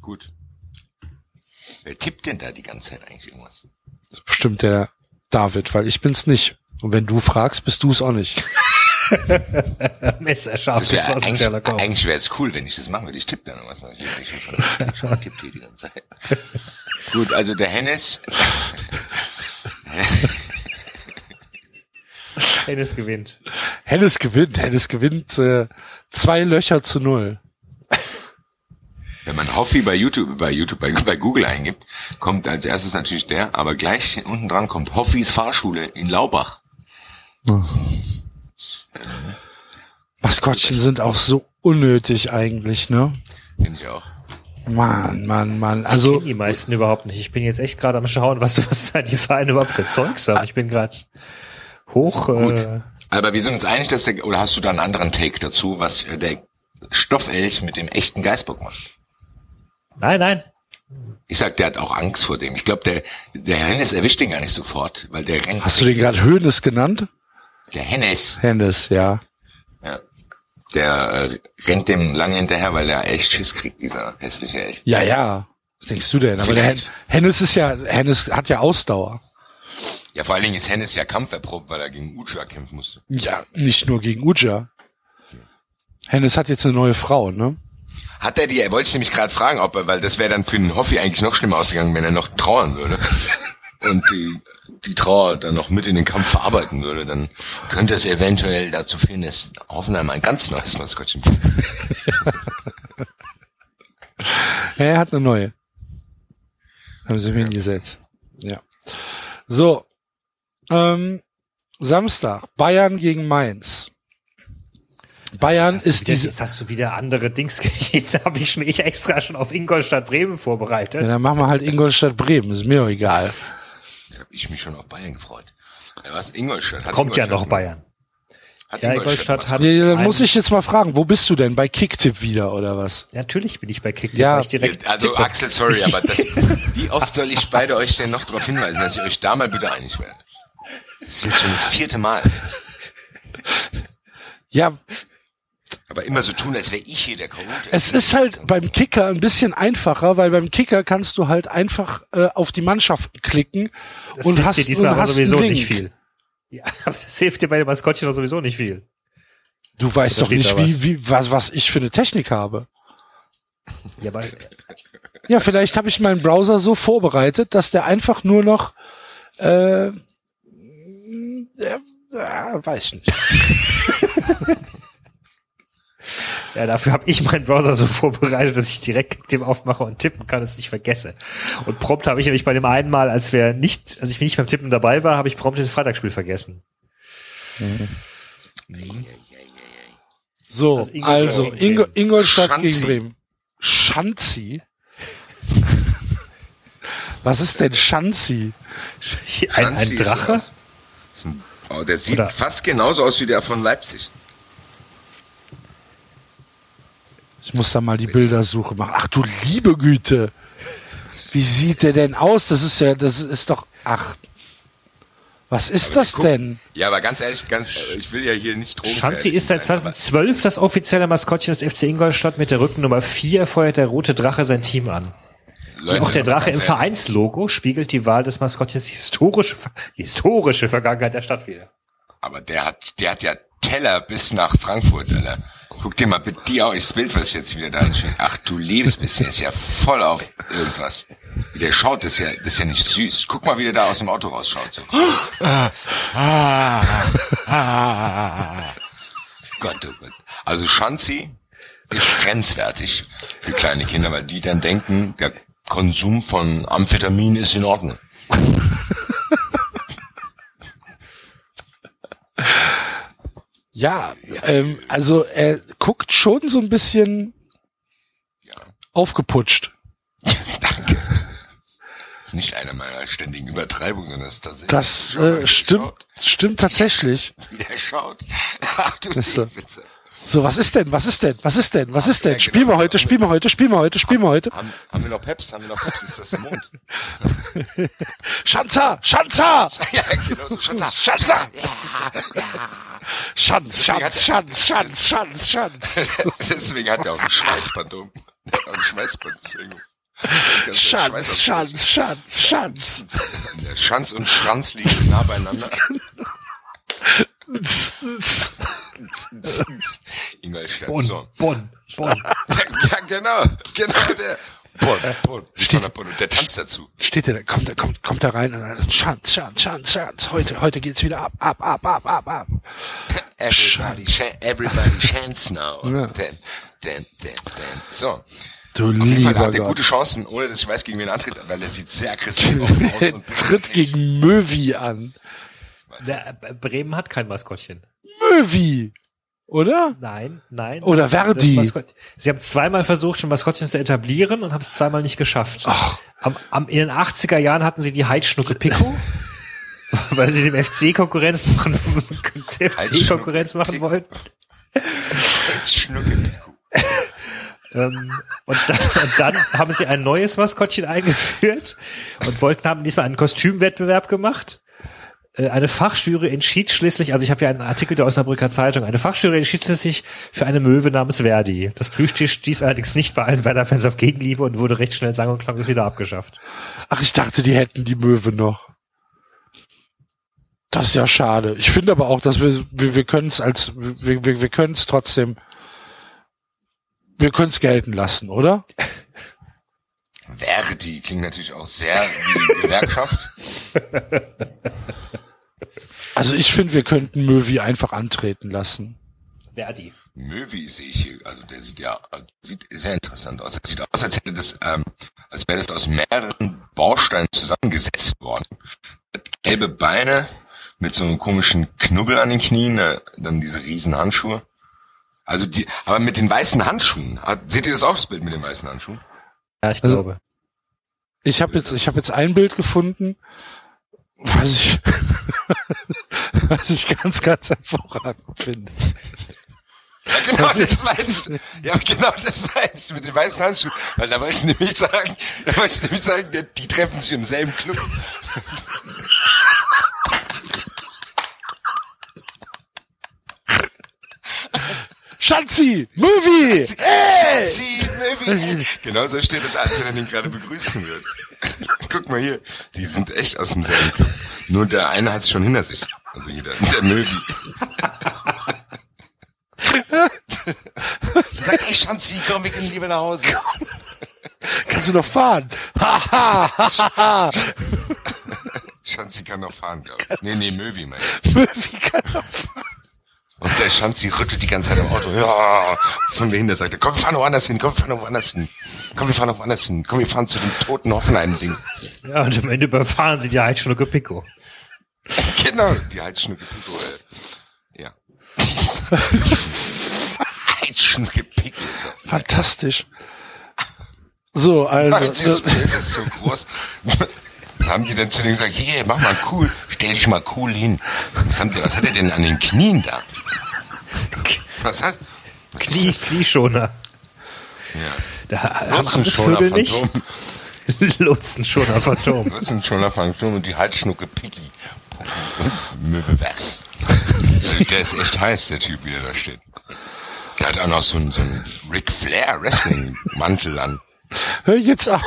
Gut. Wer tippt denn da die ganze Zeit eigentlich irgendwas? Das ist bestimmt der David, weil ich bin's nicht. Und wenn du fragst, bist du es auch nicht. Messerscharf geschlossen, eigentlich, eigentlich wäre es cool, wenn ich das machen würde. Ich tippe dann irgendwas. Ich, ich, ich, ich, ich tippe hier die ganze Zeit. Gut, also der Hennes, Hennes gewinnt. Hennes gewinnt. Hennes gewinnt äh, zwei Löcher zu null. Wenn man Hoffi bei YouTube, bei YouTube, bei, bei Google eingibt, kommt als erstes natürlich der, aber gleich unten dran kommt Hoffis Fahrschule in Laubach. Maskottchen sind auch so unnötig eigentlich, ne? Finde ich auch. Mann, Mann, Mann. Ich Also kenne die meisten überhaupt nicht. Ich bin jetzt echt gerade am Schauen, was, was da die Vereine überhaupt für Zeugs haben. Ich bin gerade hoch. Gut. Äh, Aber wir sind uns einig, dass der, oder hast du da einen anderen Take dazu, was äh, der Stoffelch mit dem echten Geißbock macht? Nein, nein. Ich sag, der hat auch Angst vor dem. Ich glaube, der, der Hennes erwischt den gar nicht sofort, weil der rennt. hast du den gerade Höhnes genannt? Der Hennes, Hennes, ja. ja, der äh, rennt dem lange hinterher, weil er echt Schiss kriegt, dieser hässliche Elch. Ja, ja. Was denkst du denn? Aber der Hen Vielleicht. Hennes ist ja, Hennes hat ja Ausdauer. Ja, vor allen Dingen ist Hennes ja kampferprobt, weil er gegen Ucha kämpfen musste. Ja, nicht nur gegen Uja. Hennes hat jetzt eine neue Frau, ne? Hat er die, wollte ich nämlich gerade fragen, ob er, weil das wäre dann für den Hoffi eigentlich noch schlimmer ausgegangen, wenn er noch trauern würde. Und die, die Trauer dann noch mit in den Kampf verarbeiten würde, dann könnte es eventuell dazu führen, dass Hoffenheim ein ganz neues Maskottchen. Ja, er hat eine neue. Haben sie mir hingesetzt. Ja. So. Ähm, Samstag. Bayern gegen Mainz. Bayern Jetzt ist wieder, diese. jetzt hast du wieder andere Dings. Jetzt habe ich mich extra schon auf Ingolstadt Bremen vorbereitet. Ja, dann machen wir halt Ingolstadt Bremen. Ist mir auch egal. Jetzt habe ich mich schon auf Bayern gefreut. Ja, was? Ingolstadt? Hat Kommt ja Ingolstadt noch Bayern. Hat Ja, Ingolstadt hat- Nee, dann muss ich jetzt mal fragen, wo bist du denn? Bei Kicktipp wieder oder was? Natürlich bin ich bei Kicktipp, Ja. direkt Also tippe. Axel, sorry, aber das, wie oft soll ich beide euch denn noch darauf hinweisen, dass ihr euch da mal bitte einig werdet? Das ist jetzt schon das vierte Mal. Ja, Aber immer so tun, als wäre ich hier der Chaot. es ist halt beim Kicker ein bisschen einfacher, weil beim Kicker kannst du halt einfach äh, auf die Mannschaften klicken Das und hilft hast, dir diesmal und aber hast sowieso nicht viel. Ja, aber das hilft dir bei dem Maskottchen doch sowieso nicht viel. Du weißt Oder doch nicht, wie, was? wie, was, was ich für eine Technik habe. Ja, aber Ja, vielleicht habe ich meinen Browser so vorbereitet, dass der einfach nur noch, äh, äh, äh, weiß ich nicht. Ja, dafür habe ich meinen Browser so vorbereitet, dass ich direkt dem aufmache und tippen kann, es nicht vergesse. Und prompt habe ich nämlich bei dem einen Mal, als wir nicht, als ich nicht beim Tippen dabei war, habe ich prompt das Freitagsspiel vergessen. So, Also Ingolstadt also gegen Ingo, Bremen. Ingolstadt Schanzi. gegen Bremen. Schanzi? Was ist denn Schanzi? Ein, ein ist Drache? das. Ist ein, oh, der sieht Oder- fast genauso aus wie der von Leipzig. Ich muss da mal die Bildersuche machen. Ach du liebe Güte. Wie sieht der denn aus? Das ist ja, das ist doch, ach. Was ist das guck- denn? Ja, aber ganz ehrlich, ganz, äh, ich will ja hier nicht Drogen. Schanzi ist seit 2012 das offizielle Maskottchen des FC Ingolstadt mit der Rückennummer 4 feuert der rote Drache sein Team an. Leute, Auch der Drache im Vereinslogo spiegelt die Wahl des Maskottchens die historische, die historische Vergangenheit der Stadt wieder. Aber der hat, der hat ja Teller bis nach Frankfurt, Alter. Guck dir mal bitte die aus, das Bild, was ich jetzt wieder da einstelle. Ach du liebes bisschen, ist ja voll auf irgendwas. Wie der schaut, ist ja, ist ja nicht süß. Guck mal, wie der da aus dem Auto rausschaut, so. Ah, ah, ah. Gott, oh Gott. Also Schanzi ist grenzwertig für kleine Kinder, weil die dann denken, der Konsum von Amphetamin ist in Ordnung. Ja, ähm, also er guckt schon so ein bisschen Ja. aufgeputscht. Danke. ist nicht eine meiner ständigen Übertreibungen, sondern ist tatsächlich. Das äh, stimmt, schaut. stimmt tatsächlich. Wie der schaut. Ach du so. Witze. So, was ist denn? Was ist denn? Was ist denn? Was ist Ja, denn? Spielen wir genau. heute, spielen wir heute, spielen wir heute, spielen wir heute. Haben, haben wir noch Peps? Haben wir noch Peps? Ist das der Mond? Schanzer! Schanzer! ja, genau so. Schatz, Schanzer! Ja, Schanz, Schanz, Schanz, Schanz, Schanz, Schanz. Deswegen hat er auch ein Schweißband um. Er hat auch ein Schweißband, deswegen. Schanz, Schanz, Schanz, Schanz. Der Schanz und Schranz liegen nah beieinander. Ingolstadt. Bonn, So. Bonn, Bonn. Ja, genau. Genau der. Bonn, Bonn. Steht der Bonn. Und der tanzt dazu. Steht der, da, kommt, da, kommt, kommt da rein und dann Schanz, Schanz, Schanz, Schanz. Heute, heute geht's wieder ab, ab, ab, ab, ab, ab. Everybody, ch everybody chants now. Ja. Then, then, then, then. So. Du Auf jeden Fall lieber hat er gute Chancen, ohne dass ich weiß, gegen wen er antritt, weil er sieht sehr aggressiv aus. und Tritt gegen Möwi an. Der, äh, Bremen hat kein Maskottchen. Möwi! Oder? Nein, nein. Oder Verdi. Sie haben zweimal versucht, schon Maskottchen zu etablieren und haben es zweimal nicht geschafft. Ach. Am, am, in den 80er Jahren hatten sie die Heidschnucke Pico, weil sie dem FC Konkurrenz machen, FC Konkurrenz machen wollten. Jetzt schnucke. Ähm, und, dann, und dann haben sie ein neues Maskottchen eingeführt und wollten haben diesmal einen Kostümwettbewerb gemacht. Äh, Eine Fachjury entschied schließlich, also ich habe ja einen Artikel der Osnabrücker Zeitung, eine Fachjury entschied schließlich für eine Möwe namens Verdi. Das Plüschtier stieß allerdings nicht bei allen Werder-Fans auf Gegenliebe und wurde recht schnell sang- und klanglos wieder abgeschafft. Ach, ich dachte, die hätten die Möwe noch. Das ist ja schade. Ich finde aber auch, dass wir, wir, wir können es als, wir, wir, wir können es trotzdem, wir können es gelten lassen, oder? Verdi klingt natürlich auch sehr wie Gewerkschaft. Also ich finde, wir könnten Möwi einfach antreten lassen. Verdi. Möwi sehe ich hier, also der sieht ja sieht sehr interessant aus. Er sieht aus, als hätte das, ähm, als wäre das aus mehreren Bausteinen zusammengesetzt worden. Hat gelbe Beine mit so einem komischen Knubbel an den Knien, äh, dann diese riesen Handschuhe. Also die, aber mit den weißen Handschuhen. Hat- Seht ihr das auch, das Bild mit den weißen Handschuhen? Ja, ich Also- glaube. Ich habe jetzt, ich habe jetzt ein Bild gefunden, was ich, was ich ganz, ganz hervorragend finde. Ja, genau, das meine ich. Ja, genau, das meine ich mit den weißen Handschuhen. Weil da wollte ich nämlich sagen, da wollte ich nämlich sagen, die, die treffen sich im selben Club. Schanzi! Movie! Ey! Sie, Möwi. Genau so steht da, als wenn er den gerade begrüßen wird. Guck mal hier, die sind echt aus dem selben Club. Nur der eine hat es schon hinter sich. Also hier, der, Möwi. Sagt, ey Schanzi, komm, wir gehen lieber nach Hause. Kannst du noch fahren? Ha, ha, ha, ha. Schanzi kann noch fahren, glaube ich. Nee, nee, Möwi, mein ich. Movie kann noch Und der Schanzi rüttelt die ganze Zeit im Auto. Ja, von dahinter sagt er, komm, wir fahren noch woanders hin, komm, wir fahren noch woanders hin. Komm, wir fahren noch woanders hin. Komm, wir fahren zu dem toten Hoffenheim-Ding. Ja, und am Ende überfahren sie die Heidschnucke Pico. Genau, die Heidschnucke Pico, äh, ja. Heidschnucke Pico ist. Fantastisch. So, also, Das Bild ist so groß. Was haben die denn zu denen gesagt? Hier, mach mal cool, stell dich mal cool hin. Was, haben die, was hat er denn an den Knien da? Was hat? Was Knie, das? Knieschoner. Ja. Da haben, haben das Vögel nicht? Phantom. Lutzenschoner Phantom. Nutzenschoner Phantom und die Halsschnucke Piggy. Also Der ist echt heiß, der Typ, wie der da steht. Der hat auch noch so einen, so einen Ric Flair Wrestling Mantel an. hör jetzt auf.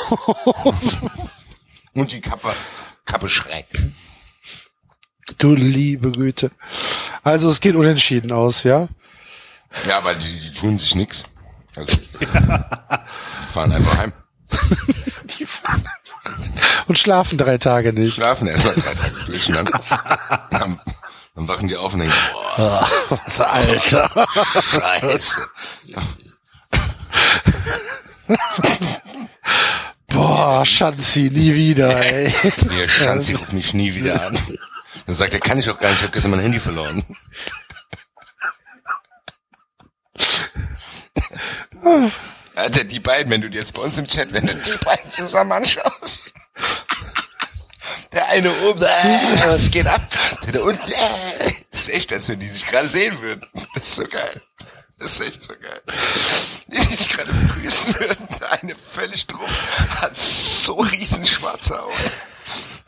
Und die Kappe, Kappe schräg. Du liebe Güte. Also, es geht unentschieden aus, ja? Ja, aber die, die tun sich nix. Also, die fahren einfach heim. Die fahren und schlafen drei Tage nicht. Schlafen erstmal drei Tage durch und dann, dann, dann wachen die auf und denken, boah, Was, Alter. scheiße. Boah, Schanzi, nie wieder, ey. Der Schanzi ruft mich nie wieder an. Dann sagt er, kann ich doch gar nicht, ich habe gestern mein Handy verloren. Alter, die beiden, wenn du dir jetzt bei uns im Chat, wenn du die beiden zusammen anschaust. Der eine oben, äh, was geht ab? Der da unten, äh. Das ist echt, als wenn die sich gerade sehen würden. Das ist so geil. Das ist echt so geil. Die sich gerade begrüßen würden. Der eine völlig drauf, hat so riesen schwarze Augen.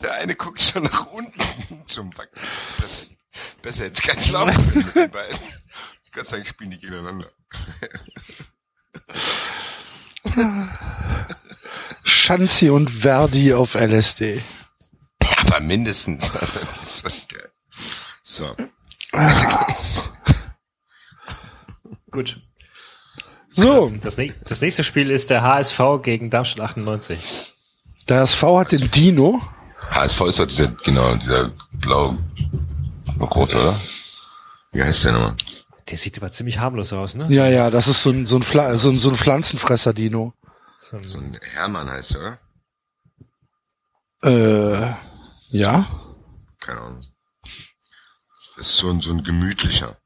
Der eine guckt schon nach unten zum Backen. Perfekt. Besser jetzt kein Schlafen können mit den beiden. Gott sei Dank spielen die gegeneinander. Schanzi und Verdi auf LSD. Aber mindestens. Das ist so geil. Gut. So, Das, das nächste Spiel ist der HSV gegen Darmstadt 98. der SV hat den Dino. HSV ist doch dieser, genau, dieser blau, rot, oder? Wie heißt der nochmal? Der sieht aber ziemlich harmlos aus, ne? Ja, ja, das ist so ein, so ein, Pfla so ein, so ein Pflanzenfresser-Dino. So ein, So ein Hermann heißt der, oder? Äh, ja. Keine Ahnung. Das ist so ein, so ein gemütlicher.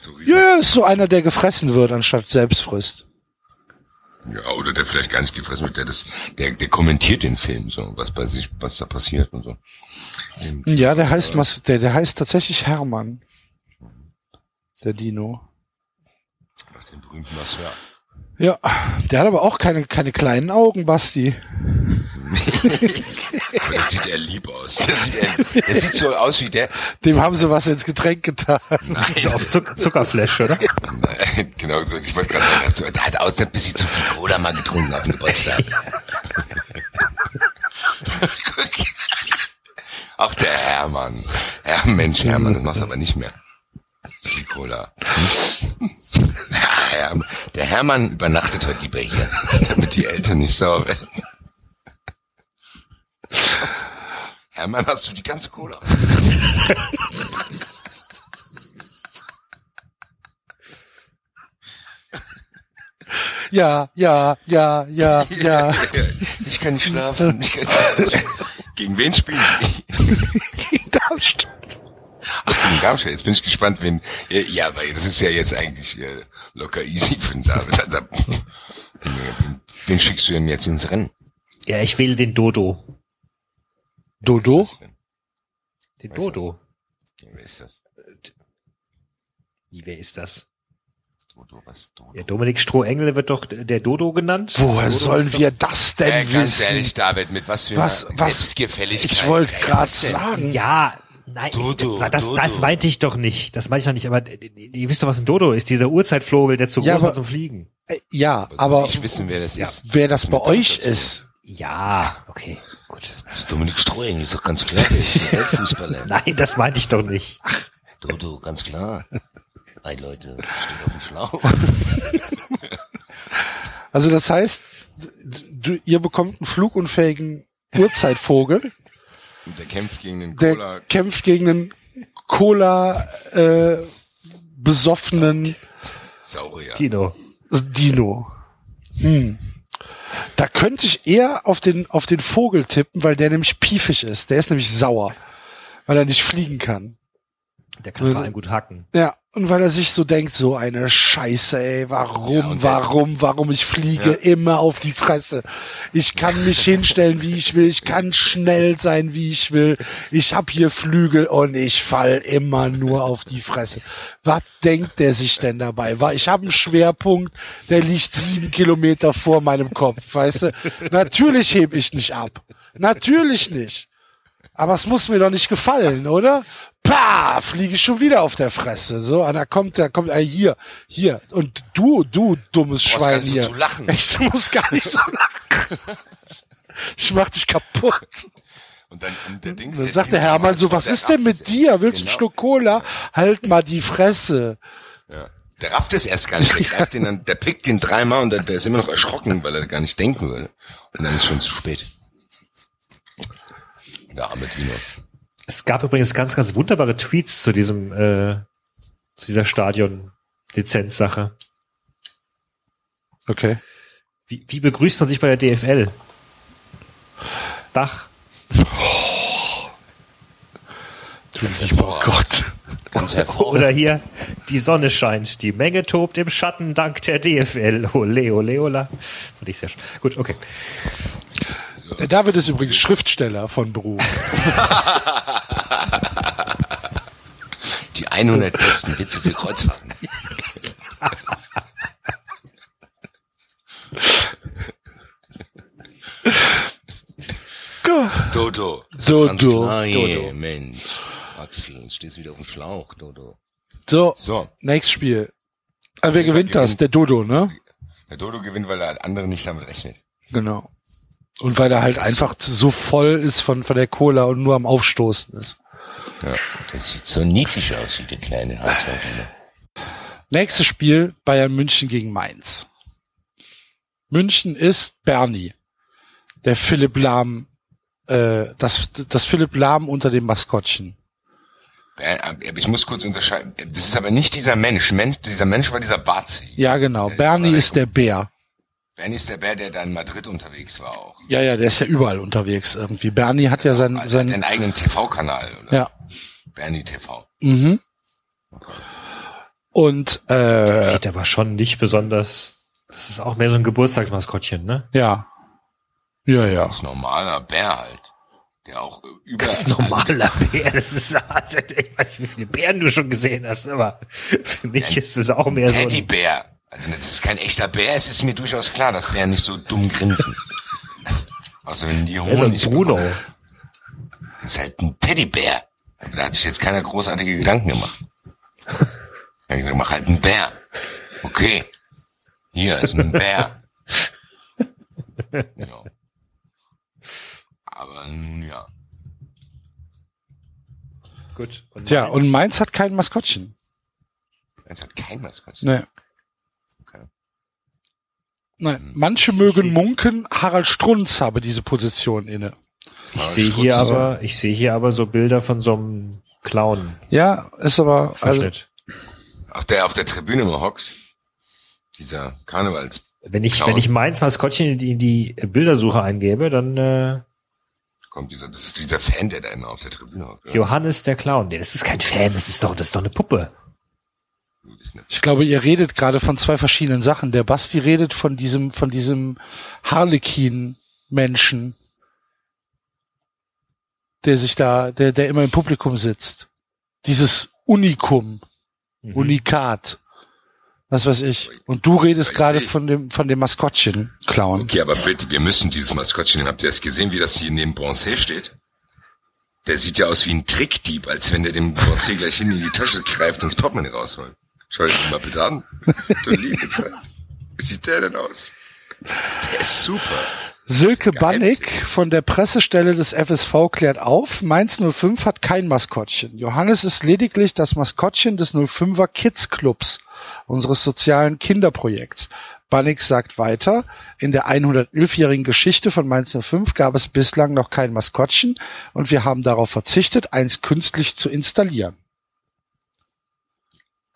So Ja, ja, ist so einer, der gefressen wird, anstatt selbst frisst. ja, oder der vielleicht gar nicht gefressen wird, der das, der, der kommentiert den Film, so, was bei sich, was da passiert und so. Und, Ja, der heißt, Mas der, der heißt tatsächlich Hermann. Der Dino. Nach dem berühmten Masseur. Ja, der hat aber auch keine, keine kleinen Augen, Basti. Aber der sieht eher lieb aus. Der sieht, eher, der sieht so aus wie der, Dem haben sie was ins Getränk getan. so auf Zuck Zuckerflash, oder? Nein, genau so. Ich wollte gerade sagen, er der hat aus ein bisschen zu viel Cola mal getrunken auf dem Geburtstag. Auch der Hermann. Ja, Mensch, Hermann, das machst du aber nicht mehr. Zu viel Cola. Hm? Ja, Hermann. Der Hermann übernachtet heute lieber hier, damit die Eltern nicht sauer werden. Hermann, hast du die ganze Cola? Ja, ja, ja, ja, ja. Ich kann nicht schlafen. Ich kann nicht schlafen. Gegen wen spielen die? Gegen Darmstadt. Ach, gegen Darmstadt. Jetzt bin ich gespannt, wen. Ja, ja weil das ist ja jetzt eigentlich äh, locker easy für den David. Also, wen, wen schickst du denn jetzt ins Rennen? Ja, ich wähle den Dodo. Dodo? Den Weiß Dodo. Wer ist das? Wie, wer ist das? Dodo, was Dodo? Ja, Dominik Strohengel wird doch der Dodo genannt. Woher Dodo sollen ist doch- wir das denn Äh, ganz wissen? ehrlich, David, mit was für Was- was- Selbstgefälligkeit. Ich wollte gerade was sagen. Ja, nein, Dodo, ich, das, das, das meinte ich doch nicht. Das meinte ich doch nicht. Aber ihr wisst doch, was ein Dodo ist. Dieser Urzeitvogel, der zu Ja, groß war aber- zum Fliegen. Äh, Ja, soll aber Ich wissen, wer das ist. wer das bei euch ist, Ja, okay, gut. Das ist Dominik Strohing, ist doch ganz klar. Der ist ein Weltfußballer. Nein, das meinte ich doch nicht. Dodo, ganz klar. Hey Leute, steht auf dem Schlauch. also das heißt, du, ihr bekommt einen flugunfähigen Urzeitvogel, Und der kämpft gegen den der Cola. kämpft gegen einen Cola äh, besoffenen Saurier. Tino. Dino. Hm. Da könnte ich eher auf den, auf den Vogel tippen, weil der nämlich piefig ist. Der ist nämlich sauer, weil er nicht fliegen kann. Der kann vor allem gut hacken. Ja, und weil er sich so denkt, so eine Scheiße, ey, warum, Ja, warum, warum ich fliege Ja. immer auf die Fresse. Ich kann mich hinstellen, wie ich will, ich kann schnell sein, wie ich will. Ich hab hier Flügel und ich fall immer nur auf die Fresse. Was denkt der sich denn dabei? Ich habe einen Schwerpunkt, der liegt sieben Kilometer vor meinem Kopf, weißt du? Natürlich heb ich nicht ab. Natürlich nicht. Aber es muss mir doch nicht gefallen, oder? Pah, fliege ich schon wieder auf der Fresse. So, und da kommt, da kommt, äh, hier, hier. Und du, du dummes gar Schwein so hier. zu lachen. Ich muss gar nicht so lachen. Ich mach dich kaputt. Und dann, und der Dings, Dann sagt der Hermann so, was ist denn mit dir? Willst du einen Genau. Schluck Cola? Halt mal die Fresse. Ja. Der rafft es erst gar nicht. Der, greift den dann, der pickt ihn dreimal und der, der ist immer noch erschrocken, weil er gar nicht denken will. Und dann ist schon zu spät. Der arme Dino. Es gab übrigens ganz, ganz wunderbare Tweets zu diesem, äh, zu dieser Stadion-Lizenzsache. Okay. Wie, wie begrüßt man sich bei der DFL? Dach. Du lieber Gott. Oder hier, die Sonne scheint, die Menge tobt im Schatten dank der DFL. Ole, ole, ola. Fand ich sehr schön. Gut, okay. Der David ist übrigens Schriftsteller von Beruf. Die 100 besten Witze für Kreuzfahrten. Dodo. Dodo. Dodo. Mensch. Axel, stehst wieder auf dem Schlauch, Dodo. So, So. nächstes Spiel. Aber wer gewinnt das? Der Dodo, ne? Der Dodo gewinnt, weil der andere nicht damit rechnet. Genau. Und weil er halt einfach so voll ist von, von der Cola und nur am Aufstoßen ist. Ja. Das sieht so niedlich aus wie der kleine Hauswaldiner. Nächstes Spiel Bayern München gegen Mainz. München ist Bernie. Der Philipp Lahm, äh, das, das Philipp Lahm unter dem Maskottchen. Ber- aber Ich muss kurz unterscheiden. Das ist aber nicht dieser Mensch. Mensch dieser Mensch war dieser Barzi. Ja, genau. Bernie ist der Bär. Bernie ist der Bär, der da in Madrid unterwegs war auch. Ja, ja, der ist ja überall unterwegs irgendwie. Bernie hat ja sein, Also er hat sein, einen eigenen TV-Kanal, oder? ja. Bernie TV. Mhm. Und, äh, Sieht aber schon nicht besonders. Das ist auch mehr so ein Geburtstagsmaskottchen, ne? ja. Ja, ja. Ganz normaler Bär halt. Der auch über... Das ist normaler Bär. Das ist, also, ich weiß nicht, wie viele Bären du schon gesehen hast, aber für mich ist es auch mehr so. ein- Teddybär. Also das ist kein echter Bär, es ist mir durchaus klar, dass Bären nicht so dumm grinsen. Außer wenn die Er ist ein Honig Bruno. bekommen. Das ist halt ein Teddybär. Da hat sich jetzt keiner großartige Gedanken gemacht. Er hat gesagt, mach halt einen Bär. Okay. Hier ist ein Bär. ja. Aber nun ja. Gut. Und Tja, Mainz? und Mainz hat kein Maskottchen. Jetzt hat kein Maskottchen. Nee. Nein, manche mögen munken, Harald Strunz habe diese Position inne. ich sehe hier aber, ich sehe hier aber so Bilder von so einem Clown Ja, ist aber, also. Auf der, auf der Tribüne immer hockt. Dieser Karnevals. wenn ich, Clown. wenn ich Mainz Maskottchen in die, in die Bildersuche eingebe, dann äh, Kommt dieser, das ist dieser Fan, der da immer auf der Tribüne hockt. Ja. Johannes der Clown. Nee, das ist kein Fan, das ist doch, das ist doch eine Puppe. Ich glaube, ihr redet gerade von zwei verschiedenen Sachen. Der Basti redet von diesem, von diesem Harlekin-Menschen, der sich da, der, der immer im Publikum sitzt. Dieses Unikum, Mhm. Unikat. Was weiß ich. Und du redest Ich gerade von dem, von dem Maskottchen, Clown. Okay, aber bitte, wir müssen dieses Maskottchen nehmen. Habt ihr das gesehen, wie das hier neben Bronze steht? Der sieht ja aus wie ein Trickdieb, als wenn der dem Bronze gleich hin in die Tasche greift und das Portemonnaie rausholt. Schau den mal bitte an. Du liebe Zeit. Wie sieht der denn aus? Der ist super. Silke. Bannig von der Pressestelle des FSV klärt auf, Mainz 05 hat kein Maskottchen. Johannes ist lediglich das Maskottchen des 05er Kids Clubs, unseres sozialen Kinderprojekts. Bannig sagt weiter, in der 111-jährigen Geschichte von Mainz 05 gab es bislang noch kein Maskottchen und wir haben darauf verzichtet, eins künstlich zu installieren.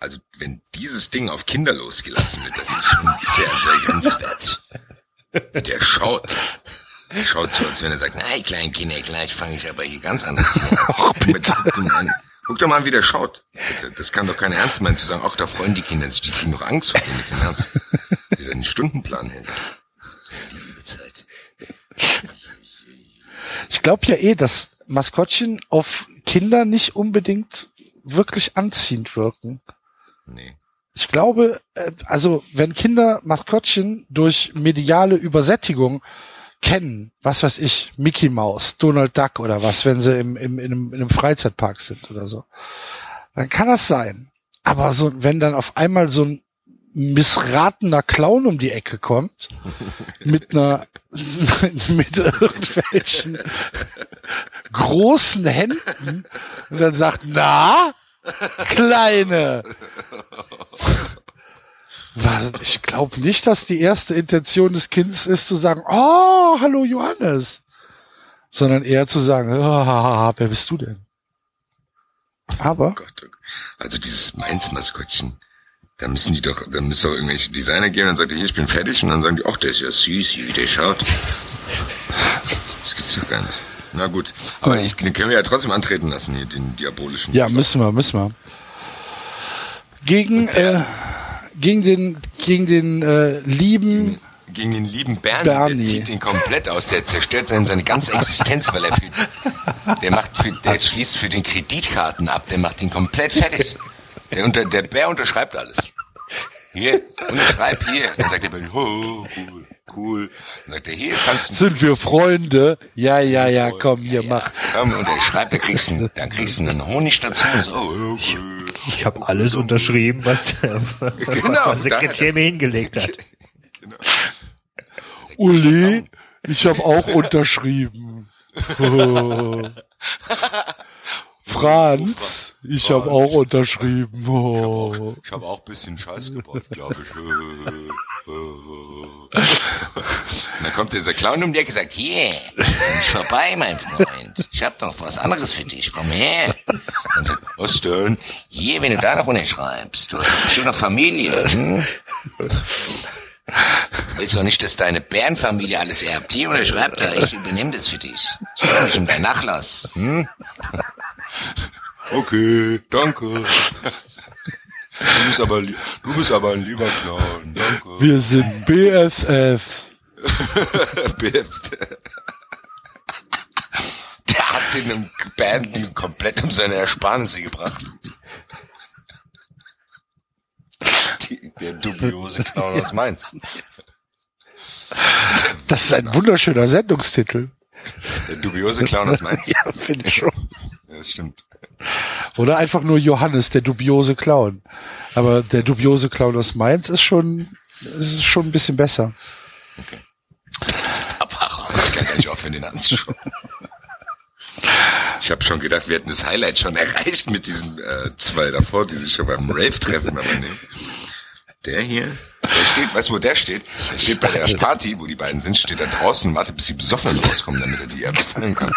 Also, wenn dieses Ding auf Kinder losgelassen wird, das ist schon sehr, sehr grenzwert. Der schaut. Der schaut so, als wenn er sagt, nein, kleinen Kinder, gleich fange ich aber hier ganz andere Dinge an. Guck, doch mal an. Guck doch mal an, wie der schaut. Bitte. Das kann doch keiner ernst meinen, zu sagen, ach, da freuen die Kinder sich, die kriegen doch Angst vor dem jetzt im Ernst. Die einen Stundenplan. Die liebe Zeit. Ich glaube ja eh, dass Maskottchen auf Kinder nicht unbedingt wirklich anziehend wirken. Nee. Ich glaube, äh, also wenn Kinder Maskottchen durch mediale Übersättigung kennen, was weiß ich, Mickey Mouse, Donald Duck oder was, wenn sie im, im, in, einem, in einem Freizeitpark sind oder so, dann kann das sein. Aber so, wenn dann auf einmal so ein missratener Clown um die Ecke kommt, mit einer, mit irgendwelchen großen Händen und dann sagt, na, Kleine. Ich glaube nicht, dass die erste Intention des Kindes ist zu sagen, oh, hallo Johannes. Sondern eher zu sagen, oh, wer bist du denn? Aber, Gott, oh Gott. Also dieses Mainz-Maskottchen, da müssen die doch, da müssen doch irgendwelche Designer gehen und dann sagt er, hier, ich bin fertig und dann sagen die, ach, der ist ja süß, wie der schaut. Das gibt's doch gar nicht. Na gut, aber ich, den können wir ja trotzdem antreten lassen, hier, den diabolischen. ja, müssen wir, müssen wir. Gegen, äh, gegen den, gegen den äh, lieben gegen den lieben Bernie. Bernie. Der zieht den komplett aus. Der zerstört seine, seine ganze Existenz, weil er für, der macht für, der schließt für den Kreditkarten ab. Der macht ihn komplett fertig. Der, unter, der Bär unterschreibt alles. Hier, unterschreib hier. Dann sagt der Bernie, oh, cool, cool. Dann sagt er, hier kannst du Sind wir Freunde? Ja, ja, ja, komm, hier, ja, mach. Komm, und er schreibt, da kriegst du, da kriegst du einen Honig dazu. Und so, oh, okay. Ich habe alles unterschrieben, was, äh, was Genau, mein Sekretär mir hingelegt hat. Genau. Uli, ich habe auch unterschrieben. Franz, ich habe auch unterschrieben. Oh. Ich habe auch ein bisschen Scheiß gebaut, glaube ich. Und dann kommt dieser Clown um die Ecke und sagt, hier, ist nicht vorbei, mein Freund. Ich habe doch was anderes für dich, komm her. Und sagt, was denn? Hier, wenn du da noch unterschreibst, du hast doch bestimmt noch Familie. Hm? Willst du doch nicht, dass deine Bärenfamilie alles erbt? Hier unterschreib da, ich übernehme das für dich. Ich kümmere mich um deinen Nachlass. Hm? Okay, danke. Du bist aber, du bist aber ein lieber Clown, danke. Wir sind BFFs. Der hat den Band komplett um seine Ersparnisse gebracht. Die, der dubiose Clown aus Mainz. Das ist ein wunderschöner Sendungstitel. Der dubiose Clown aus Mainz. Ja, finde ich schon. Ja, das stimmt. Oder einfach nur Johannes, der dubiose Clown. Aber der dubiose Clown aus Mainz ist schon, ist schon ein bisschen besser. Aber ich kann gar nicht aufhören, den anzuschauen. Ich habe schon gedacht, wir hätten das Highlight schon erreicht mit diesen äh, zwei davor, die sich schon beim Rave treffen, aber nee. Der hier, der steht, weißt du, wo der steht? Der steht bei der Party, wo die beiden sind, steht da draußen und wartet, bis die Besoffenen rauskommen, damit er die überfallen kann.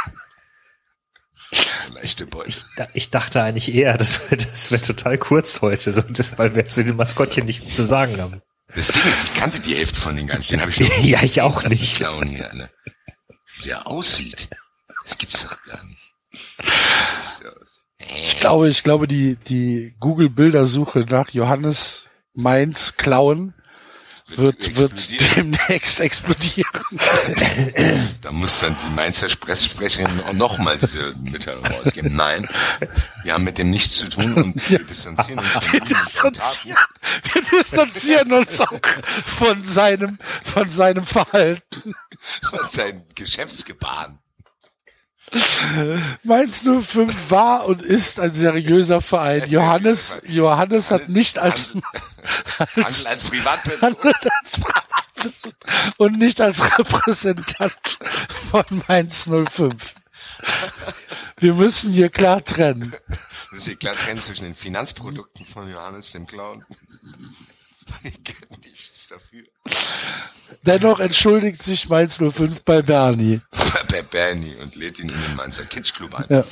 Leichte Beute. Ich, ich dachte eigentlich eher, das wäre das wär total kurz heute, so, das, weil wir zu den Maskottchen nicht zu sagen haben. Das Ding ist, ich kannte die Hälfte von denen gar nicht. Den habe ich nur Ja, ich auch nicht. Clown hier, ne? Wie der aussieht. Das gibt's doch gar nicht. Das sieht nicht so aus. Ich glaube, ich glaube, die, die Google-Bildersuche nach Johannes Mainz Clown wird, wird demnächst explodieren. Da muss dann die Mainzer Pressesprecherin auch nochmal diese Mitteilung rausgeben. Nein, wir haben mit dem nichts zu tun und wir distanzieren uns von Wir distanzieren, wir distanzieren uns auch von seinem, von seinem Verhalten. von seinem Geschäftsgebaren. Mainz 05 war und ist ein seriöser Verein. Ein Johannes. Johannes hat nicht als, Handel als Privatperson. als Privatperson und nicht als Repräsentant von Mainz 05. Wir müssen hier klar trennen. Das ist hier klar trennen zwischen den Finanzprodukten von Johannes, dem Clown. Nichts dafür. Dennoch entschuldigt sich Mainz 05 bei Bernie. Bei Bernie und lädt ihn in den Mainzer Kids Club ein. Ja.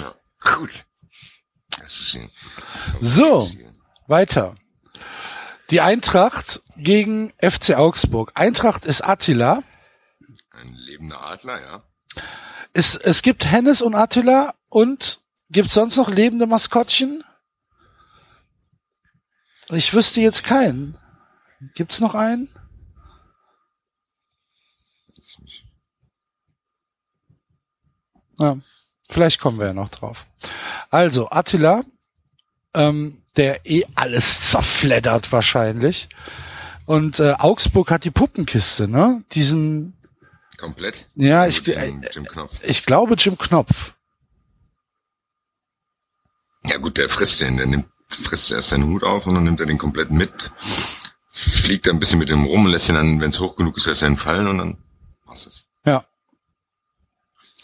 Ja. Cool. Das ist ein, So, weiter. Die Eintracht gegen FC Augsburg. Eintracht ist Attila. ein lebender Adler, ja. Es, es gibt Hennes und Attila und gibt sonst noch lebende Maskottchen? Ich wüsste jetzt keinen. Gibt's noch einen? Ja, vielleicht kommen wir ja noch drauf. Also, Attila, ähm, der eh alles zerfleddert wahrscheinlich. Und äh, Augsburg hat die Puppenkiste, ne? Diesen, Komplett? ja, ich, Mit äh, Jim Knopf. ich glaube Jim Knopf. Ja gut, der frisst den, der nimmt, frisst erst seinen Hut auf und dann nimmt er den komplett mit, fliegt ein bisschen mit dem rum und lässt ihn dann, wenn es hoch genug ist, lässt er ihn fallen und dann passt es. Ja,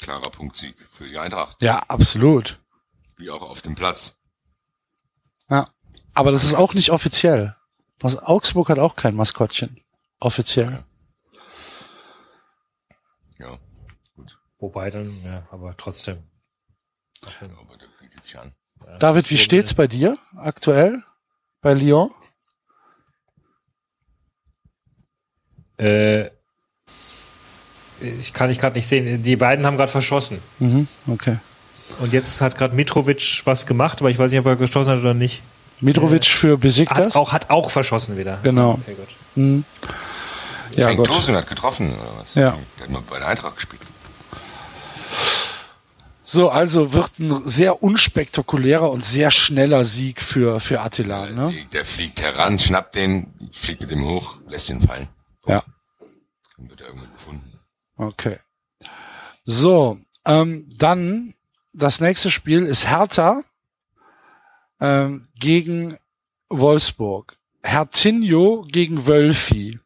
Klarer Punktsieg für die Eintracht, ja, absolut. wie auch auf dem Platz. Ja. Aber das ist auch nicht offiziell. Was, Augsburg hat auch kein Maskottchen. Offiziell. Ja, gut. Wobei dann, ja, aber trotzdem. Aber der bietet sich an. Ja, David, das wie steht's bei dir aktuell? Bei Lyon? Äh, ich kann ich gerade nicht sehen. Die beiden haben gerade verschossen. Mhm, okay. Und jetzt hat gerade Mitrovic was gemacht, aber ich weiß nicht, ob er geschossen hat oder nicht. Mitrovic für Hat Besiktas? auch, hat auch verschossen wieder. Genau. Okay, gut. Mhm. Ja, Frank gut. Klose hat getroffen, oder was? Ja. Der hat mal bei der Eintracht gespielt. So, also wird ein sehr unspektakulärer und sehr schneller Sieg für, für Attila. Der, Ne? fliegt, der fliegt heran, schnappt den, fliegt mit dem hoch, lässt ihn fallen. Ja, Dann wird er irgendwo gefunden. okay. So, ähm, dann das nächste Spiel ist Hertha ähm, gegen Wolfsburg. Hertinho gegen Wölfi.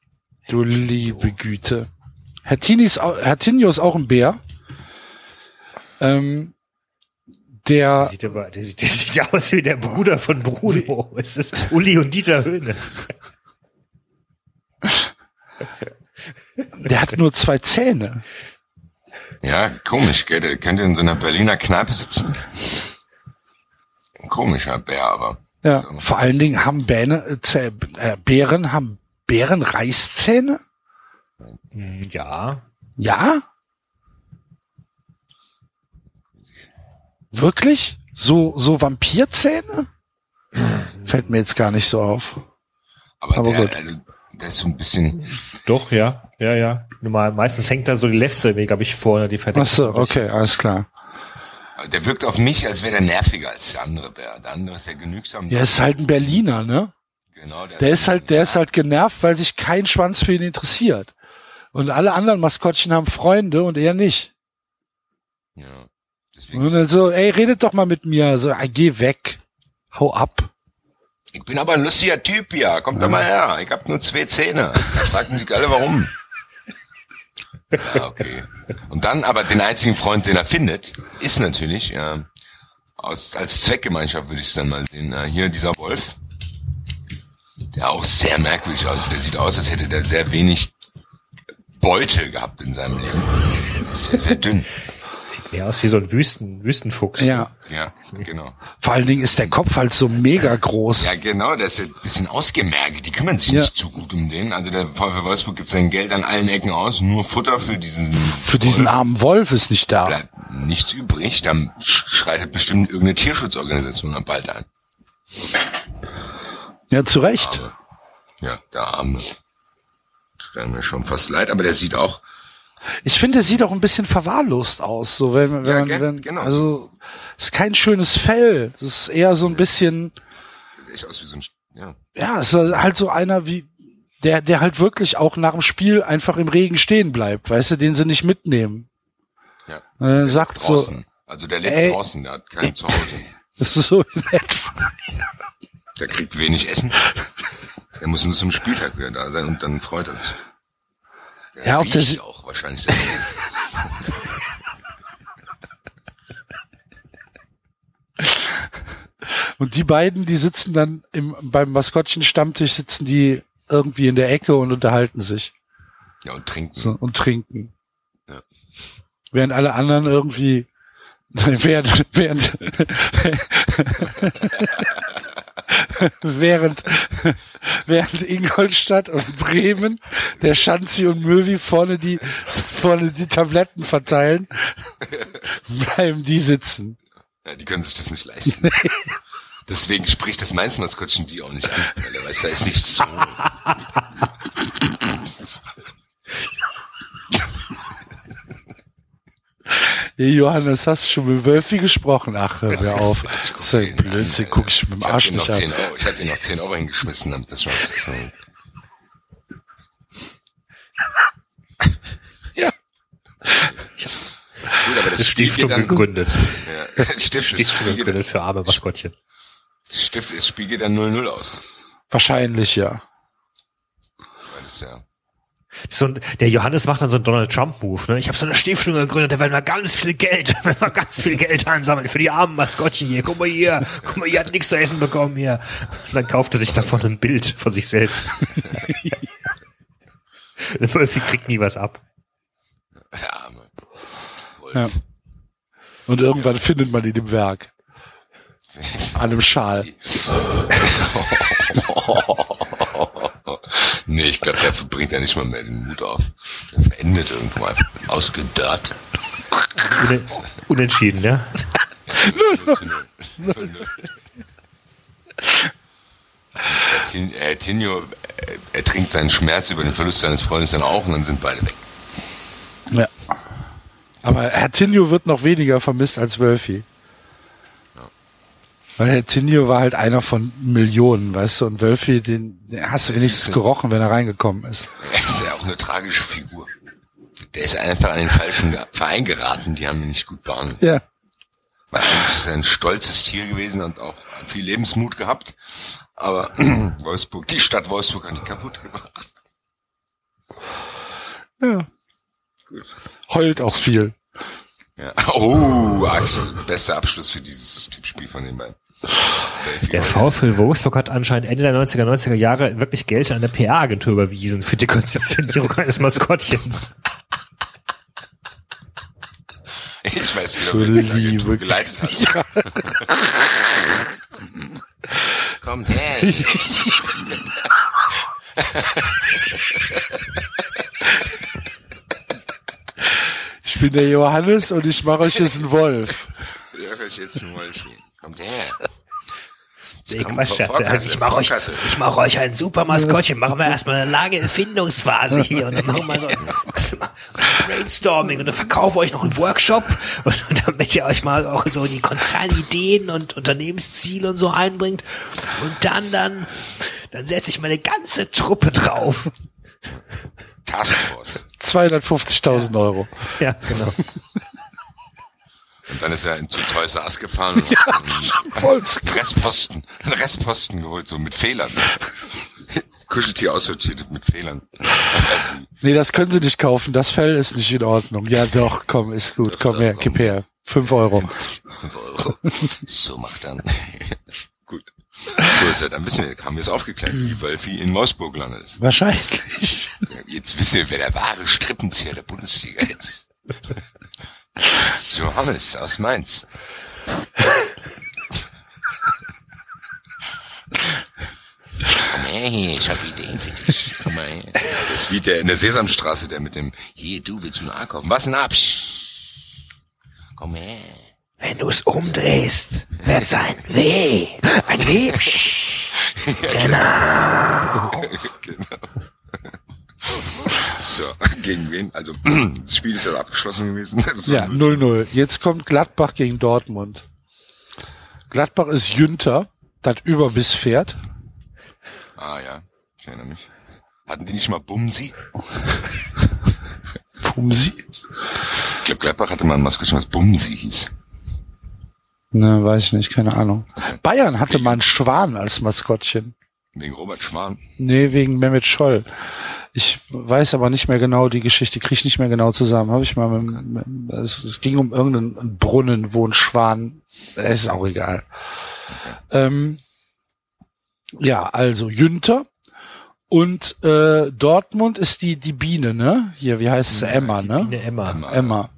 Du liebe Güte. Ist, Hertinho ist auch ein Bär. Ähm, Der der, sieht, aber, der, sieht, der sieht aus wie der Bruder von Bruno. Es ist Uli und Dieter Höhnes. der hat nur zwei Zähne. Ja, komisch, gell? Der könnte in so einer Berliner Kneipe sitzen. Ein komischer Bär, aber. Ja, vor allen Dingen haben Bäne, äh, äh, Bären, haben Bären Reißzähne? Hm, Ja. Ja? Wirklich? So, so Vampirzähne? Fällt mir jetzt gar nicht so auf. Aber, Aber der, gut. Also, der ist so ein bisschen, Doch, ja. Ja, ja. Normal, meistens hängt da so die Lefze im Weg, habe ich vorne, die Ach verdeckt. so, ist ein bisschen. okay, alles klar. der wirkt auf mich, als wäre der nerviger als der andere Bär. Der andere ist ja genügsam. Der ist halt ein Berliner, ne? genau, Der ist halt, der ist halt genervt, weil sich kein Schwanz für ihn interessiert. Und alle anderen Maskottchen haben Freunde und er nicht. Ja. Deswegen, Und dann so, ey, redet doch mal mit mir. So, ey, geh weg. Hau ab. Ich bin aber ein lustiger Typ hier. Kommt doch mal her. Ich hab nur zwei Zähne. Da fragen sich alle warum. Ja, okay. Und dann aber den einzigen Freund, den er findet, ist natürlich, äh, aus, als Zweckgemeinschaft würde ich es dann mal sehen, äh, hier dieser Wolf, der auch sehr merkwürdig aussieht. Der sieht aus, als hätte der sehr wenig Beute gehabt in seinem Leben. Sehr, sehr dünn. Sieht mehr aus wie so ein Wüsten, Wüstenfuchs. Ja. Ja, genau. Vor allen Dingen ist der Kopf halt so mega groß. Ja, genau, der ist ja ein bisschen ausgemerkt. Die kümmern sich Ja. nicht so gut um den. Also der VfL Wolfsburg gibt sein Geld an allen Ecken aus, nur Futter für diesen Für diesen Wolf. armen Wolf ist nicht da. bleibt nichts übrig. Dann sch- schreitet bestimmt irgendeine Tierschutzorganisation dann bald ein. Ja, zu Recht. Aber, ja, der Arme. Tut mir schon fast leid, aber der sieht auch, Ich finde, er sieht auch ein bisschen verwahrlost aus. So, wenn, wenn Ja, man, wenn, genau. also, ist kein schönes Fell. Das ist eher so ein bisschen, sieht echt aus wie so ein, ja. ja, ist halt so einer wie, der, der halt wirklich auch nach dem Spiel einfach im Regen stehen bleibt, weißt du, den sie nicht mitnehmen. Ja. Äh, sagt so. Also der lebt Ey. draußen, der hat kein Zuhause. so in etwa. Der kriegt wenig Essen. Der muss nur zum Spieltag wieder da sein und dann freut er sich. Der Ja, riecht si- auch wahrscheinlich. Und die beiden, die sitzen dann im, beim Maskottchen-Stammtisch, sitzen die irgendwie in der Ecke und unterhalten sich Ja, und trinken. so, und trinken. Ja. Während alle anderen irgendwie, während, während, während, während Ingolstadt und Bremen, der Schanzi und Möwi vorne die, vorne die Tabletten verteilen, bleiben die sitzen. Ja, die können sich das nicht leisten. Deswegen spricht das Mainz-Maskottchen die auch nicht an, weil er weiß, da ist nicht so. Johannes, hast du schon mit Wölfi gesprochen? Ach, hör mir auf. So ein Blödsinn, guck ich mit dem Ich hab Arsch dir noch nicht 10 an. Euro, ich hab dir noch 10 Euro hingeschmissen, damit das schon was ist. Ja. Gut, aber das Spiel Stiftung dann, gegründet. ja, Stift, das Stiftung gegründet für arme Maskottchen. Stift, das Spiel geht dann 0-0 aus. Wahrscheinlich, ja. Weil das ja, So ein, der Johannes macht dann so einen Donald Trump-Move. Ne? Ich habe so eine Stiftung gegründet, da werden wir ganz viel Geld, da werden wir ganz viel Geld ansammeln für die armen Maskottchen hier. Guck mal hier, guck mal, ihr hat nichts zu essen bekommen hier. Und dann kauft er sich davon ein Bild von sich selbst. Der Wölfi kriegt nie was ab. ja, Mann. Wolf. ja. Und irgendwann findet man ihn im Werk. An einem Schal. Nee, ich glaube, der bringt ja nicht mal mehr den Mut auf. Der verendet irgendwo mal ausgedörrt. Unen unentschieden, ja? Null zu null. Null, null. Äh, Tin- äh, Tinio, äh, er trinkt seinen Schmerz über den Verlust seines Freundes dann auch und dann sind beide weg. Ja. Aber Hertinho wird noch weniger vermisst als Wölfi. Weil Hertinho war halt einer von Millionen, weißt du, und Wölfi, den, den hast du wenigstens gerochen, wenn er reingekommen ist. Er ist ja auch eine tragische Figur. Der ist einfach an den falschen Verein geraten, die haben ihn nicht gut behandelt. Ja. Wahrscheinlich ist er ein stolzes Tier gewesen und auch viel Lebensmut gehabt. Aber Wolfsburg, die Stadt Wolfsburg hat ihn kaputt gemacht. Ja. Gut. Heult auch viel. Ja. Oh, Axel, bester Abschluss für dieses Tippspiel von den beiden. Der VfL Wolfsburg hat anscheinend Ende der 90er, 90er Jahre wirklich Geld an eine PR-Agentur überwiesen für die Konzeptionierung eines Maskottchens. Ich weiß Für genau, wer die. Agentur geleitet hat. Kommt her. Ich bin der Johannes und ich mache euch jetzt einen Wolf. Ja, euch jetzt ein Mäulchen. Kommt her. Nee, Quatsch. Vorkasse, ich mache euch, ich mache euch ein super Maskottchen. Machen wir erstmal eine lange Erfindungsphase hier und dann machen wir so ein, ein Brainstorming und dann verkaufe euch noch einen Workshop und, und damit ihr euch mal auch so die Konzernideen und Unternehmensziele und so einbringt und dann dann dann setze ich meine ganze Truppe drauf. Taskforce. 250.000 Euro. Ja, genau. Und dann ist er in zu Toys R Us gefahren und hat einen Restposten, einen Restposten geholt, so mit Fehlern. Kuscheltier aussortiert mit Fehlern. Nee, das können sie nicht kaufen. Das Fell ist nicht in Ordnung. Ja, doch, komm, ist gut. Komm her, gib her. Fünf Euro. Fünf Euro. So macht dann. Gut. So ist er, dann wissen wir, haben wir es aufgeklärt, wie Wölfi in Wolfsburg gelandet ist. Wahrscheinlich. Jetzt wissen wir, wer der wahre Strippenzieher der Bundesliga ist. Das ist Johannes aus Mainz. Komm her hier, ich habe Ideen für dich. Komm mal her. Das ist wie der in der Sesamstraße, der mit dem, hier, du willst du einen A kaufen? Was ein Absch? Komm her. Wenn du es umdrehst, wird's ein W. Ein W. Psch. Genau. genau. So, gegen wen? Also, das Spiel ist ja abgeschlossen gewesen. Ja, 0-0. Jetzt kommt Gladbach gegen Dortmund. Gladbach ist Jünter, das Überbisspferd. Ah ja, ich erinnere mich. Hatten die nicht mal Bumsi? Pumsi. Ich glaube, Gladbach hatte mal ein Maskottchen, was Bumsi hieß. Ne, weiß ich nicht, keine Ahnung. Bayern hatte mal einen Schwan als Maskottchen. Wegen Robert Schwan. Nee, wegen Mehmet Scholl. Ich weiß aber nicht mehr genau die Geschichte, kriege ich nicht mehr genau zusammen. Habe ich mal mit, mit, es, es ging um irgendeinen Brunnen, wo ein Schwan, es ist auch egal. Ähm, ja, also Jünter und äh, Dortmund ist die die Biene, ne? Hier, wie heißt sie? Emma, ne? Biene Emma. Emma.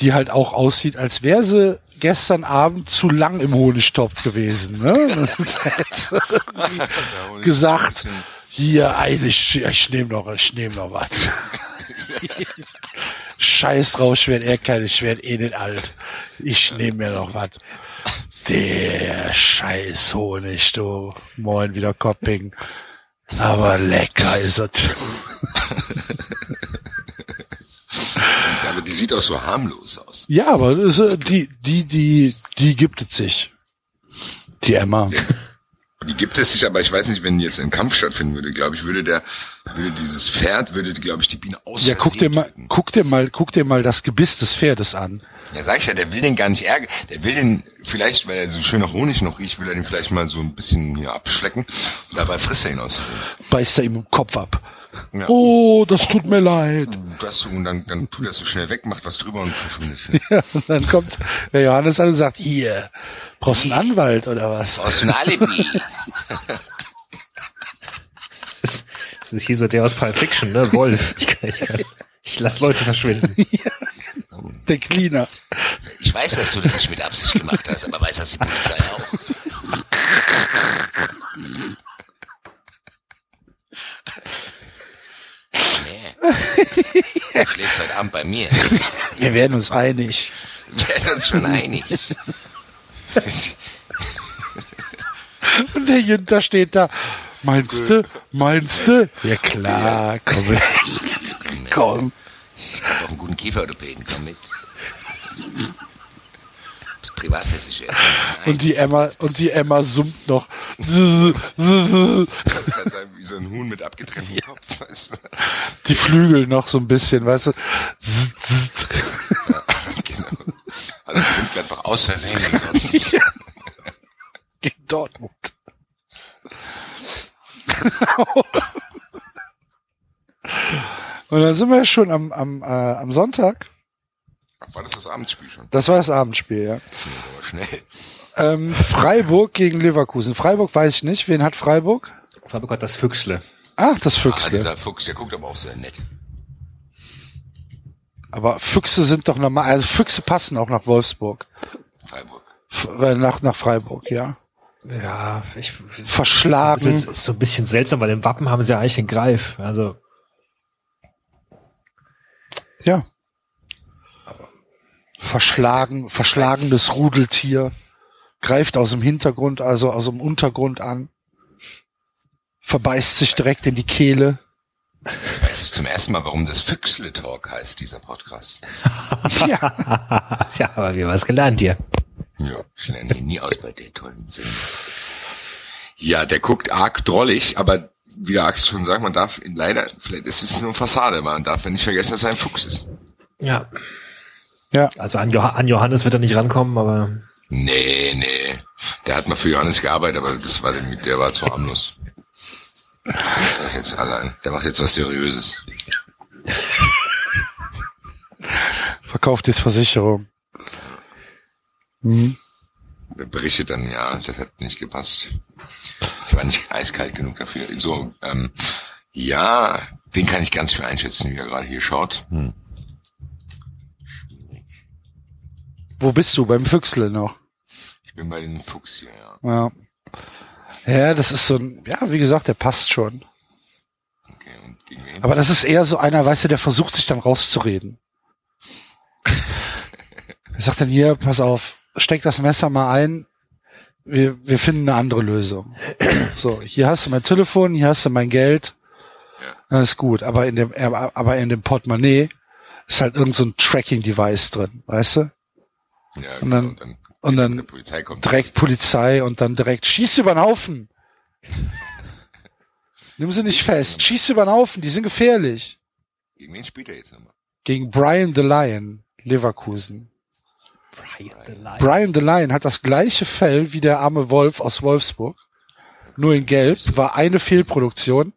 Die halt auch aussieht, als wäre sie gestern Abend zu lang im Honigtopf gewesen, ne? Und hätte gesagt, hier, eigentlich, ich nehme noch, ich nehme noch was. Scheiß drauf, ich werde eh keine, ich werde eh nicht alt. Ich nehme mir noch was. Der scheiß Honig, du. Moin, wieder Kopping. Aber lecker ist es. Aber die sieht auch so harmlos aus. Ja, aber das, äh, die, die, die, die gibt es sich. Die Emma. Die gibt es sich, aber ich weiß nicht, wenn jetzt ein Kampf stattfinden würde, glaube ich, würde der, würde dieses Pferd, würde, glaube ich, die Biene aus. Ja, guck dir mal, töten. guck dir mal, guck dir mal das Gebiss des Pferdes an. Ja, sag ich ja, der will den gar nicht ärgern. Der will den vielleicht, weil er so schön nach Honig noch riecht, will er den vielleicht mal so ein bisschen hier abschlecken. Und dabei frisst er ihn aus Versehen. Beißt er ihm im Kopf ab. Ja. Oh, das tut mir leid. Das so, und dann, dann tut er so schnell weg, macht was drüber und verschwindet. Ja, und dann kommt der Johannes an und sagt, hier, brauchst du einen Anwalt oder was? Aus ein Alibi. Das ist, das ist hier so der aus Pulp Fiction, ne? Wolf. Ich, kann, ich, kann, ich lass Leute verschwinden. Der Cleaner. Ich weiß, dass du das nicht mit Absicht gemacht hast, aber weiß das die Polizei auch. Du schläfst heute Abend bei mir. Wir werden uns einig. Wir werden uns schon einig. Und der Jünter steht da. Meinst du? Meinst du? Ja klar, komm. komm. Ich habe auch einen guten Kieferorthopäden, komm mit. Das Privatversicherer. Und die Emma, und die Emma summt noch. Kann sagen, wie so ein Huhn mit abgetrenntem Kopf. Weißt du? Die Flügel noch so ein bisschen, weißt du? genau. Also gewinnt Gladbach aus Versehen. Ja. Gegen Dortmund. Und dann sind wir schon am, am, äh, am Sonntag. War das das Abendspiel schon? Das war das Abendspiel, ja. Das ging aber schnell. Ähm, Freiburg gegen Leverkusen. Freiburg weiß ich nicht. Wen hat Freiburg? Freiburg hat das Füchsle. Ach, das Ah, Füchsle. dieser Fuchs, der guckt aber auch sehr nett. Aber Füchse sind doch normal. Also Füchse passen auch nach Wolfsburg. Freiburg. F äh, nach, nach Freiburg, ja. Ja, ich, Verschlagen. Ist so, ist so ein bisschen seltsam, weil im Wappen haben sie ja eigentlich den Greif. Also, Ja. Verschlagen, verschlagenes Rudeltier. Greift aus dem Hintergrund, also aus dem Untergrund an. Verbeißt sich direkt in die Kehle. Jetzt weiß ich zum ersten Mal, warum das Füchsle Talk heißt, dieser Podcast. Ja. ja, aber wir haben was gelernt hier. Ja, ich lerne ihn nie aus bei der tollen Sendung. Ja, der guckt arg drollig, aber wie der Axel schon sagt, man darf ihn leider, vielleicht ist es nur Fassade, man darf nicht vergessen, dass er ein Fuchs ist. Ja. Ja. Also an, Joh an Johannes wird er nicht rankommen, aber Nee, nee. Der hat mal für Johannes gearbeitet, aber das war der, der war zu harmlos. Der ist jetzt allein. Der macht jetzt was Seriöses. Verkauft jetzt Versicherung. Hm. Der berichtet dann, ja, das hat nicht gepasst. Ich war nicht eiskalt genug dafür. So, ähm, ja, den kann ich ganz schwer einschätzen, wie er gerade hier schaut. Hm. Wo bist du? Beim Füchsle noch. Ich bin bei den Fuchs hier, ja. Ja. Ja, das ist so ein, ja, wie gesagt, der passt schon. Okay, und gegen wen? Aber das ist eher so einer, weißt du, der versucht sich dann rauszureden. Er sagt dann hier, pass auf, steck das Messer mal ein, wir, wir finden eine andere Lösung. So, hier hast du mein Telefon, hier hast du mein Geld, Ja. dann ist gut. Aber in dem, aber in dem Portemonnaie ist halt irgend so ein Tracking-Device drin, weißt du? Ja, und dann- genau, und dann die Polizei kommt. Direkt Polizei und dann direkt schieß über den Haufen. Nimm sie nicht fest, schieß über den Haufen, die sind gefährlich. Gegen wen spielt er jetzt nochmal? Gegen Brian the Lion, Leverkusen. Brian the Lion. Brian the Lion hat das gleiche Fell wie der arme Wolf aus Wolfsburg. Nur in Gelb, war eine Fehlproduktion.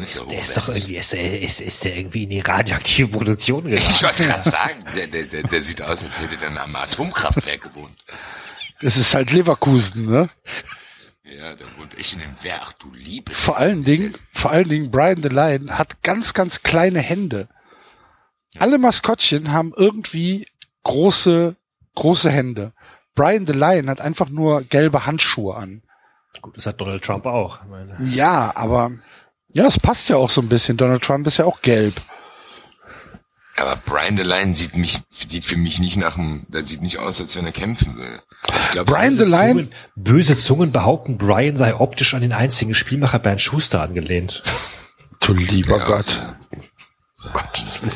Ist Der ist doch irgendwie, ist, der- ist, ist der irgendwie in die radioaktive Produktion Ich gegangen. wollte gerade sagen, der, der, der, der sieht aus, als hätte der am Atomkraftwerk gewohnt. Es ist halt Leverkusen, ne? Ja, der wohnt echt in dem Werk. Ach, du Liebe. Vor allen Dingen, vor allen Dingen Brian the Lion hat ganz, ganz kleine Hände. Alle Maskottchen haben irgendwie große, große Hände. Brian the Lion hat einfach nur gelbe Handschuhe an. Gut, das hat Donald Trump auch. Ich meine, Ja, aber ja, es passt ja auch so ein bisschen. Donald Trump ist ja auch gelb. Aber Brian Lion sieht mich, sieht für mich nicht nach dem, der sieht nicht aus, als wenn er kämpfen will. Ich glaub, Brian Zungen, böse Zungen behaupten, Brian sei optisch an den einzigen Spielmacher Bernd Schuster angelehnt. Du lieber Ja, Gott. Gottes Willen.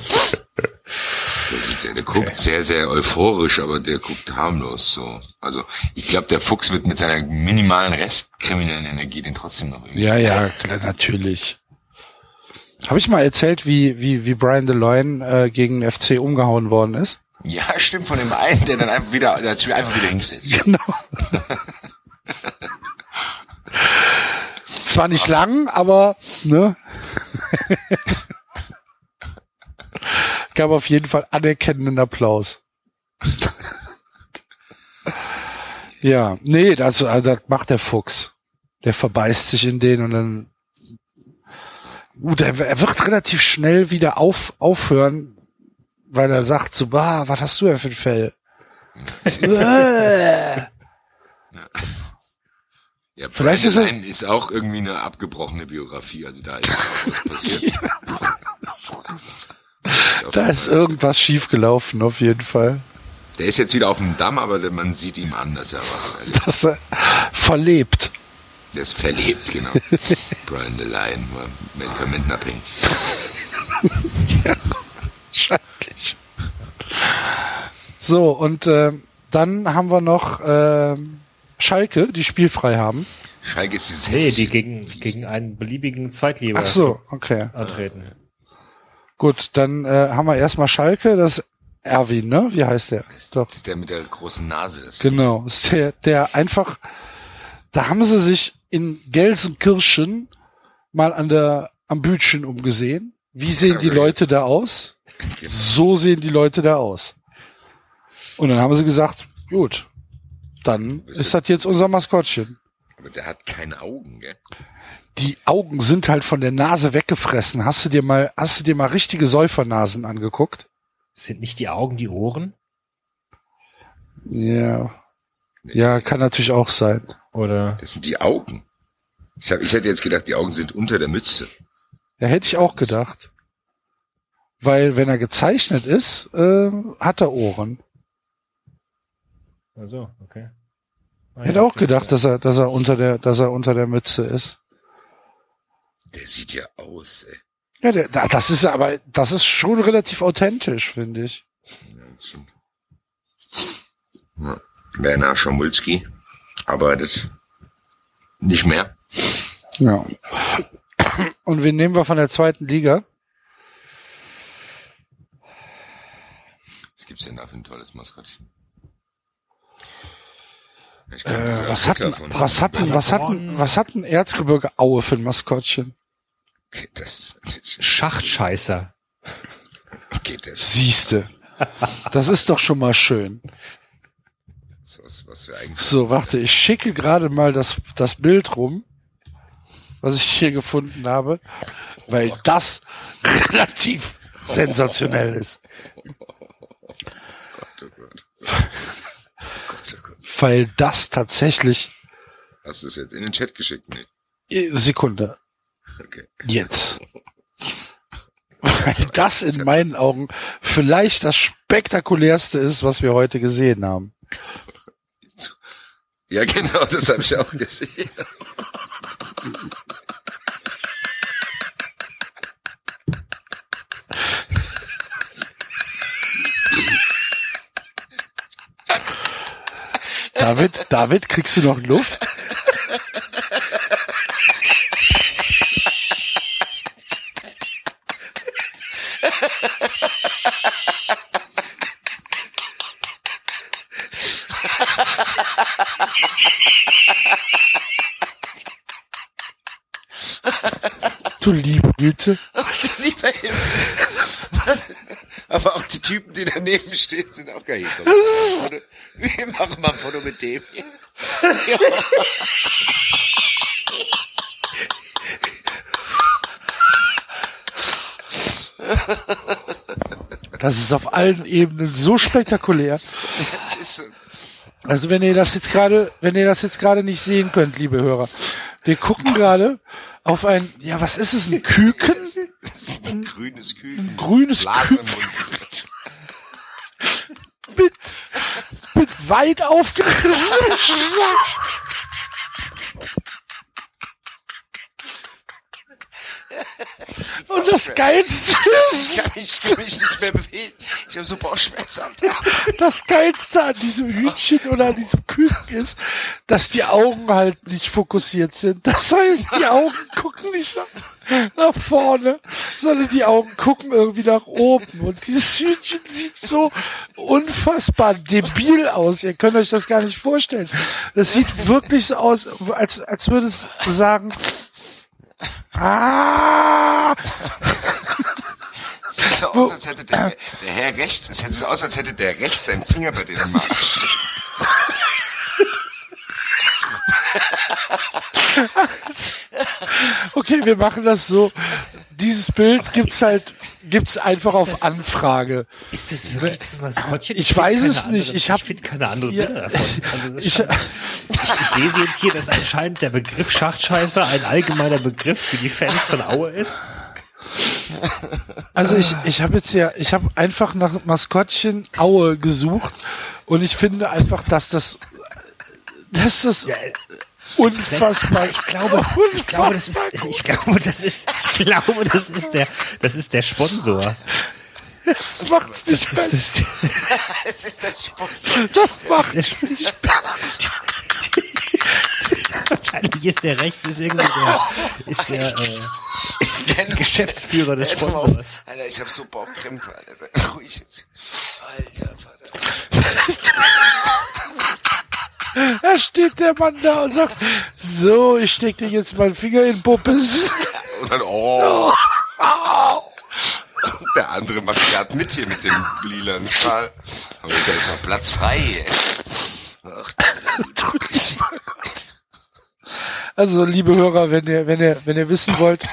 Der, der, guckt sehr, sehr euphorisch, aber der guckt harmlos so. Also ich glaube, der Fuchs wird mit seiner minimalen restkriminellen Energie den trotzdem noch irgendwie. Ja, ja, natürlich. Habe ich mal erzählt, wie, wie, wie Brian Lion äh, gegen FC umgehauen worden ist? Ja, stimmt von dem einen, der dann einfach wieder, der einfach wieder hingesetzt. Genau. Zwar nicht lang, aber ne? Gab auf jeden Fall anerkennenden Applaus. ja, nee, das, also das macht der Fuchs. Der verbeißt sich in den und dann. Gut, er, er wird relativ schnell wieder auf, aufhören, weil er sagt so, bah, was hast du denn für ein Fell? Ja, Vielleicht ist es- Lion ist auch irgendwie eine abgebrochene Biografie, also da ist auch was passiert. Da ist irgendwas schiefgelaufen, auf jeden Fall. Der ist jetzt wieder auf dem Damm, aber man sieht ihm an, dass er was erlebt. Das äh, verlebt. Der ist verlebt, genau. Brian the Lion war medikamentenabhängig. Wahrscheinlich. So, und äh, dann haben wir noch äh, Schalke, die spielfrei haben. Schalke ist dieses Nee, die gegen, gegen einen beliebigen Zweitliga Ach so, okay. antreten. Gut, dann äh, haben wir erstmal Schalke, das Erwin, ne? Wie heißt der? Doch. Das ist der mit der großen Nase. Das Genau, ist der, der einfach, da haben sie sich in Gelsenkirchen mal an der, am Bütchen umgesehen. Wie sehen die. Leute da aus? So sehen die Leute da aus. Und dann haben sie gesagt, gut, dann ist das jetzt unser Maskottchen. Aber der hat keine Augen, gell? Die Augen sind halt von der Nase weggefressen. Hast du dir mal, hast du dir mal richtige Säufernasen angeguckt? Sind nicht die Augen die Ohren? Ja. Ja, kann natürlich auch sein. Oder? Das sind die Augen. Ich, hab, ich hätte jetzt gedacht, die Augen sind unter der Mütze. Ja, hätte ich auch gedacht. Weil wenn er gezeichnet ist, äh, hat er Ohren. Also, okay. Ah, Hätte ja, auch gedacht, dass er, dass er unter der, dass er unter der Mütze ist. Der sieht ja aus, ey. Ja, der, da- das ist aber, das ist schon relativ authentisch, finde ich. Ja, das stimmt. Ja. Werner Schamulski arbeitet nicht mehr. Ja. Und wen nehmen wir von der zweiten Liga? Was gibt's denn da für ein tolles Maskottchen? Äh, was hatten, was hatten, was hatten, was hatten Erzgebirge Aue für ein Maskottchen? Okay, das ist natürlich, Schachtscheißer. okay, das Siehste. Das ist doch schon mal schön. ist was, wir eigentlich, So, warte, ich schicke gerade mal das, das Bild rum, was ich hier gefunden habe, weil das relativ sensationell ist. Gott, oh oh. Weil das tatsächlich, Hast du es jetzt in den Chat geschickt? Nee. Sekunde. Jetzt. Weil das in meinen Augen vielleicht das spektakulärste ist, was wir heute gesehen haben. Ja, genau, das habe ich auch gesehen. David, David, kriegst du noch Luft? Du liebe Güte. Lieber Himmel. Was? Aber auch die Typen, die daneben stehen, sind auch geil. Wir machen mal ein Foto mit dem. Das ist auf allen Ebenen so spektakulär. So. Also wenn ihr das jetzt gerade, wenn ihr das jetzt gerade nicht sehen könnt, liebe Hörer, wir gucken gerade auf ein, ja, was ist es, ein Küken? Ein grünes Küken. Grünes Blase im Mund. mit, mit weit aufgerissenem Und das Geilste ist, Ich kann mich, ich kann mich nicht mehr bewegen. Ich habe so Bauchschmerzen. das Geilste an diesem Hühnchen oder an diesem Küken ist, dass die Augen halt nicht fokussiert sind. Das heißt, die Augen gucken nicht nach, nach vorne, sondern die Augen gucken irgendwie nach oben. Und dieses Hühnchen sieht so unfassbar debil aus. Ihr könnt euch das gar nicht vorstellen. Das sieht wirklich so aus, als, als würde es sagen, ah, Sieht so aus, als hätte der, der Herr rechts, es sieht so aus, als hätte der rechts seinen Finger bei denen Magen. Okay, wir machen das so. Dieses Bild gibt's halt, gibt's einfach auf das- Anfrage. Ist das wirklich das Maskottchen? Ich find weiß es nicht. Andere, Ich hab- finde keine anderen Ja. Bilder davon. Also Ich, scheint- ich, ich lese jetzt hier, dass anscheinend der Begriff Schachtscheißer ein allgemeiner Begriff für die Fans von Aue ist. also ich, ich habe jetzt ja, ich habe einfach nach Maskottchen Aue gesucht und ich finde einfach, dass das, dass das Ja, Unfassbar. Ich glaube, ich glaube, das ist, ich glaube, das ist, ich glaube, das ist der, das ist der Sponsor. Das macht's nicht Das ist, das, Es ist der Sponsor. Das macht der, Wahrscheinlich ist der rechts, ist irgendwie der, ist der, äh, ist der Geschäftsführer des. Sponsors. Alter, ich hab so Bauchkrämpfe, Alter. Ruhig jetzt. Alter, Vater. Da steht der Mann da und sagt, so, ich steck dir jetzt meinen Finger in Puppes. Und dann, oh. Der andere macht gerade mit hier mit dem lilanen Schal. Aber da ist noch Platz frei. Ach. Also, liebe Hörer, wenn ihr, wenn ihr, wenn ihr wissen wollt,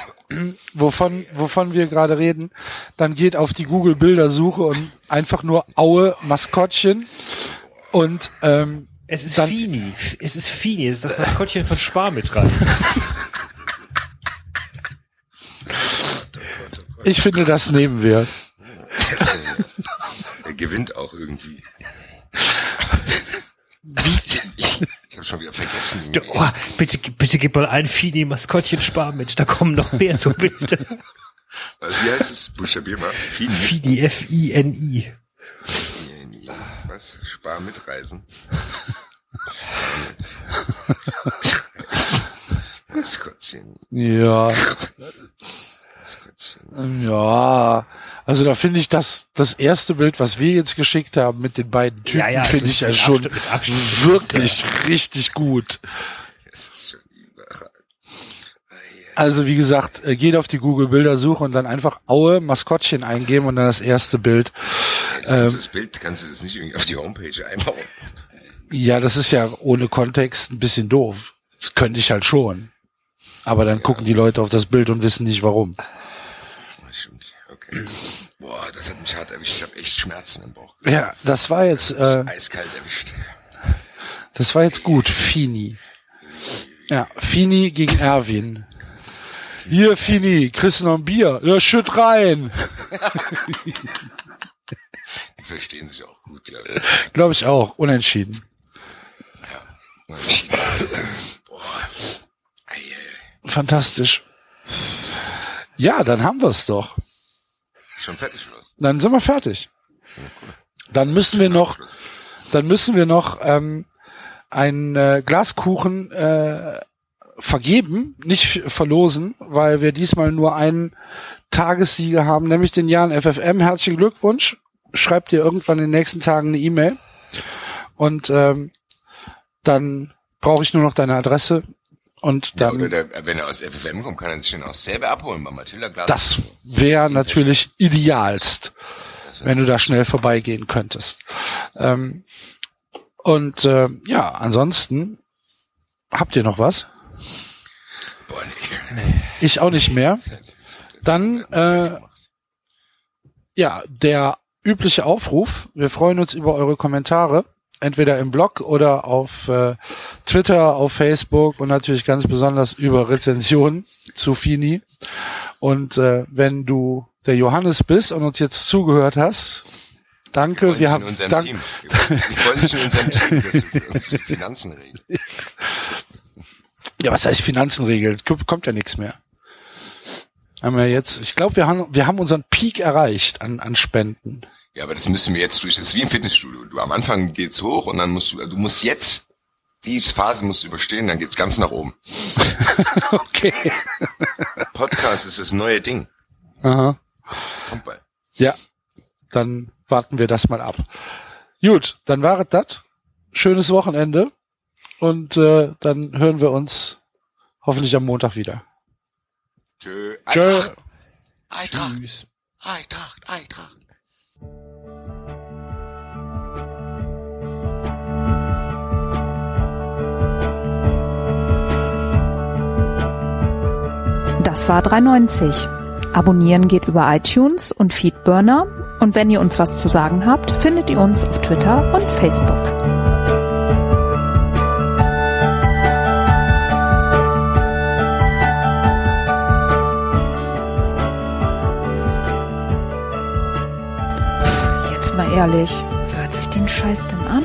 wovon, wovon wir gerade reden, dann geht auf die Google Bildersuche und einfach nur Aue Maskottchen und ähm, Es ist Dann- Fini. Es ist Fini. Es ist das Maskottchen von Spar mit rein. ich finde, das nehmen wir. Er gewinnt auch irgendwie. Ich, ich habe schon wieder vergessen. Oh, bitte, bitte gib mal ein Fini Maskottchen Spar mit. Da kommen noch mehr so Bilder. Was, wie heißt es? Buchstabier mal. Fini. Fini, F-I-N-I. Spar mitreisen. Maskottchen. Ja, Maskottchen. ja. Also da finde ich das, das erste Bild, was wir jetzt geschickt haben mit den beiden Typen, Ja, ja, finde also ich ja schon Abstand- Abstand wirklich richtig gut. Es ist schon. Also wie gesagt, äh, geht auf die Google Bildersuche und dann einfach Aue Maskottchen eingeben und dann das erste Bild. Ähm, das Bild kannst du das nicht irgendwie auf die Homepage einbauen. Ja, das ist ja ohne Kontext ein bisschen doof. Das könnte ich halt schon. Aber dann gucken die Leute auf das Bild und wissen nicht warum. Okay. Boah, das hat mich hart erwischt. Ich habe echt Schmerzen im Bauch. Ja, das war jetzt, äh, Eiskalt erwischt. das war jetzt gut. Fini. Ja, Fini gegen Erwin. Hier, Fini, kriegst du noch ein Bier? Ja, schütt rein. Verstehen sich auch gut, glaube ich. Glaube ich auch. Unentschieden. Boah. Ei, ei, ei. Fantastisch. Ja, dann haben wir's doch. Schon fertig oder was? Dann sind wir fertig. Dann müssen wir noch, dann müssen wir noch ähm, einen äh, Glaskuchen äh, vergeben, nicht verlosen, weil wir diesmal nur einen Tagessieger haben, nämlich den Jan FFM. Herzlichen Glückwunsch. Schreibt dir irgendwann in den nächsten Tagen eine E-Mail und ähm, dann brauche ich nur noch deine Adresse und Ja, dann oder der, wenn er aus FFM kommt, kann er sich den auch selber abholen bei Matilda Glas. das wäre natürlich idealst. wenn du da schnell vorbeigehen könntest. Ähm, und äh, ja, ansonsten habt ihr noch was? Boah, nee. Ich auch nicht mehr. Dann äh, ja, der übliche Aufruf. Wir freuen uns über eure Kommentare, entweder im Blog oder auf äh, Twitter, auf Facebook und natürlich ganz besonders über Rezensionen zu Fini. Und äh, wenn du der Johannes bist und uns jetzt zugehört hast, danke. Wir, in haben unserem dank, Team. Wir wollen nicht in unserem Team, dass wir uns die Finanzen regeln. Ja, was heißt Finanzen regeln? Kommt ja nichts mehr. Haben wir jetzt, ich glaube, wir haben, wir haben unseren Peak erreicht an, an Spenden. Ja, aber das müssen wir jetzt durch. Das ist wie im Fitnessstudio. Du am Anfang geht's hoch und dann musst du, du musst jetzt diese Phase musst du überstehen, dann geht's ganz nach oben. okay. Podcast ist das neue Ding. Aha. Kommt bald. Ja, dann warten wir das mal ab. Gut, dann war es das. Schönes Wochenende. Und äh, dann hören wir uns hoffentlich am Montag wieder. Tschö. Tschö. Eintracht, Tschüss. Eintracht, Eintracht. Das war 390. Abonnieren geht über iTunes und Feedburner. Und wenn ihr uns was zu sagen habt, findet ihr uns auf Twitter und Facebook. Ehrlich, hört sich den Scheiß denn an?